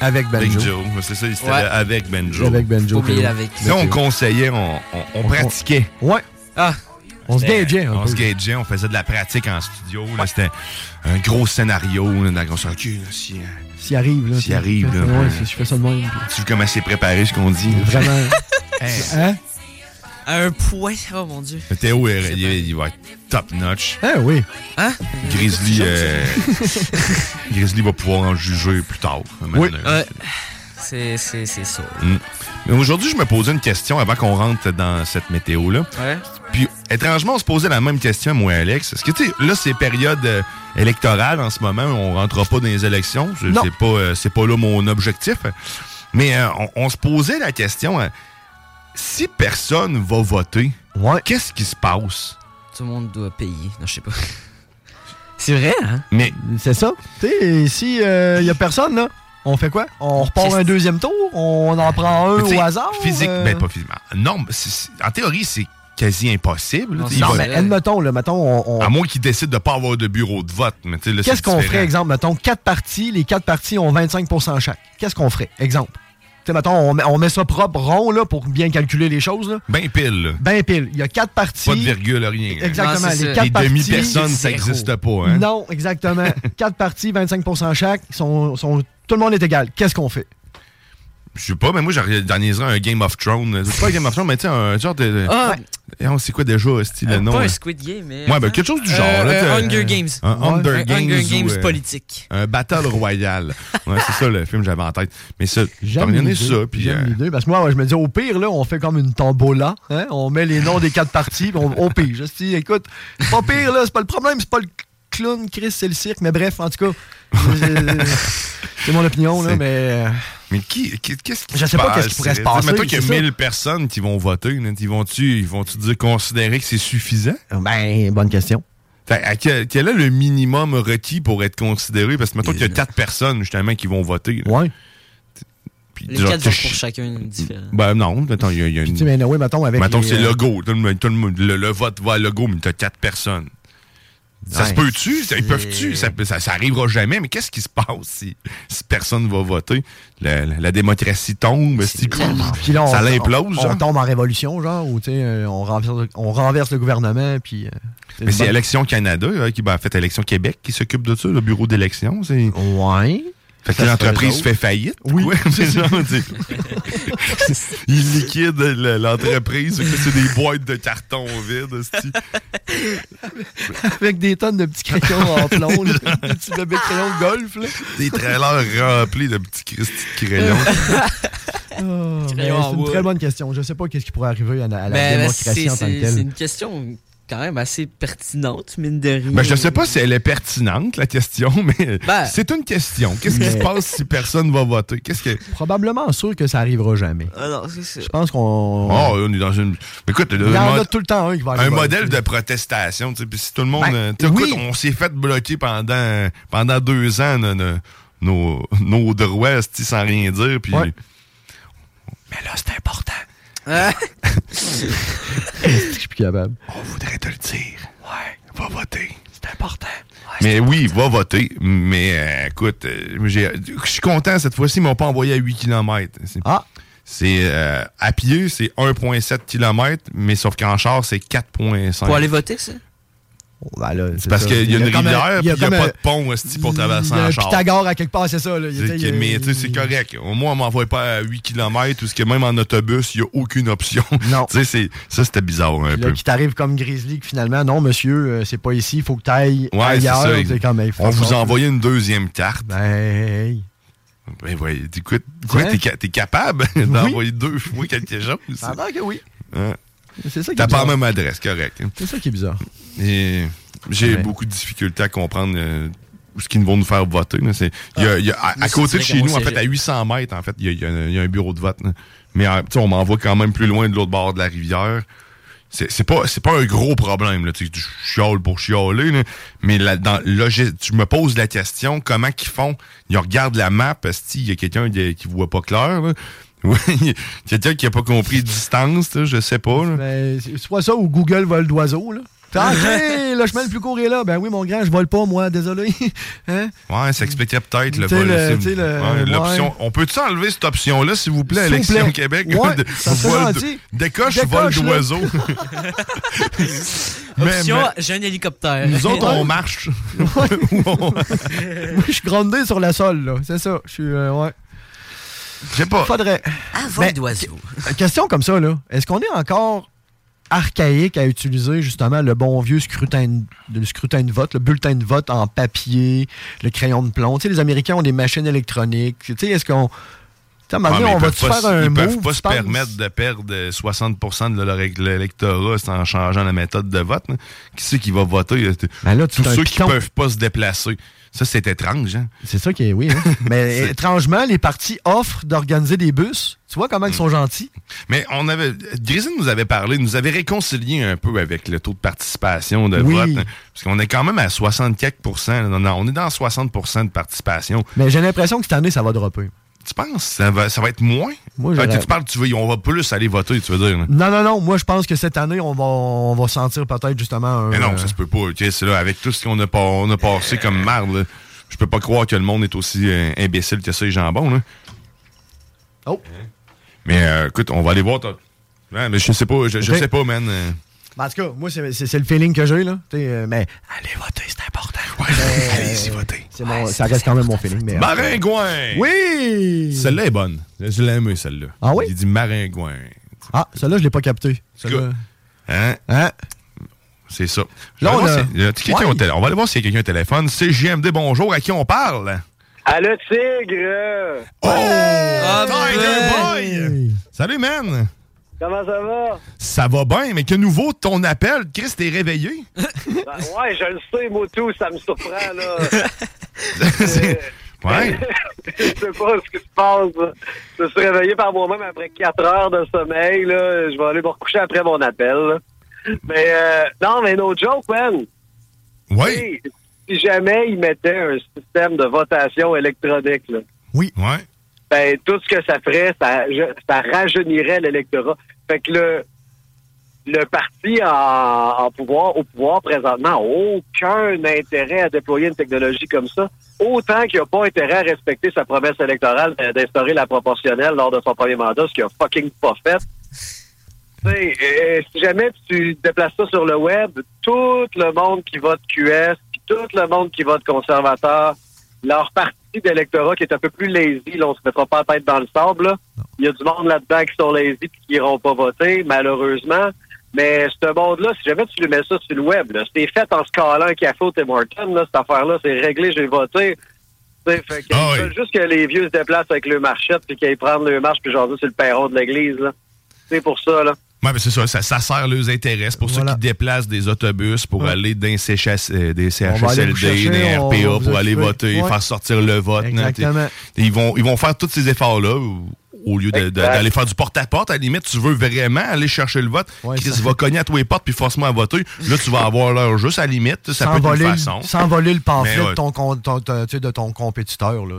Avec Benjo. Joe. C'est ça, c'était Ouais. avec Benjo. Avec Benjo. Là, on conseillait, on, on- on pratiquait. Ouais. Ah. On se gageait On se gageait, on faisait de la pratique en studio. là, C'était un gros scénario. Là, on si, euh, S'il arrive, là. S'il arrive, là, Ouais, ouais. si je fais ça de même. puis- tu veux comment c'est préparé, ce qu'on dit. Vraiment. Hey. Hein? À un point. Oh mon dieu. Théo, il, il- il va être top notch. Ah oui. Hein? Grizzly, euh, Grizzly va pouvoir en juger plus tard. Oui. maintenant. Ouais. C'est, c'est, c'est ça. Mm. Mais aujourd'hui, je me posais une question avant qu'on rentre dans cette météo-là. Ouais. Puis, étrangement, on se posait la même question, moi et Alex. Est-ce que, tu sais, là, c'est période euh, électorale en ce moment. On rentrera pas dans les élections. C'est Non. c'est pas, euh, c'est pas là mon objectif. Mais euh, on, on se posait la question, euh, si personne va voter, qu'est-ce qui se passe? Tout le monde doit payer. Non, je sais pas. C'est vrai, hein? Mais C'est ça. Tu sais, si il y a personne, là, on fait quoi? On repart un deuxième tour? On en prend un au hasard? Physique, euh? ben pas physiquement. Non, en théorie, c'est quasi impossible. Non, mais admettons, là, mettons, on- on, À moins qu'ils décident de pas avoir de bureau de vote. mais tu sais, là, Qu'est-ce qu'on ferait, exemple, mettons, quatre parties, les quatre parties ont 25% chaque. Qu'est-ce qu'on ferait, exemple? Tu sais, mettons, on met, on met ça propre, rond, là, pour bien calculer les choses, là. Ben pile, là. Ben pile. Il y a quatre parties. Pas de virgule, rien. Exactement. Non, les ça. quatre Les parties. demi-personnes, ça n'existe pas. Hein? Non, exactement. quatre parties, 25% chaque. Sont, sont, tout le monde est égal. Qu'est-ce qu'on fait? Je sais pas, mais moi, j'organiserais un Game of Thrones. C'est pas un Game of Thrones, mais tu sais, un genre de. Ah, Eh, on sait quoi déjà, style, le euh, nom? pas hein? un Squid Game, mais. Ouais, ben quelque chose du genre. Euh, là, euh, Hunger Games. Un Hunger Un Games. Hunger ou, Games euh, politique. Un Battle Royale. ouais, c'est ça le film que j'avais en tête. Mais ça, J'aime ça, puis. J'aime euh, l'idée. Parce que moi, ouais, je me dis, au pire, là, on fait comme une tombola. Hein? On met les noms des quatre parties, puis on, on pige. Je dis, écoute, c'est pas pire, là. C'est pas le problème, c'est pas le clown, Chris, c'est le cirque. Mais bref, en tout cas, c'est- mon opinion, là, mais. Mais qui, qui- qu'est-ce qui Je sais pas qu'est-ce qui pourrait se Tu passer, Mettons qu'il y a c'est ça. 1000 personnes qui vont voter. Ils vont-tu ils vont dire considérer que c'est suffisant? Ben, bonne question. Fait, à quel, quel est le minimum requis pour être considéré? Parce que mettons qu'il y a 4 personnes, justement, qui vont voter. là. Ouais. Puis, Les genre, quatre tu- pour chacun différent. Ben non, attends, il y a, il y a Tu une... sais, mais oui, mettons, avec. Mettons que les, c'est euh, le go. Tout le, le le- vote va à le go, mais t'as 4 personnes. Ça se peut-tu? Ils peuvent-tu? Ça, ça, ça arrivera jamais, mais qu'est-ce qui se passe si, si personne va voter? La, la- la démocratie tombe, c'est Puis là, on, ça l'implose, on, genre. tombe en révolution, genre, ou tu sais, euh, on renverse, on renverse le gouvernement, puis. euh, Mais c'est Élection Canada, hein, qui ben, en fait Élection Québec, qui s'occupe de ça, le bureau d'élection. c'est- Ouais. Fait que l'entreprise fait faillite. Oui, Ouais, c'est ça. c'est- Il liquide le- l'entreprise. C'est des boîtes de carton vides. Avec des tonnes de petits crayons en plomb, des petits bébés crayons de golf, là. Des trailers remplis de petits crayons. Oh, c'est une très bonne question. Je sais pas qu'est-ce qui pourrait arriver à, la- à la Ben, démocratie en tant que telle. c'est une question quand même assez pertinente, mine de rien. Ben, je ne sais pas si elle est pertinente, la question, mais Ben. c'est une question. Qu'est-ce qui se passe si personne va voter? Qu'est-ce que. Probablement sûr que ça arrivera jamais. Ah non, c'est ça. Je pense qu'on. Oh, on est dans une. Écoute, Il y en a tout le temps un qui va un voter. modèle de protestation. si tout le monde. Ben, tu sais, oui. écoute, on s'est fait bloquer pendant, pendant deux ans nos, nos, droits sans rien dire. Puis. Ouais. Mais là, c'est important. Ah. Je suis plus capable. On voudrait te le dire. Ouais. Va voter. C'est important. Mais oui, va voter. Mais euh, écoute, euh, j'ai- je suis content cette fois-ci, ils m'ont pas envoyé à 8 km. Ah! C'est euh, à pied, c'est 1,7 km, mais sauf qu'en char, c'est 4,5. Pour aller voter, ça? C'est parce qu'il y a une rivière, puis il n'y a, pas de pont pour traverser Il y a en un char? Pythagore à quelque part, c'est ça. Là. Mais tu sais, c'est correct. Au moins, on m'envoie pas à 8 km, ou ce que même en autobus, il n'y a aucune option. Non. tu sais, ça, c'était bizarre un peu. qui t'arrive comme Grizzly, que finalement, non, monsieur, euh, c'est pas ici, il faut que tu ailles Ouais, c'est ailleurs. on vous envoyé une deuxième carte. Ben, hey. Ben, ouais, écoute, Hein? t'es, ca- t'es capable d'envoyer deux fois quelque chose? Ça a l'air que oui. C'est ça qui T'as pas la même adresse, correct. C'est ça qui est bizarre. Et j'ai Ouais. beaucoup de difficultés à comprendre euh, ce qu'ils vont nous faire voter. là. C'est- il y a- il y a- à, c'est côté de chez nous, en fait, à 800 mètres, en fait, il y a, il y a un- il bureau de vote. là. Mais sais, on m'envoie quand même plus loin de l'autre bord de la rivière. C'est c'est pas, c'est pas un gros problème. Là. Tu sais, Je chiale pour chialer. là. Mais là, dans, tu me poses la question, comment qu'ils font? Ils regardent la map, parce qu'il y a quelqu'un qui, qui voit pas clair. là. Oui, il y a quelqu'un qui a pas compris distance, là, je sais pas. là. Ben, c'est soit ça ou Google vole d'oiseaux, là. Ah, hey, le chemin le plus court est là. Ben oui, mon grand, je vole pas, moi, désolé. hein? Ouais, ça expliquerait peut-être le vol. ouais, l'option- ouais. On peut-tu enlever cette option-là, s'il vous plaît, plaît. Québec? Ouais, De- ça vol de-. Décoche, Décoche, vol d'oiseau. Mais- Option, mais j'ai un hélicoptère. nous autres, on marche. Moi, je suis grondé sur la sol, là. C'est ça. Je suis. euh, ouais. Je sais pas. Faudrait. Mais- d'oiseau. Question comme ça, là. Est-ce qu'on est encore archaïque à utiliser justement le bon vieux scrutin de, le scrutin de vote, le bulletin de vote en papier, le crayon de plomb? Tu sais, les Américains ont des machines électroniques. Tu sais, est-ce qu'on. Tu sais, à un moment Ah, mais on pas faire un Ils peuvent move, pas se permettre de perdre euh, 60 de leur é- l'électorat en changeant la méthode de vote. Qui c'est qui va voter? Ben là, tu Tous ceux qui peuvent pas se déplacer. Ça, c'est étrange. Hein? C'est ça qui est, oui. hein. Mais étrangement, les partis offrent d'organiser des bus. Tu vois comment ils sont gentils? Mais on avait. Grizzly nous avait parlé, nous avait réconcilié un peu avec le taux de participation de Oui. vote. hein, parce qu'on est quand même à 64 là. Non, non, on est dans 60% de participation. Mais j'ai l'impression que cette année, ça va dropper. Tu penses? Ça va, ça va être moins? Moi, j'aurais- tu parles, tu veux, on va plus aller voter, tu veux dire. là. Non, non, non. Moi, je pense que cette année, on va, on va sentir peut-être justement un. Mais non, euh, ça se peut pas. ok, c'est là, avec tout ce qu'on a, pas- on a passé comme marde, je peux pas croire que le monde est aussi euh, imbécile que ça, les jambons. Là. Oh! Mais euh, écoute, on va aller voir. Ouais, mais je sais pas, je, sais pas, man. euh. Ben, en tout cas, moi, c'est le feeling que j'ai, là. Euh, mais allez voter, c'est important. Allez-y voter. C'est mon- ça reste quand même mon feeling. Mais, euh, Maringouin! Oui! Celle-là est bonne. Je l'ai aimée, celle-là. Ah oui? Il dit maringouin. Ah, celle-là, je l'ai pas capté. Celle-là. Hein? Hein? C'est ça. Là, on a-? On va aller voir s'il y a quelqu'un au téléphone. C'est JMD, bonjour. À qui on parle? Allô, tigre! Oh! Ah, Tiger ben. Boy! Salut, man! Comment ça va? Ça va bien, mais que nouveau ton appel? Chris, t'es réveillé? Ben, ouais, je le sais, moi tout, ça me surprend, là. C'est- ouais. je sais pas ce qui se passe. Je me suis réveillé par moi-même après 4 heures de sommeil, là. Je vais aller me recoucher après mon appel, là. Mais, euh, non, mais no joke, man. Oui. Si jamais ils mettaient un système de votation électronique, là, Oui. Ouais. ben, tout ce que ça ferait, ça, ça rajeunirait l'électorat. Fait que le, le parti en, en pouvoir, au pouvoir présentement, a aucun intérêt à déployer une technologie comme ça. Autant qu'il n'a pas intérêt à respecter sa promesse électorale d'instaurer la proportionnelle lors de son premier mandat, ce qu'il a fucking pas fait. Euh, si jamais tu déplaces ça sur le web, tout le monde qui vote QS, puis tout le monde qui vote conservateur, leur parti d'électorat qui est un peu plus lazy, là, on se mettra pas la tête dans le sable. là. Il y a du monde là-dedans qui sont lazy et qui iront pas voter, malheureusement. Mais ce monde-là, si jamais tu lui mets ça sur le web, là, c'est fait en scalant un café au Tim Hortons, là, cette affaire-là, c'est réglé, j'ai voté. Fait qu'ils Ah oui. veulent juste que les vieux se déplacent avec le marchette puis qu'ils prennent le marche puis jaser sur le perron de l'église. C'est pour ça, là. Ouais, mais c'est ça, ça, ça sert leurs intérêts. C'est pour Voilà. ça qu'ils déplacent des autobus pour Ouais. aller dans CHS, euh, des CHSLD, chercher, des RPA pour aller voter, Ouais. faire sortir le vote. Exactement. Ils vont, ils vont faire tous ces efforts-là au- lieu d'aller faire du porte-à-porte. À la limite, tu veux vraiment aller chercher le vote. Chris ça- va cogner à tous les portes puis force-moi à voter. Là, tu vas avoir l'heure juste à la limite. Ça sans, peut être voler, une le- façon. sans voler le pamphlet ouais. de, ton, de ton compétiteur. Là,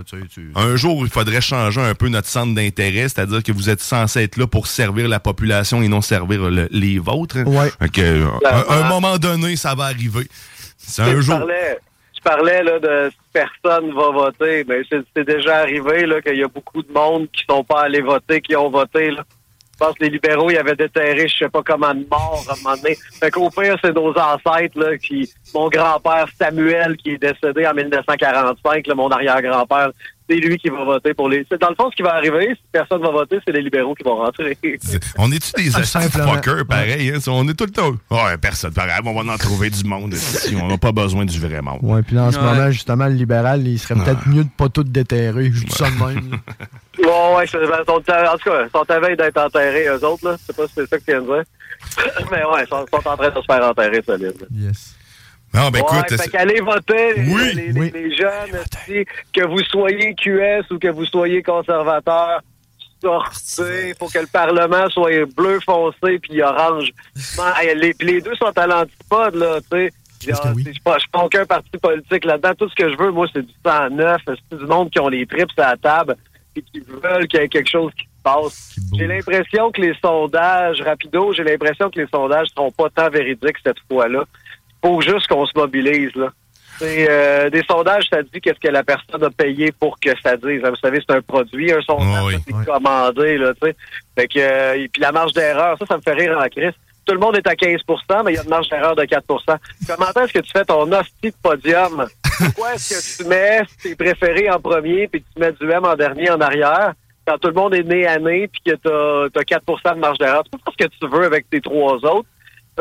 Un jour, il faudrait changer un peu notre centre d'intérêt, c'est-à-dire que vous êtes censé être là pour servir la population et non servir le- les vôtres. Ouais. À un moment donné, ça va arriver. C'est un jour. parlais, tu parlais là, de personne va voter, mais c'est c'est déjà arrivé qu'il y a beaucoup de monde qui sont pas allés voter, qui ont voté. Là. Je pense que les libéraux, ils avaient déterré je sais pas comment de morts à un moment donné. Fait qu'au pire, c'est nos ancêtres, là, qui. Mon grand-père Samuel, qui est décédé en 1945, là, mon arrière-grand-père, c'est lui qui va voter pour les. c'est- Dans le fond, ce qui va arriver, si personne va voter, c'est les libéraux qui vont rentrer. On est-tu des simplement. fuckers, pareil? hein? On est tout le temps. Ouais, personne, pareil. On va en trouver du monde ici. On n'a pas besoin du vrai monde. Ouais, puis là, en ce Ouais. moment, justement, le libéral, il serait peut-être mieux de pas tout déterrer. Je dis ça de même. là. Ouais, ben, sont, en tout cas, ils sont à veille d'être enterrés, eux autres, là. Je sais pas si c'est ça que tu viens de dire. Mais ouais, ils sont, sont en train de se faire enterrer, solide. Yes. Non, ben ouais, écoute, fait qu'allez voter, les, Oui. les, jeunes, aussi, que vous soyez QS ou que vous soyez conservateur, sortez. faut que le Parlement soit bleu foncé puis orange. Non, hey, les, les deux sont à l'antipode, là, tu sais. Je suis pas, je suis pas aucun parti politique là-dedans. Tout ce que je veux, moi, c'est du sang neuf. C'est du monde qui ont les tripes à la table et qui veulent qu'il y ait quelque chose qui se passe. J'ai l'impression que les sondages, rapido, j'ai l'impression que les sondages seront pas tant véridiques cette fois-là. Faut juste qu'on se mobilise, là. Euh, des sondages, ça dit qu'est-ce que la personne a payé pour que ça dise. Vous savez, c'est un produit, un sondage, ça, c'est commandé, là, tu sais. Fait que, euh, et puis la marge d'erreur, ça, ça me fait rire en crise. Tout le monde est à 15% mais il y a une marge d'erreur de 4% Comment est-ce que tu fais ton hostie de podium? Pourquoi est-ce que tu mets tes préférés en premier puis tu mets du M en dernier en arrière quand tout le monde est né à nez puis que t'as as 4% de marge d'erreur? Tu peux faire ce que tu veux avec tes trois autres.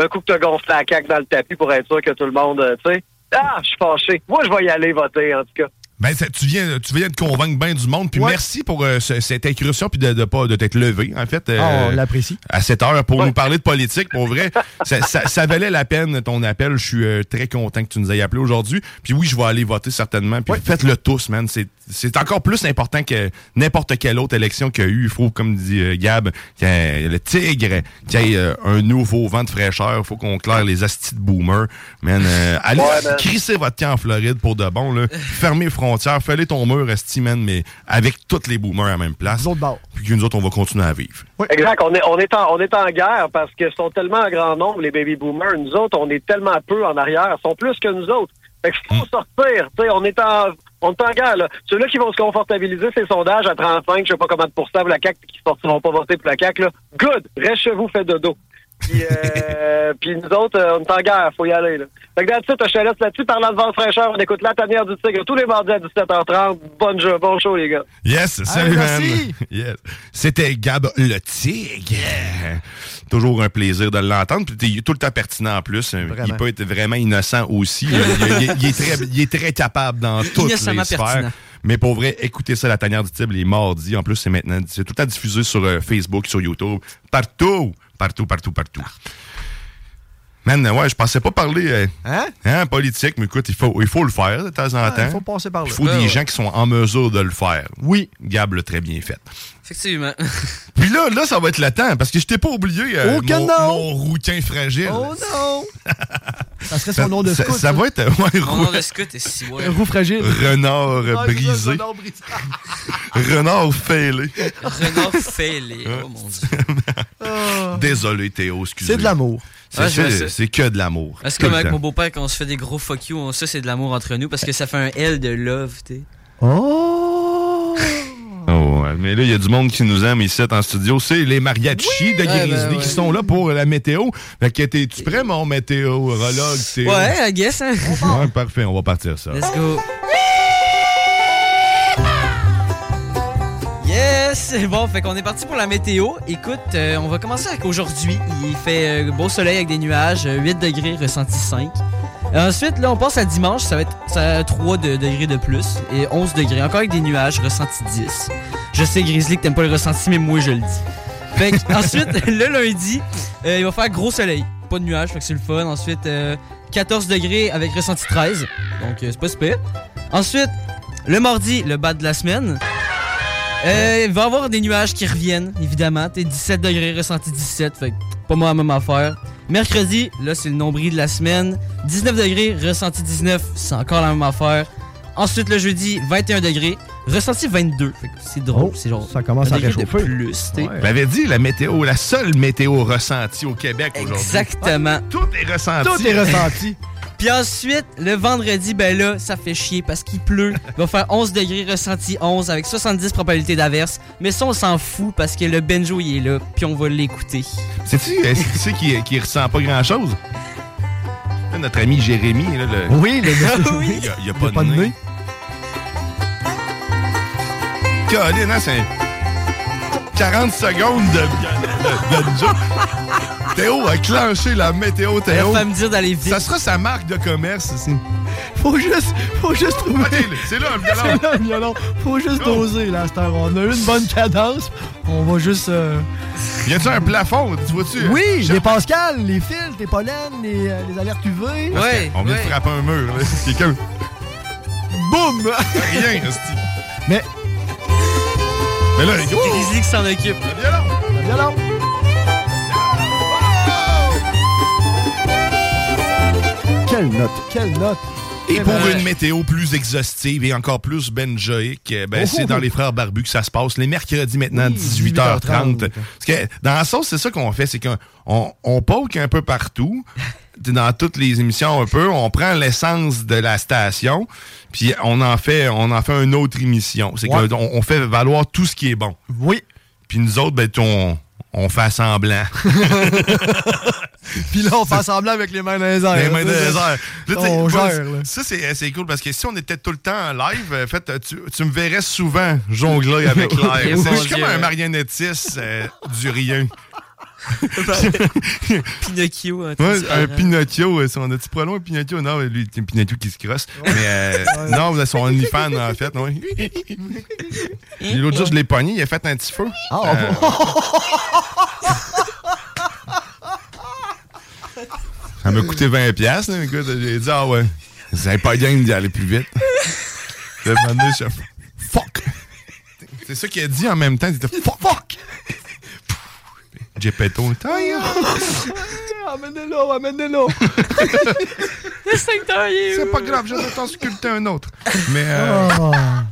Un coup que t'as gonflé la caque dans le tapis pour être sûr que tout le monde, euh, tu sais. Ah, je suis fâché. Moi, je vais y aller voter, en tout cas. Ben, ça- tu viens, tu viens de convaincre bien du monde. Puis merci pour euh, ce- cette incursion puis de, de pas de t'être levé, en fait. euh, Ah, on l'apprécie. À cette heure pour nous parler de politique. Pour vrai, ça, ça- ça valait la peine ton appel. Je suis euh, très content que tu nous aies appelé aujourd'hui. Puis oui, je vais aller voter certainement. Puis faites-le tous, man. C'est c'est encore plus important que n'importe quelle autre élection qu'il y a eu. Il faut, comme dit euh, Gab, qu'il y ait le tigre, qu'il y ait euh, un nouveau vent de fraîcheur. Il faut qu'on claire les astis de boomers. Man, euh, allez Ouais, man. crisser votre camp en Floride pour de bon. Là. Fermez les frontières, fallait ton mur, esti, man, mais avec tous les boomers à la même place. Puis que nous autres, on va continuer à vivre. Exact. On est, on, est en, on est en guerre parce qu'ils sont tellement en grand nombre, les baby boomers. Nous autres, on est tellement peu en arrière. Ils sont plus que nous autres. Fait qu'il faut sortir. Tu sais, on est en. On est en guerre, là. Ceux-là qui vont se confortabiliser ces sondages à 35, je sais pas combien de pourcents pour la CAQ, qui sortiront pas voter pour la CAQ, là. Good! Reste chez vous, faites dodo. Puis, euh, puis nous autres, euh, on est en guerre, faut y aller, là. Fait que là-dessus, je te laisse là-dessus. Parlant de vent fraîcheur, on écoute La Tanière du Tigre tous les mardis à 17h30. Bonne jeu, bon show, les gars. Yes, salut, man. merci. Yes. C'était Gab le Tigre. Toujours un plaisir de l'entendre. Puis il est tout le temps pertinent en plus. Il peut être vraiment innocent aussi. Il, il- il- il est, très, il est très capable dans toutes les sphères. pertinent. Mais pour vrai, écoutez ça, la tanière du Tibre, les mardis. En plus, c'est maintenant, c'est tout le temps diffusé sur euh, Facebook, sur YouTube. Partout. Partout, partout, partout. Man, ouais, je pensais pas parler euh, hein? politique, mais écoute, il faut, il faut le faire de temps en Ah, temps. il faut passer par là. Il faut Ouais, des ouais. gens qui sont en mesure de le faire. Oui. Gab l'a très bien fait. Effectivement. Puis là, là, ça va être le temps, parce que je t'ai pas oublié euh, Oh que mon, non! mon rouquin fragile. Oh non! ça serait son nom de scout. ça va être ouais, Mon roux- nom de scout est si ouais. Un roux fragile. renard euh, Ah, brisé. renard brisé. renard fêlé. Renard fêlé. Oh mon dieu. Ah. Désolé, Théo, excusez. C'est de l'amour. C'est Ouais, que de l'amour. C'est comme avec mon beau-père quand on se fait des gros fuck you, on- ça c'est de l'amour entre nous parce que ça fait un L de love, tu sais. Oh! Ouais, mais là, il y a du monde qui nous aime ici en studio. C'est les mariachis de Grizzly ben, ouais. qui sont là pour la météo. Fait que t'es-tu prêt, mon météorologue? Ouais, I guess, hein. Ouais, parfait, on va partir ça. Let's go. Yes! Bon, fait qu'on est parti pour la météo. Écoute, euh, on va commencer avec aujourd'hui. Il fait euh, beau soleil avec des nuages, euh, 8 degrés, ressenti 5. Euh, ensuite, là, on passe à dimanche, ça va être ça va être 3 de- degrés de plus et 11 degrés. Encore avec des nuages, ressenti 10. Je sais, Grizzly, que t'aimes pas le ressenti, mais moi, je le dis. Fait que, ensuite, le lundi, euh, il va faire gros soleil. Pas de nuages, fait que c'est le fun. Ensuite, euh, 14 degrés avec ressenti 13. Donc, euh, c'est pas super. Ensuite, le mardi, le bas de la semaine. Euh, il va y avoir des nuages qui reviennent, évidemment. T'es 17 degrés, ressenti 17. Fait pas moi la même affaire. Mercredi, là, c'est le nombril de la semaine. 19 degrés, ressenti 19. C'est encore la même affaire. Ensuite, le jeudi, 21 degrés. Ressenti 22. Fait que c'est drôle. c'est genre. Oh, ça commence un à réchauffer. plus, l'avais dit, la météo, la seule météo ressentie au Québec aujourd'hui. Exactement. Tout est ressenti. Tout est ressenti. Puis ensuite, le vendredi, ben là, ça fait chier parce qu'il pleut. Il va faire 11 degrés, ressenti 11 avec 70 probabilités d'averse. Mais ça, on s'en fout parce que le Benjo, il est là, puis on va l'écouter. Sais-tu est-ce que tu sais qui, qui ressent pas grand-chose? Notre ami Jérémy, là, le... Oui, le. Oui. Il y a, il y a pas, de, nez. Colin, hein, c'est 40 secondes de, de, de. Théo a clenché la météo, Théo. Elle va me dire d'aller vite. Ça sera sa marque de commerce ici. Faut juste, faut juste trouver. C'est là le violon. C'est là violon. Faut juste doser, là, cette heure. On a eu une bonne cadence. On va juste. euh, Y a-tu un plafond? Tu vois-tu? Oui, les Pascal, les fils, les pollens, les, euh, les alertes UV. Ouais. On vient de frapper un mur, là. Quelqu'un. Boum! Rien, esti. Mais. Mais là, C'est Grizzly qui s'en occupe. Le violon. Le violon. Quelle note, quelle note. Et Eh pour ben, une météo plus exhaustive et encore plus benjoïque, eh ben, Oh, c'est oh, dans oh. les Frères Barbus que ça se passe, les mercredis maintenant, Oui, 18h30. 18h30. Parce que dans la sauce, c'est ça qu'on fait, c'est qu'on on, on poke un peu partout, dans toutes les émissions un peu, on prend l'essence de la station, puis on en fait on en fait une autre émission. C'est Ouais. qu'on on fait valoir tout ce qui est bon. Oui. Puis nous autres, ben, on, on fait semblant. Puis là, on fait semblant avec les mains dans les airs. Les mains dans les airs. Là, tu sais, On moi, gère, là. Ça, c'est cool parce que si on était tout le temps en live, euh, fait, tu, tu me verrais souvent jongler avec l'air. C'est- comme un marionnettiste euh, du rien. Pinocchio. Un, Ouais, un Pinocchio, euh, on a-tu pas loin un Pinocchio? Non, lui, c'est un Pinocchio qui se crosse. Mais euh, non, vous êtes son OnlyFans, en fait. Oui. L'autre jour, je l'ai pogné, il a fait un petit feu. Ah, Euh, Ça m'a coûté 20$. piastres, là. Écoute, j'ai dit, ah ouais, avez pas game d'y aller plus vite. Le je fuck. C'est ça qu'il a dit en même temps. Il était fuck. fuck. Gepetto, taille. Amenez-le, amenez-le. C'est pas grave, je vais t'en sculpter un autre. Mais. Euh, Ah.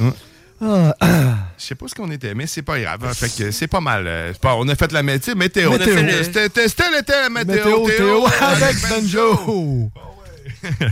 Hum. Ah, ah. Je sais pas ce qu'on était, mais c'est pas grave. hein. Fait que c'est pas mal. euh, pas- on a fait la météo. Météo. C'était l'été, la météo. Météo, Théo, avec Benjo. Benjo.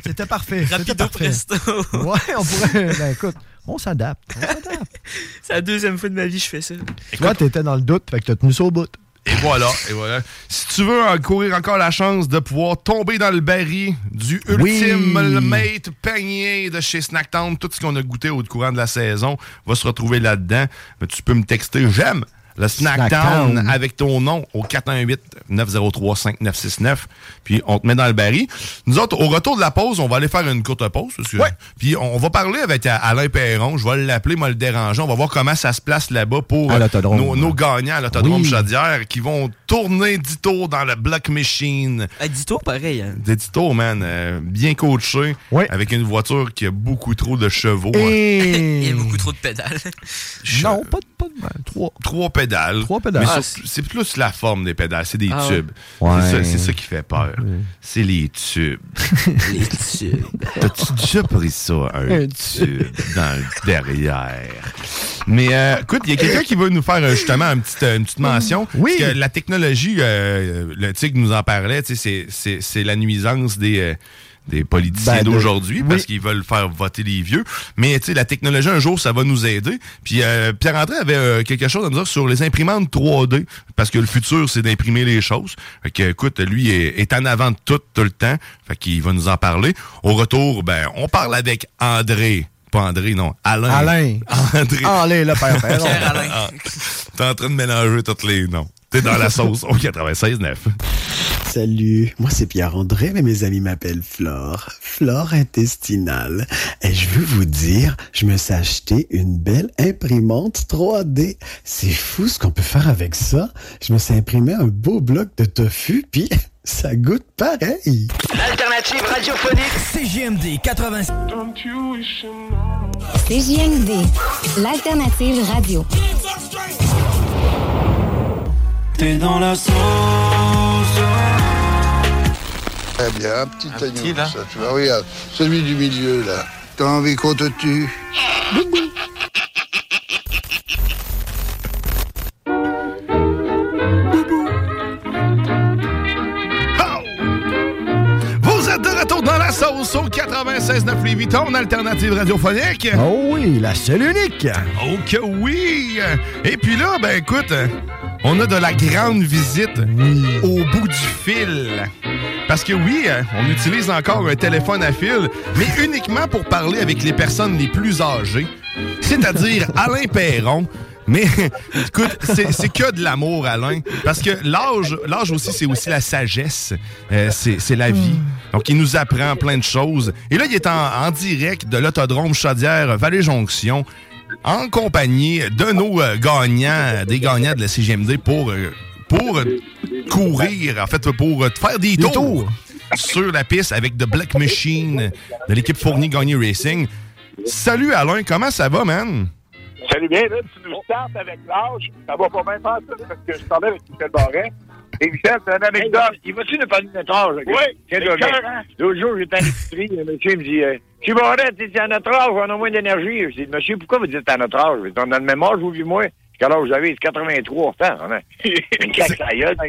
C'était parfait. C'était Rapido parfait. presto. Ouais, on pourrait. Ben écoute, on s'adapte. on s'adapte. C'est la deuxième fois de ma vie que je fais ça. Toi, t'étais dans le doute, fait que t'as tenu ça au bout. Et voilà, et voilà. Si tu veux courir encore la chance de pouvoir tomber dans le baril du Oui. ultime mate panier de chez Snacktown, tout ce qu'on a goûté au courant de la saison va se retrouver là-dedans. Mais tu peux me texter j'aime le Snacktown Snacktown. avec ton nom au 418-903-5969. Puis on te met dans le baril. Nous autres, au retour de la pause, on va aller faire une courte pause. parce que- Puis on va parler avec Alain Perron. Je vais l'appeler, moi le déranger. On va voir comment ça se place là-bas pour nos, nos gagnants à l'autodrome Oui. Chaudière qui vont tourner 10 tours dans le Block Machine. À 10 tours, pareil. hein. Des 10 tours, man. euh, bien coaché. Ouais. Avec une voiture qui a beaucoup trop de chevaux. hein. Il y Et. a beaucoup trop de pédales. Non, pas de, pas de mal. Trois. Trois pédales. Trois pédales. Mais Ah, c'est plus la forme des pédales. C'est des Ah tubes. Ouais. C'est ça, qui fait peur. C'est les tubes. Les tubes. T'as-tu déjà pris ça, un, Un tube dans le derrière? Mais euh, écoute, il y a quelqu'un qui veut nous faire euh, justement une petite, une petite mention. Oui. Parce que la technologie, euh, le tigre nous en parlait, tu sais, c'est- c'est c'est la nuisance des... euh, des politiciens Ben, d'aujourd'hui parce qu'ils veulent faire voter les vieux. Mais tu sais, la technologie, un jour, ça va nous aider. Puis euh, Pierre-André avait euh, quelque chose à nous dire sur les imprimantes 3D parce que le futur, c'est d'imprimer les choses. Fait que, écoute, lui est, est en avant de tout, tout le temps. Fait qu'il va nous en parler. Au retour, ben, on parle avec André. Pas André, non. Alain. Alain. André. Allez, le père. Pierre Alain. Ah, T'es en train de mélanger tous les noms. T'es dans la sauce au 96.9. Salut, moi c'est Pierre-André, mais mes amis m'appellent Flore. Flore intestinale. Et je veux vous dire, je me suis acheté une belle imprimante 3D. C'est fou ce qu'on peut faire avec ça. Je me suis imprimé un beau bloc de tofu, puis ça goûte pareil. L'alternative radiophonique CJMD 80. CJMD, l'alternative radio. T'es dans la sauce. Très bien, un petit agneau, ça, tu vois, regarde, celui du milieu, là. T'as envie qu'on te tue? Retour dans la sauce au 96.9 Louis Vuitton, alternative radiophonique. Oh oui, la seule unique. Oh que oui! Et puis là, ben écoute, on a de la grande visite au bout du fil. Parce que oui, on utilise encore un téléphone à fil, mais uniquement pour parler avec les personnes les plus âgées, c'est-à-dire Alain Perron. Mais écoute, c'est que de l'amour, Alain. Parce que l'âge, l'âge aussi, c'est aussi la sagesse. Euh, c'est la vie. Donc, il nous apprend plein de choses. Et là, il est en, en direct de l'autodrome Chaudière Vallée-Jonction en compagnie de nos euh, gagnants, des gagnants de la CGMD pour, euh, pour courir, en fait, pour faire des tours, sur la piste avec The Black Machine de l'équipe Fournier Gagné Racing. Salut Alain, comment ça va, man? Salut bien, là, tu nous startes avec l'âge. Ça va pas bien faire ça, parce que je parlais avec Michel Barret. Et Michel, c'est une anecdote. il va-tu nous parler de notre âge? Oui, c'est le cœur, hein? L'autre jour, j'étais à l'épicerie, le monsieur me dit, euh, Monsieur Barret, tu dis à notre âge, on a moins d'énergie. Je dis, monsieur, pourquoi vous dites à notre âge? On a le même âge, vous moi. Quel âge vous avez? C'est 83 ans, hein? Une claque à gueule.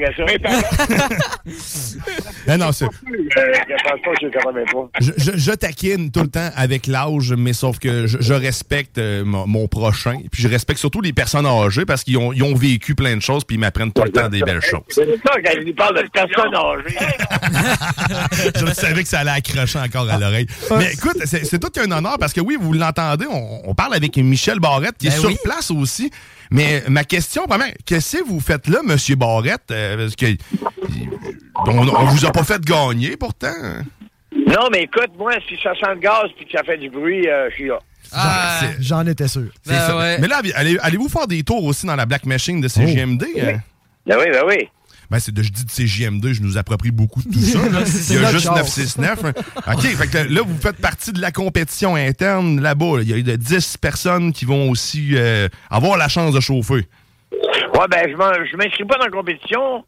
Non, non, c'est- Je pense pas que j'ai 83. Je, je- je taquine tout le temps avec l'âge, mais sauf que je, je respecte euh, mon, mon prochain. Puis je respecte surtout les personnes âgées parce qu'ils ont, ils ont vécu plein de choses puis ils m'apprennent tout le temps des belles choses. C'est ça, quand il parle de personnes âgées. je savais que ça allait accrocher encore à l'oreille. Mais écoute, c'est c'est tout un honneur parce que oui, vous l'entendez, on, on parle avec Michel Barrette qui est Ben sur oui. place aussi. Mais ma question, première, qu'est-ce que vous faites là, Monsieur Barrette? Euh, parce que on, on vous a pas fait gagner pourtant. Non, mais écoute, moi, si ça sent le gaz puis que ça fait du bruit, euh, je suis là. Ah, J'en étais sûr. Ça. Mais là, allez- allez-vous faire des tours aussi dans la Black Machine de CGMD? hein? Ben oui, ben oui. Ben, c'est de, je dis de CGMD, je nous approprie beaucoup de tout ça. là. Il y a juste chance. 969. OK, fait que là, vous faites partie de la compétition interne là-bas. là. Il y a de 10 personnes qui vont aussi euh, avoir la chance de chauffer. Ouais, ben, je m'inscris pas dans la compétition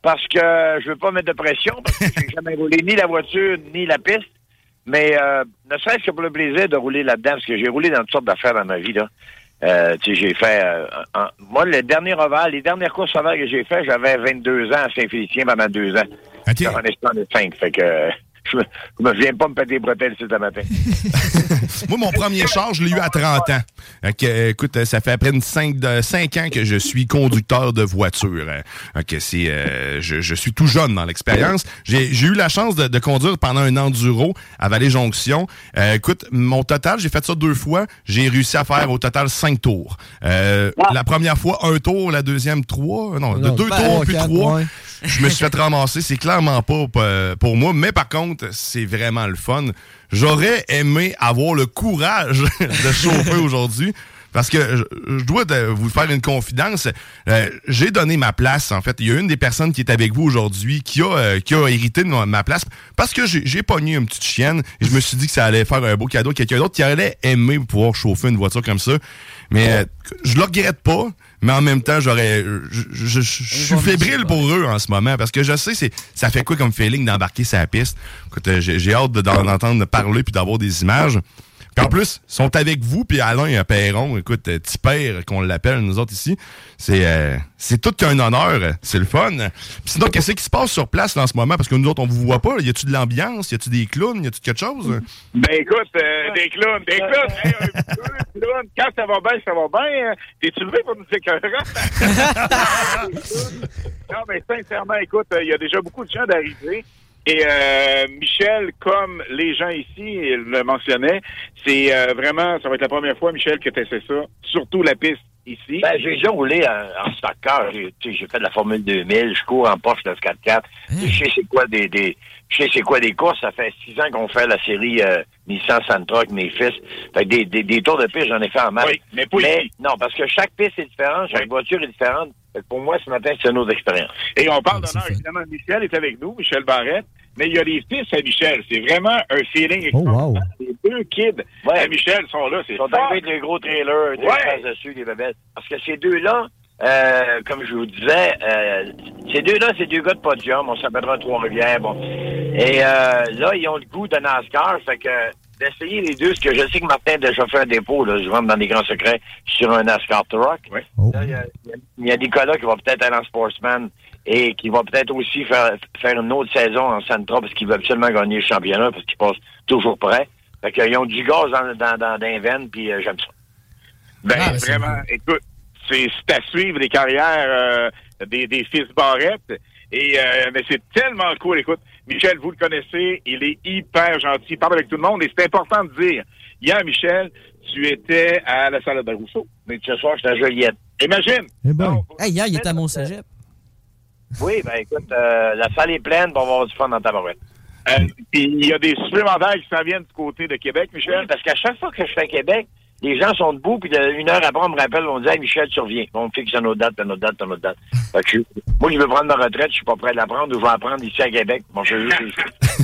parce que je veux pas mettre de pression parce que j'ai jamais roulé ni la voiture ni la piste. Mais euh, ne serait-ce que pour le plaisir de rouler là-dedans, parce que j'ai roulé dans toutes sortes d'affaires dans ma vie, là. Euh, j'ai fait... euh, un- moi, le dernier ovale, les dernières courses ovales que j'ai fait, j'avais 22 ans à Saint-Félicien pendant deux ans. OK. J'en ai j'en ai cinq, fait que... euh, je me, je me viens pas me péter les bretelles ce matin. Moi, mon premier char, je l'ai eu à 30 ans. Euh, écoute, ça fait à peine 5, ans que je suis conducteur de voiture. hein. C'est, euh, je, je suis tout jeune dans l'expérience. J'ai j'ai eu la chance de, de conduire pendant un enduro à Vallée-Jonction. Euh, écoute, mon total, j'ai fait ça deux fois. J'ai réussi à faire au total cinq tours. Euh, La première fois, un tour. La deuxième, trois. Non, de Non, deux ben, tours, puis quatre, trois. ouais. Je me suis fait ramasser. C'est clairement pas pour moi. Mais par contre, c'est vraiment le fun. J'aurais aimé avoir le courage de chauffer aujourd'hui. Parce que je, je dois de- vous faire une confidence. Euh, J'ai donné ma place, en fait. Il y a une des personnes qui est avec vous aujourd'hui qui a, euh, qui a hérité de ma- ma place parce que j'ai j'ai pogné une petite chienne et je me suis dit que ça allait faire un beau cadeau à quelqu'un d'autre qui allait aimer pouvoir chauffer une voiture comme ça. Mais euh, je le regrette pas, mais en même temps, j'aurais. Je, suis fébrile pour eux en ce moment parce que je sais c'est ça fait quoi comme feeling d'embarquer sa piste? Écoute, euh, j'ai hâte de- d'en entendre parler puis d'avoir des images. Puis en plus, ils sont avec vous, puis Alain un Perron, écoute, euh, petit père qu'on l'appelle, nous autres ici. C'est euh, c'est tout qu'un honneur, euh, c'est le fun. Puis sinon, qu'est-ce qui se passe sur place là, en ce moment? Parce que nous autres, on vous voit pas. là. Y a-tu de l'ambiance? Y a-tu des clowns? Y a-tu quelque chose? Ben écoute, euh, des clowns, des clowns, hey, un clown, quand ça va bien, ça va bien. hein. T'es-tu levé pour nous écœurer? non, mais sincèrement, écoute, euh, il y a déjà beaucoup de gens d'arriver. Et euh, Michel, comme les gens ici il le mentionnaient, c'est euh, vraiment, ça va être la première fois, Michel, que tu essaies ça, surtout la piste. ici. Ben, j'ai déjà roulé en, en stock car. J'ai tu sais, j'ai fait de la Formule 2000, je cours en Porsche 944. Je sais c'est quoi des, des je sais c'est quoi des courses? Ça fait six ans qu'on fait la série euh, Nissan Sentra avec mes fils. Fait que des, des, des tours de piste, j'en ai fait en masse. Oui, mais pas ici. Non, parce que chaque piste est différente, chaque voiture est différente. Fait que pour moi, ce matin, c'est une autre expérience. Et on parle d'honneur, évidemment, Michel est avec nous, Michel Barrette. Mais il y a les fils à Michel. C'est vraiment un feeling extraordinaire. Les deux kids à Michel sont là. C'est Ils sont arrivés avec des gros trailers, des Ouais. dessus, des bébelles. Parce que ces deux-là, euh, comme je vous disais, euh, ces deux-là, c'est deux gars de podium. On s'appellera Trois-Rivières. Bon. Et euh, là, ils ont le goût de NASCAR. Fait que d'essayer les deux, ce que je sais que Martin a déjà fait un dépôt, là, je rentre dans des grands secrets, sur un NASCAR Truck. Y a- il y, a- il y a Nicolas qui va peut-être aller en Sportsman et qui va peut-être aussi faire, faire une autre saison en Sentra parce qu'il veut absolument gagner le championnat parce qu'il passe toujours prêt. Fait qu'ils ont du gaz dans, dans, dans, dans les veines, puis euh, j'aime ça. Ben, Ah, vraiment, écoute, c'est à suivre les carrières euh, des, des fils Barrette. Et, euh, mais c'est tellement cool. Écoute, Michel, vous le connaissez, il est hyper gentil, il parle avec tout le monde. Et c'est important de dire, hier, Michel, tu étais à la salle de Rousseau. Mais ce soir, j'étais à Joliette. Imagine! Hey, hier, il était à Mont-Cégep. Oui, ben écoute, euh, la salle est pleine, puis on va avoir du fun dans ta barouette. Euh, puis il y a des supplémentaires qui s'en viennent du côté de Québec, Michel. Parce qu'à chaque fois que je fais Québec, les gens sont debout, puis une heure après, on me rappelle, on me dit Michel, tu reviens. On fixe une autre date, puis une autre date, puis une autre date. Fait que je- moi, je veux prendre ma retraite, je suis pas prêt de la prendre, ou je vais la prendre ici à Québec. Bon, je juste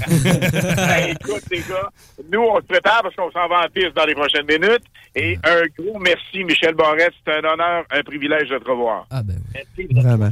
Ben, écoute, les gars, nous, on se prépare parce qu'on s'en va en piste dans les prochaines minutes. Et un gros merci, Michel Barrette. C'est un honneur, un privilège de te revoir. Ah, ben Vraiment.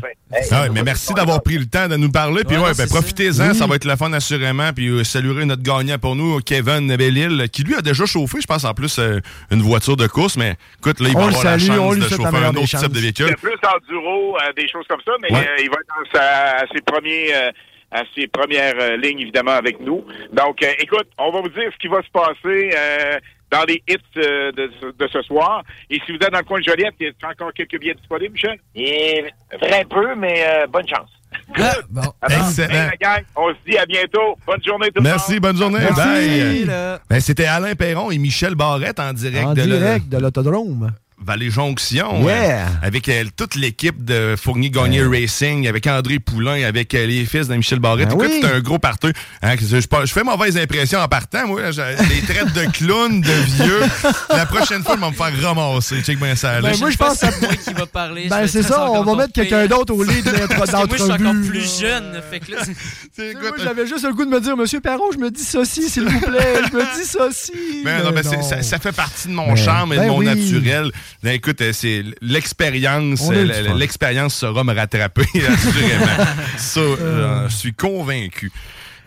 Ah mais merci d'avoir pris le temps de nous parler. Puis Ouais, ben, profitez-en, ça. va être le fun assurément. Puis euh, saluer notre gagnant pour nous, Kevin Bellil, qui lui a déjà chauffé, je pense en plus, euh, une voiture de course. Mais écoute, là, il va avoir salue, la chance de chauffer un autre type de véhicule. C'est plus enduro, euh, des choses comme ça, mais Ouais. euh, il va être dans sa- à ses premiers, euh, à ses premières euh, lignes, évidemment, avec nous. Donc, euh, écoute, on va vous dire ce qui va se passer euh, dans les hits euh, de, ce- de ce soir. Et si vous êtes dans le coin de Joliette, il y a encore quelques billets disponibles, Michel? Et très peu, mais euh, bonne chance. Alors, Excellent. gang, on se dit à bientôt. Bonne journée tout le monde. Merci, bonne journée. Bye. Ben, C'était Alain Perron et Michel Barrette en direct En de le- direct de l'autodrome. Vallée Jonction. Yeah. euh, avec euh, toute l'équipe de Fournier Gagné Racing, avec André Poulain, avec euh, les fils de Michel Barrette. Ben oui. c'est un gros partout. Hein, je, fais mauvaise impression en partant, moi. Les traites de clown, de vieux. La prochaine fois, ils vont me faire ramasser. Check bien ça. Ben, moi, je pense que C'est moi qui va parler. Ben, c'est ça, on va mettre quelqu'un d'autre au lit de notre moi, je suis encore plus jeune. Fait que là, Moi, j'avais juste le goût de me dire, Monsieur Perron, je me dis ceci, s'il vous plaît. Je me dis ceci. Ben, non, Mais ben, non. ça, ça fait partie de mon Ben, charme et de ben mon oui. naturel. Ben, écoute, euh, c'est l'expérience. Euh. L'expérience saura me rattraper, assurément. ça, euh, je suis convaincu.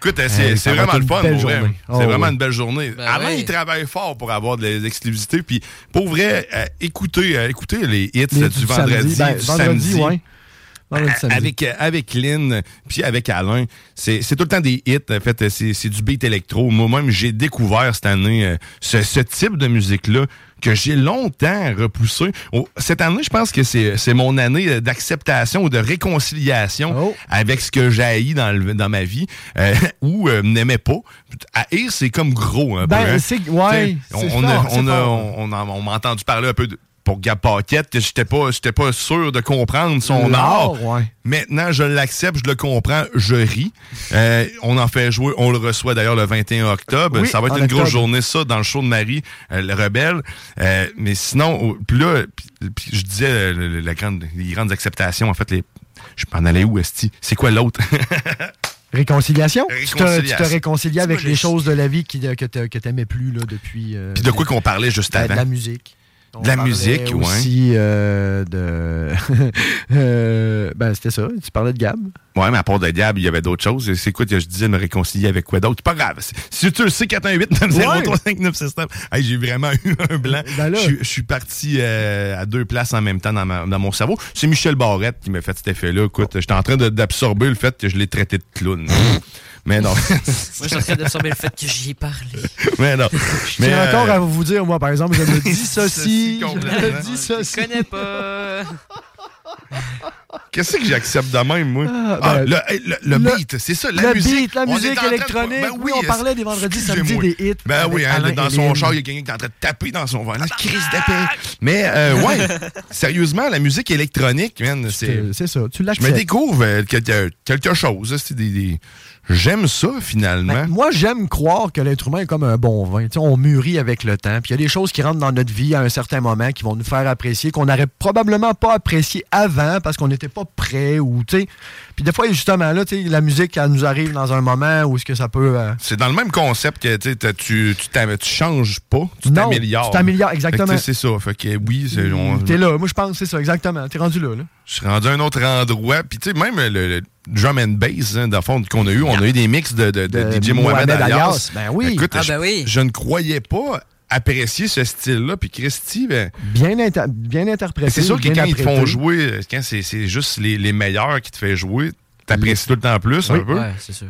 Écoute, c'est Hey, vraiment le fun. pour vrai. C'est Oh, vraiment oui. une belle journée. Ben Avant, oui. il travaille fort pour avoir des exclusivités. Puis, pour vrai, euh, écoutez, euh, écoutez les hits Les- du du vendredi, samedi. Ben, du vendredi, samedi. ouais. Avec, avec Lynn, puis avec Alain, c'est c'est tout le temps des hits. En fait, c'est c'est du beat électro. Moi-même, j'ai découvert cette année euh, ce, ce type de musique-là que j'ai longtemps repoussé. Oh, cette année, je pense que c'est c'est mon année d'acceptation ou de réconciliation avec ce que j'ai haï dans, le- dans ma vie euh, ou euh, n'aimais pas. Haïr, c'est comme gros. Un Ben, peu, hein. c'est- ouais, on, on a- on a- on, a- on m'a entendu parler un peu de- pour Gab Paquette, que j'étais pas, j'étais pas sûr de comprendre son art. ouais. Maintenant, je l'accepte, je le comprends, je ris. Euh, on en fait jouer, on le reçoit d'ailleurs le 21 octobre. Oui, ça va être une grosse journée, ça, dans le show de Marie, euh, le rebelle. Euh, mais sinon, puis là, je disais la grande, les grandes acceptations, en fait, les. Je m'en allais où, Esti? C'est quoi l'autre? Réconciliation? Tu te- Tu te, réconciliais avec les choses de la vie qui, que que t'aimais plus là, depuis. euh, Puis de quoi qu'on parlait juste avant? De la musique. On De la musique, ouais. aussi euh, de. euh, ben, c'était ça. Tu parlais de Gab. Ouais, mais à part de Gab, il y avait d'autres choses. C'est quoi que je disais de me réconcilier avec quoi d'autre? C'est pas grave. Si tu le sais, 418 903 5969 Hey, j'ai vraiment eu un blanc. Ben Je suis- je suis parti euh, à deux places en même temps dans, ma- dans mon cerveau. C'est Michel Barrette qui m'a fait cet effet-là. Écoute, j'étais en train d'absorber le fait que je l'ai traité de clown. mais non. Moi, je suis en train d'absorber le fait que j'y ai parlé. mais non. Mais, tiens euh, encore à vous dire, moi, par exemple, je me dis ceci. je me dis Je ceci. connais pas. Qu'est-ce que j'accepte de même, moi? Ah, Ah, ben, le, hey, le- le le- beat, c'est ça, la le musique. beat, la musique de- électronique. Ben Oui, on parlait des vendredis, samedis, excusez-moi. des hits Ben oui, hein, Alain dans son char, il y a quelqu'un qui est en train de taper dans son. La crise d'épée. Mais, euh, ouais, sérieusement, la musique électronique, man, c'est. C'est ça, tu Je me l'acceptes. découvre euh, quelque, quelque chose. là, c'est des- des- J'aime ça, finalement. Ben, moi, j'aime croire que l'être humain est comme un bon vin. On mûrit avec le temps. Puis il y a des choses qui rentrent dans notre vie à un certain moment qui vont nous faire apprécier, qu'on n'aurait probablement pas apprécié avant parce qu'on n'était pas prêt. Ou. Puis des fois, justement, là, la musique, elle nous arrive dans un moment où est-ce que ça peut. euh, C'est dans le même concept que tu tu tu changes pas, tu Non, t'améliores. tu t'améliores, exactement. C'est ça. Fait que oui, c'est- on- T'es là. Moi, je pense que c'est ça, exactement. T'es rendu là. là. je suis rendu à un autre endroit. Puis tu sais, même le, le drum and bass, hein, dans le fond, qu'on a eu, on a eu des mix de, de, de De DJ Mohamed, Mohamed Alias. Alias, ben oui. Écoute, Ah, je, ben oui. je ne croyais pas apprécier ce style-là. Puis Christy, ben, Bien, inter- bien interprété. c'est sûr que quand ils te font jouer, quand c'est c'est juste les, les meilleurs qui te fait jouer, t'apprécies tout le temps plus Oui. un peu. Ouais, c'est sûr.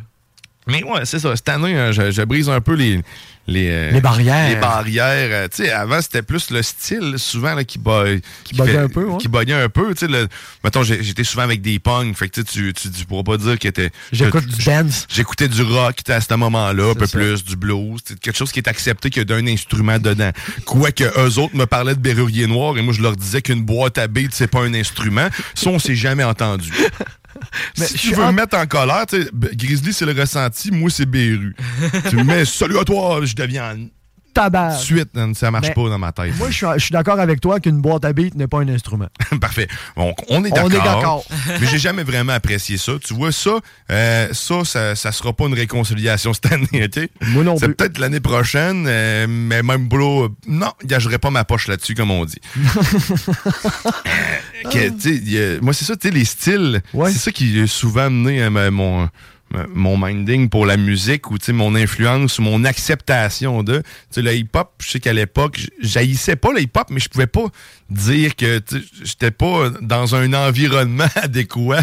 Mais ouais, c'est ça. Cette année, hein, je, je brise un peu les. Les, euh, Les barrières. Les barrières. Euh, tu sais, avant, c'était plus le style, souvent, là, qui, ba- qui, buguait un peu, ouais. Qui buguait un peu. Tu sais, le- mettons, j'étais souvent avec des punks. Fait que tu, tu, tu pourras pas dire que t'es. J'écoute que- du dance. J'écoutais du rock à ce moment-là, un peu ça. plus, du blues. Quelque chose qui est accepté qu'il y a d'un instrument dedans. Quoique eux autres me parlaient de Berrurier Noir et moi, je leur disais qu'une boîte à beat, c'est pas un instrument. Ça, on s'est jamais entendu. Mais si tu veux en- me mettre en colère, tu sais, B- Grizzly, c'est le ressenti, moi, c'est Beru. tu me mets salut à toi, je deviens Tabac. suite, ça marche Mais pas dans ma tête. Moi, je suis, d'accord avec toi qu'une boîte à beat n'est pas un instrument. Parfait. Bon, on est On d'accord. est d'accord. mais j'ai jamais vraiment apprécié ça. Tu vois, ça, euh, ça, ça, ça sera pas une réconciliation cette année, OK? Moi non C'est peut-être l'année prochaine, euh, mais même bro, euh, non, je gagerai pas ma poche là-dessus, comme on dit. Que, a- moi, c'est ça, tu sais, les styles, c'est ça qui a souvent amené euh, ma- mon, mon minding pour la musique ou mon influence ou mon acceptation de. Tu sais, le hip-hop, je sais qu'à l'époque, j'haïssais pas le hip-hop, mais je pouvais pas dire que j'étais pas dans un environnement adéquat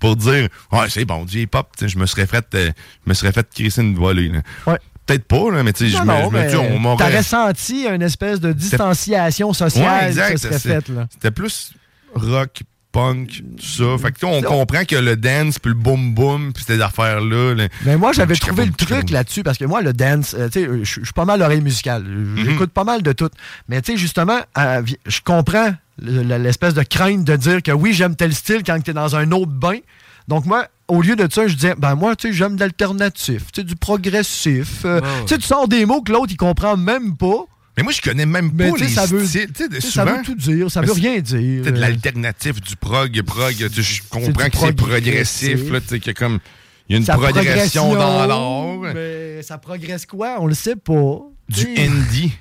pour dire Ouais, c'est bon, du hip-hop, je me serais fait, euh, je me serais fait crisser une volée. là. Ouais. Peut-être pas, là, mais tu sais, je me, dis, on m'aurait. T'aurais senti une espèce de distanciation sociale Ouais, exact, qui se serait faite. là. C'était plus rock, punk, tout ça. Fait que tu sais, on comprend que le dance, puis le boom boom, puis ces affaires-là. là, Mais moi, j'avais trouvé le truc là-dessus parce que moi, le dance, euh, tu sais, je suis pas mal l'oreille musicale. Mhm. J'écoute pas mal de tout. Mais tu sais, justement, euh, je comprends le- le- l'espèce de crainte de dire que oui, j'aime tel style quand tu es dans un autre bain. Donc, moi, au lieu de ça, je disais, ben moi, tu sais, j'aime de l'alternatif, tu sais, du progressif. euh, Tu sais, tu sors des mots que l'autre, il comprend même pas. Mais moi, je connais même Mais pas les ça veut- styles. Ça veut tout dire, ça veut Mais c'est- rien dire. Peut-être de Euh, l'alternatif, du prog, prog. Je comprends que c'est progressif. qu'il y a comme. Il y a une progression dans l'art. Mais ça progresse quoi? On le sait pas. Du indie.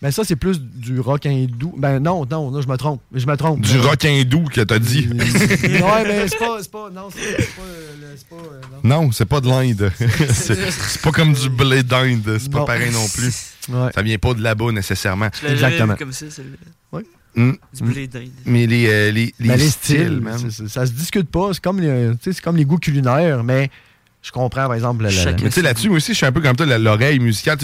Ben ça, c'est plus du rock hindou. Ben non, non, non, je me trompe. Je me trompe. Du rock hindou que t'as dit. ouais, mais c'est pas, c'est pas, non, c'est c'est pas, euh, c'est pas, euh, non. Non, c'est pas de l'Inde. c'est c'est pas comme du blé d'Inde. C'est pas pareil non plus. Ouais. Ça vient pas de là-bas nécessairement. Je vu comme ça, celui-là. Ouais. Mm. Du blé d'Inde. Mais les, euh, les, les Ben, les styles, c'est- c'est- ça se discute pas. C'est comme, les, comme les goûts culinaires, mais je comprends, par exemple, la- la- Mais tu sais, là-dessus, moi aussi, je suis un peu comme toi, l'oreille musicale.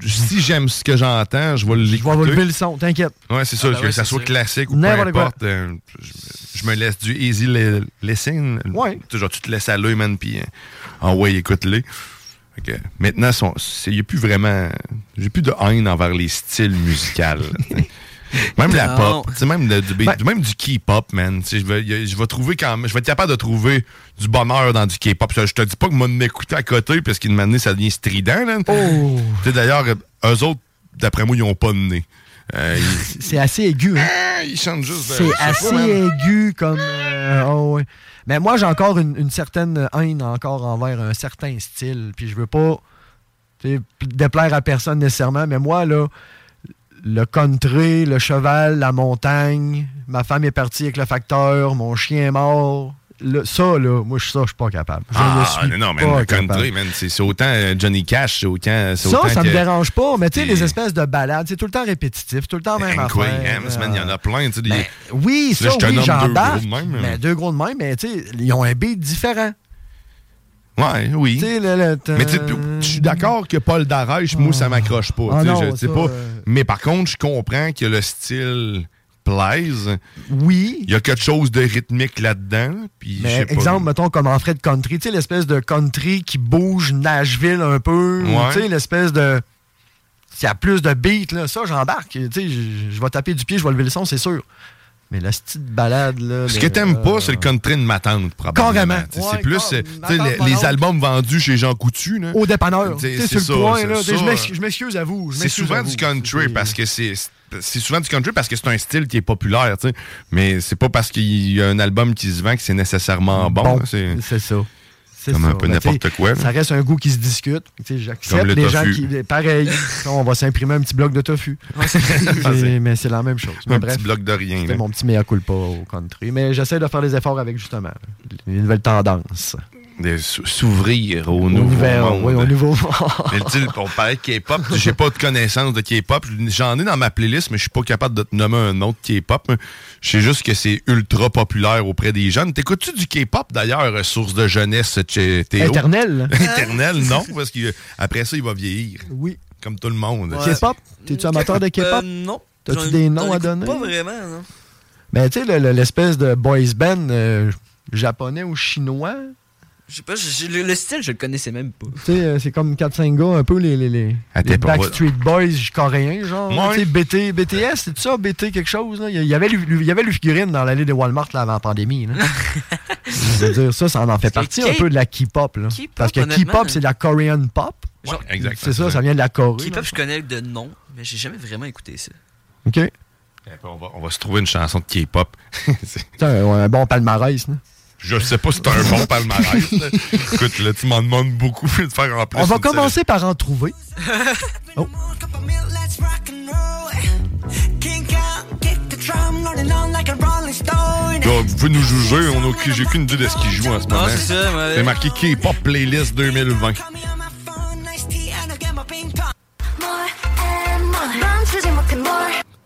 je- si j'aime ce que j'entends, je vais l'écouter. Je vais lever le son, t'inquiète. Ouais, c'est ça, Ah, ben que ouais, ça soit sûr. classique ou peu N'importe quoi. importe. euh, je, je me laisse du easy li- listening. Ouais. Genre, tu te laisses à l'œil, man, puis euh, ah ouais, écoute-les. Fait que, maintenant, il n'y a plus vraiment. J'ai plus de haine envers les styles musicaux. même la pop, même, le- du, Ben même du K-pop, man. Je vais, je trouver quand même. Je vais être capable de trouver du bonheur dans du K-pop. Je te dis pas que moi de m'écouter à côté parce qu'une année, ça devient strident. Là. Oh. D'ailleurs, eux autres, d'après moi, ils n'ont pas de nez. Euh, ils- C'est assez aigu. Hein? Ah, ils chantent juste. C'est je sais assez pas, aigu comme. euh, oh, ouais. Mais moi, j'ai encore une, certaine haine encore envers un certain style. Puis je veux pas déplaire à personne nécessairement, mais moi, là, le country, le cheval, la montagne, ma femme est partie avec le facteur, mon chien est mort. Là, ça, là, moi, ça, je suis pas capable. Je Ah, ne suis non, mais pas le country, c'est autant euh, Johnny Cash, c'est autant. Ça, autant ça que me dérange pas, mais tu sais, les espèces de balades, c'est tout le temps répétitif, tout le temps même Hank affaire. Man, il y en euh, a plein. tu sais, ben, oui, Là, ça, te oui, deux j'embarque. gros de même, mais deux gros de même, mais tu sais, ils ont un beat différent. Ouais, oui. Le- le- Mais tu sais, je suis d'accord que Paul Darèche, moi, ça m'accroche pas. Ah non, ça, pas. euh, Mais par contre, je comprends que le style plaise. Oui. Il y a quelque chose de rythmique là-dedans. Puis, Mais pas. exemple, mettons comme en Fred Country, tu sais, l'espèce de country qui bouge Nashville un peu. Ouais. Tu sais, l'espèce de. S'il y a plus de beats, là, ça, j'embarque. Tu sais, je vais taper du pied, je vais lever le son, c'est sûr. Mais la petite balade, là. Ce le- que t'aimes pas, c'est le country de ma tante, probablement. Carrément. Ouais, c'est plus les, albums vendus chez Jean Coutu. là. Au dépanneur. Tu sais, Tu sais, c'est sur le ça, point, c'est là. ça. Je m'excuse- à vous. C'est souvent du country parce que c'est c'est souvent du country parce que c'est un style qui est populaire, tu sais. Mais c'est pas parce qu'il y a un album qui se vend que c'est nécessairement bon. C'est ça. C'est comme ça. un peu Ben, n'importe quoi. Ça reste un goût qui se discute. Tu sais, Comme J'accepte le les gens qui. Pareil. on va s'imprimer un petit bloc de tofu. Mais c'est la même chose. Mais Un bref, petit bloc de rien. C'était mon petit mea culpa au country. Mais j'essaie de faire des efforts avec justement les nouvelles tendances. De sou- s'ouvrir au nouveau Univers, monde. oui, au nouveau Mais tu sais, on parlait de K-pop. J'ai pas de connaissance de K-pop. J'en ai dans ma playlist, mais je suis pas capable de te nommer un autre K-pop. Je sais juste que c'est ultra populaire auprès des jeunes. T'écoutes-tu du K-pop d'ailleurs, euh, source de jeunesse, chez Théo? Éternel. Éternel, non, parce qu'après ça, il va vieillir. Oui. Comme tout le monde. K-pop? T'es-tu amateur de K-pop? Euh, non. T'as-tu des noms à donner? Pas vraiment, non. Mais tu sais, le- le- l'espèce de boys band euh, japonais ou chinois, Je sais pas, le, le style, je le connaissais même pas. tu sais, euh, c'est comme 4-5 gars, un peu les, les, les, les Backstreet Boys coréens, genre. Ouais. Tu sais, BT, BTS, c'est tout ça, BT quelque chose, là? Il y avait, le- il y avait le figurine dans l'allée de Walmart là, avant la pandémie, là. Je veux dire, ça, ça en fait partie un peu de la K-pop, là. Parce que K-pop, c'est de la Korean pop. Exact. C'est ça, ça vient de la Corée. K-pop, je connais de nom, mais j'ai jamais vraiment écouté ça. OK. Et puis On va, on va se trouver une chanson de K-pop. Un, un bon palmarès, là. Je sais pas si c'est un bon palmarès. là. Écoute, là, tu m'en demandes beaucoup de faire en plus. On va commencer par en trouver. Oh. Là, vous pouvez nous juger, on a aucune- j'ai aucune idée de ce qu'ils jouent en ce moment. c'est ça, ouais. Marqué K-pop Playlist 2020.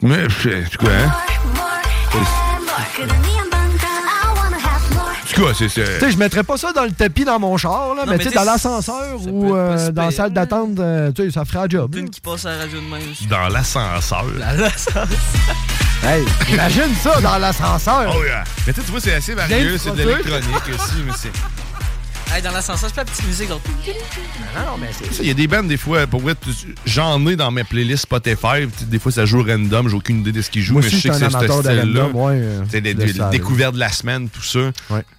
Mais, c'est quoi, hein? C'est... Tu sais, je mettrais pas ça dans le tapis dans mon char, là, Non, mais tu sais, dans l'ascenseur ou euh, dans la salle d'attente, euh, tu sais, ça ferait un job. Une qui passe à la radio de même. Dans l'ascenseur. L'ascenseur. Hey, imagine ça dans l'ascenseur. Oh, yeah. Mais tu sais, tu vois, c'est assez varieux, Bien c'est de l'électronique aussi, mais c'est... Hey, dans l'ascenseur, c'est pas la petite musique. genre. Non, mais c'est. Il y a des bandes, des fois, pour vrai, j'en ai dans mes playlists Spotify. Des fois, ça joue random. J'ai aucune idée de ce qu'ils jouent, Moi mais aussi, je sais que suis c'est un ce amateur de style-là. euh, sais, les, là. découvertes de la semaine, tout ça.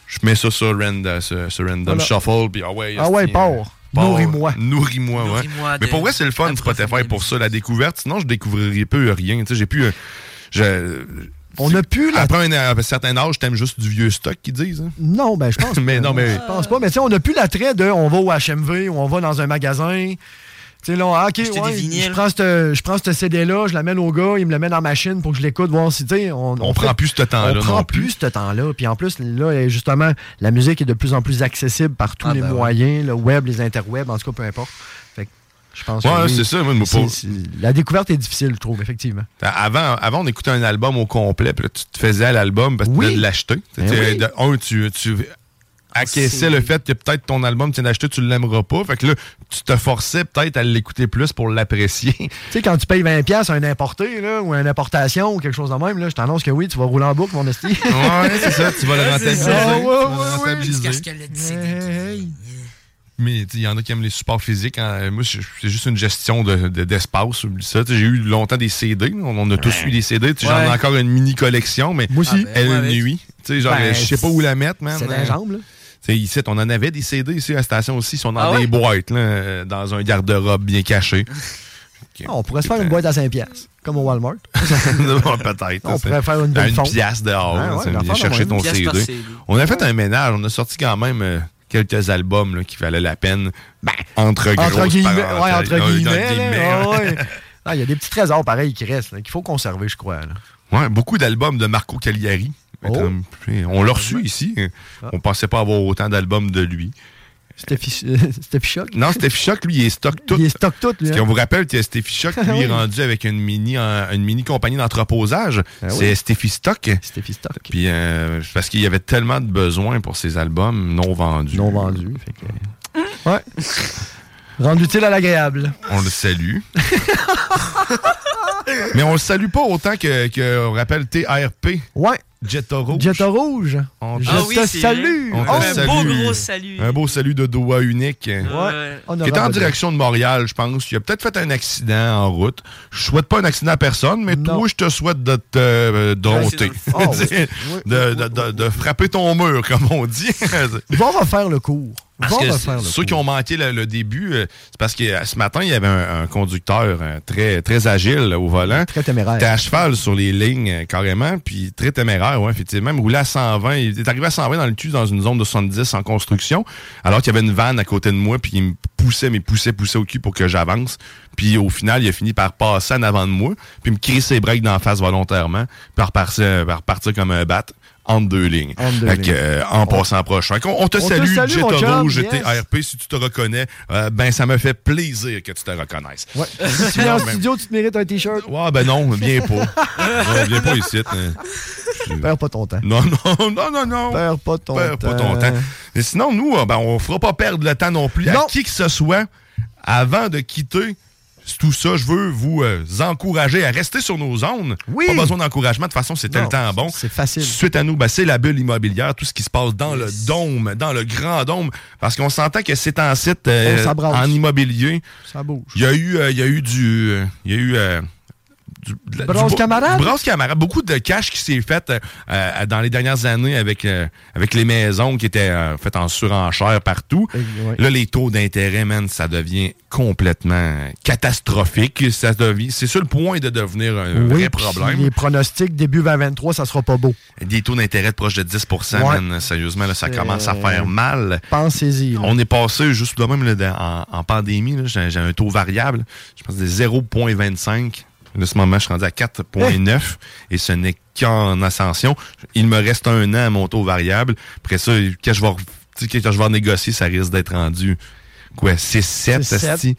Je mets ça sur, random, shuffle, puis ah ouais. Ah ouais, pars. euh. Nourris-moi. Nourris-moi, ouais. Mais pour vrai, c'est le fun, Spotify, pour ça, la découverte. Sinon, je découvrirais peu rien. Tu sais, j'ai plus... euh, On a plus la... Après un, un certain âge, t'aimes juste du vieux stock, qu'ils disent. hein? Non, ben je pense Mais pas. non, mais- Je pense pas. Mais tu sais, on n'a plus l'attrait de on va au HMV ou on va dans un magasin. Tu sais, là, ah, ok, ouais, je prends ce je prends ce CD-là, je l'amène au gars, il me le met dans la machine pour que je l'écoute, voir si, tu sais, on, On prend plus ce temps-là On prend plus plus. ce temps-là. Puis en plus, là, justement, la musique est de plus en plus accessible par tous Ah, les ben ouais. moyens, le web, les interwebs, en tout cas, peu importe. Je pense Ouais, que oui, c'est ça, moi, c'est- c'est- La découverte est difficile, je trouve, effectivement. Avant, avant, on écoutait un album au complet, puis là, tu te faisais à l'album parce que tu Oui. de l'acheter. Ben oui. de un, tu, tu acquiesçais le fait que peut-être ton album, tu viens d'acheter, tu l'aimeras pas. Fait que là, tu te forçais peut-être à l'écouter plus pour l'apprécier. Tu sais, quand tu payes 20$ piastres à un importé, là, ou une importation, ou quelque chose de même, là, je t'annonce que oui, tu vas rouler en boucle, mon esti. ouais, c'est ça, tu vas le Ouais, rentabiliser. c'est ça. tu vas Ouais, le ouais, ouais. Mais il y en a qui aiment les supports physiques. hein. Moi, c'est juste une gestion de- de- d'espace. sais, J'ai eu longtemps des CD. On, on a tous eu des CD. J'en ai encore une mini collection, mais Moi aussi. elle Ah, ben, ouais, nuit. Tu sais, genre, Ben, je sais pas où la mettre, man. C'est dans les jambes, là. Ici, on en avait des CD ici à la station aussi. Ils sont dans Ah des boîtes, là, euh, dans un garde-robe bien caché. Ah, on pourrait se faire une boîte à 5$, piastres, comme au Walmart. Peut-être. On pourrait faire une une pièce dehors. Ouais, là, ouais, chercher de ton CD. CD. On a fait un ménage. On a sorti quand même euh, quelques albums là, qui valaient la peine. Ben, entre guillemets, ouais, entre ouais. ouais. Ah, Il y a des petits trésors pareils qui restent, qu'il faut conserver, je crois. là. Ouais, beaucoup d'albums de Marco Cagliari. Oh. On l'a reçu ici. On pensait pas avoir autant d'albums de lui. Steffi Steffi Shock? Non, Steffi Shock, lui, il est stock tout. Il est stock tout, lui. Parce hein? qu'on vous rappelle que Steffi Shock, lui, Oui. est rendu avec une mini, une mini compagnie d'entreposage. Ah oui. C'est Steffi Stock. Steffi Stock. Puis, euh, parce qu'il y avait tellement de besoins pour ces albums non vendus. Non vendus. fait que- Ouais. Rendu utile à l'agréable. On le salue. Mais on le salue pas autant que, que on rappelle TRP. Ouais. Jetta Rouge. Jetta Rouge. On Je te- te oui, salue. On te Un salue. beau gros salut. Un beau salut de doigt unique. Ouais. Qui est en direction de Montréal, je pense. Il a peut-être fait un accident en route. Je souhaite pas un accident à personne, mais toi, je te souhaite de te euh, dompter. Ah, oui. de, de- de- de frapper ton mur, comme on dit. Va refaire le cours. Parce Va que refaire le ceux qui ont manqué le, le début, euh, c'est parce que euh, ce matin, il y avait un, un conducteur euh, très, très agile là, au volant. Très téméraire. était à cheval sur les lignes euh, carrément, puis très téméraire, Il roulait à 120. Il est arrivé à 120 dans le cul dans une zone de 70 en construction, alors qu'il y avait une vanne à côté de moi, puis il me poussait, mais poussait, poussait au cul pour que j'avance. Puis au final, il a fini par passer en avant de moi, puis me crier ses breaks d'en face volontairement, puis repartir, repartir comme un bat entre deux lignes. Entre deux Fait que, lignes. euh, en passant prochain. On, on te On te salue, salue, mon Jetta chum, Rouge, yes. TRP, si tu te reconnais. euh, ben, ça me fait plaisir que tu te reconnaisses. Ouais. Si tu viens en studio, tu te mérites un t-shirt. Ouais, ben non, viens pas. Ouais, viens pas ici. hein. Perds pas ton temps. Non, non, non, non, non. Perds pas ton Perds temps. pas ton temps. Mais sinon, nous, euh, ben, on fera pas perdre le temps non plus à qui que ce soit avant de quitter. Tout ça, je veux vous euh, encourager à rester sur nos zones. Oui. Pas besoin d'encouragement. De toute façon, c'était le temps bon. C'est facile. Suite à nous, ben, c'est la bulle immobilière, tout ce qui se passe dans le dôme, dans le grand dôme. Parce qu'on s'entend que c'est un site euh, en immobilier. Ça bouge. Il y a eu, euh, il y a eu du. Il y a eu. Du, de la- Brasse du- camarade? brasse camarade. Beaucoup de cash qui s'est fait euh, euh, dans les dernières années avec, euh, avec les maisons qui étaient euh, faites en surenchère partout. ouais. Là, les taux d'intérêt, man, ça devient complètement catastrophique. Ça devient, c'est sur le point de devenir un Oui, vrai problème. Les pronostics, début 2023, ça sera pas beau. Des taux d'intérêt de proche de 10 Ouais. man. Sérieusement, là, ça commence à faire mal. Pensez-y. On est passé juste de même là, en, en pandémie. j'ai un taux variable. Je pense de 0,25. En ce moment, je suis rendu à 4,9 et ce n'est qu'en ascension. Il me reste un an à mon taux variable. Après ça, quand je vais, quand je vais négocier, ça risque d'être rendu quoi, 6-7. 6-7.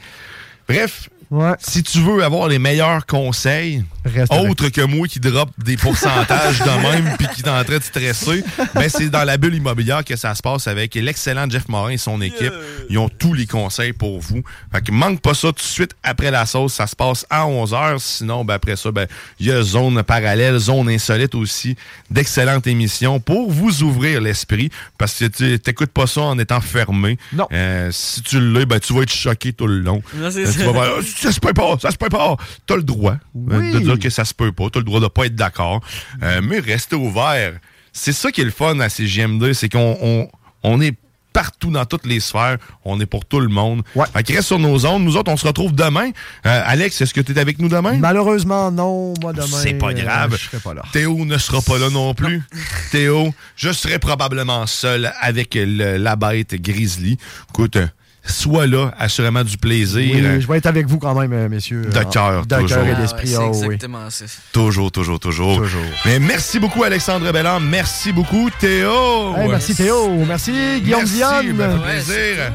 Si tu veux avoir les meilleurs conseils, Reste avec- autres que moi qui drop des pourcentages de même puis qui est en train de stresser, ben c'est dans la bulle immobilière que ça se passe avec l'excellent Jeff Morin et son équipe. Ils ont tous les conseils pour vous. Fait que manque pas ça tout de suite après la sauce. Ça se passe à 11h. Sinon, ben après ça, ben il y a Zone Parallèle, Zone Insolite aussi. D'excellentes émissions pour vous ouvrir l'esprit. Parce que tu t'écoutes pas ça en étant fermé. Non. Euh, si tu l'es, ben tu vas être choqué tout le long. Non, c'est Euh, tu ça. vas voir, ça se peut pas, ça se peut pas. T'as le droit euh, Oui. de dire que ça se peut pas. T'as le droit de pas être d'accord. Euh, mais rester ouvert. C'est ça qui est le fun à CGMD, c'est qu'on on, on est partout dans toutes les sphères. On est pour tout le monde. Fait que reste sur nos ondes. Nous autres, on se retrouve demain. Euh, Alex, est-ce que tu es avec nous demain? Malheureusement, non. Moi, demain. C'est pas grave. euh, je serai pas là. Théo ne sera pas là non plus. Théo, je serai probablement seul avec le- la bête Grizzly. Écoute, sois là, assurément du plaisir. Oui, je vais être avec vous quand même, euh, messieurs. De En- cœur, De cœur toujours. et Ah ouais, d'esprit. ah oui. exactement ça. Toujours, toujours, toujours. Mais merci beaucoup, Alexandre Belland. Merci beaucoup, Théo. Hey, merci Théo. Merci Guillaume Merci, ben, plaisir.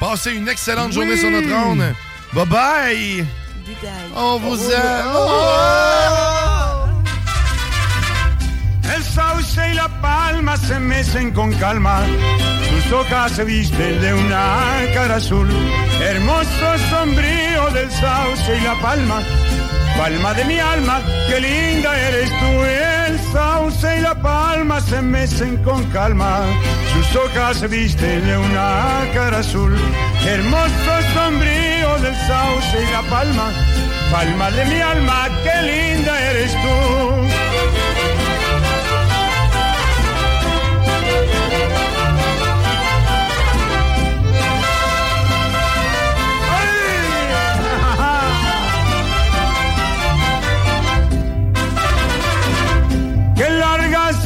Passez une excellente journée sur notre onde. Bye bye. On vous aime. El sauce y la palma se mecen con calma, sus hojas se visten de una cara azul, hermoso sombrío del sauce y la palma, palma de mi alma, qué linda eres tú, el sauce y la palma se mecen con calma, sus hojas se visten de una cara azul, hermoso sombrío del sauce y la palma, palma de mi alma, qué linda eres tú.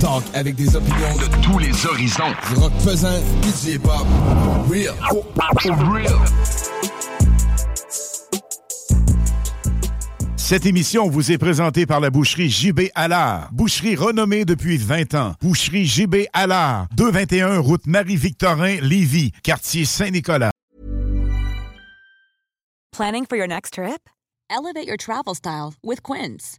Talk avec des opinions de tous les horizons. Du rock pesant, pis du hip-hop. Real. Real. Cette émission vous est présentée par la boucherie JB Allard. Boucherie renommée depuis 20 ans. Boucherie JB Allard. 221 route Marie-Victorin, Lévis, quartier Saint-Nicolas. Planning for your next trip? Elevate your travel style with Quince.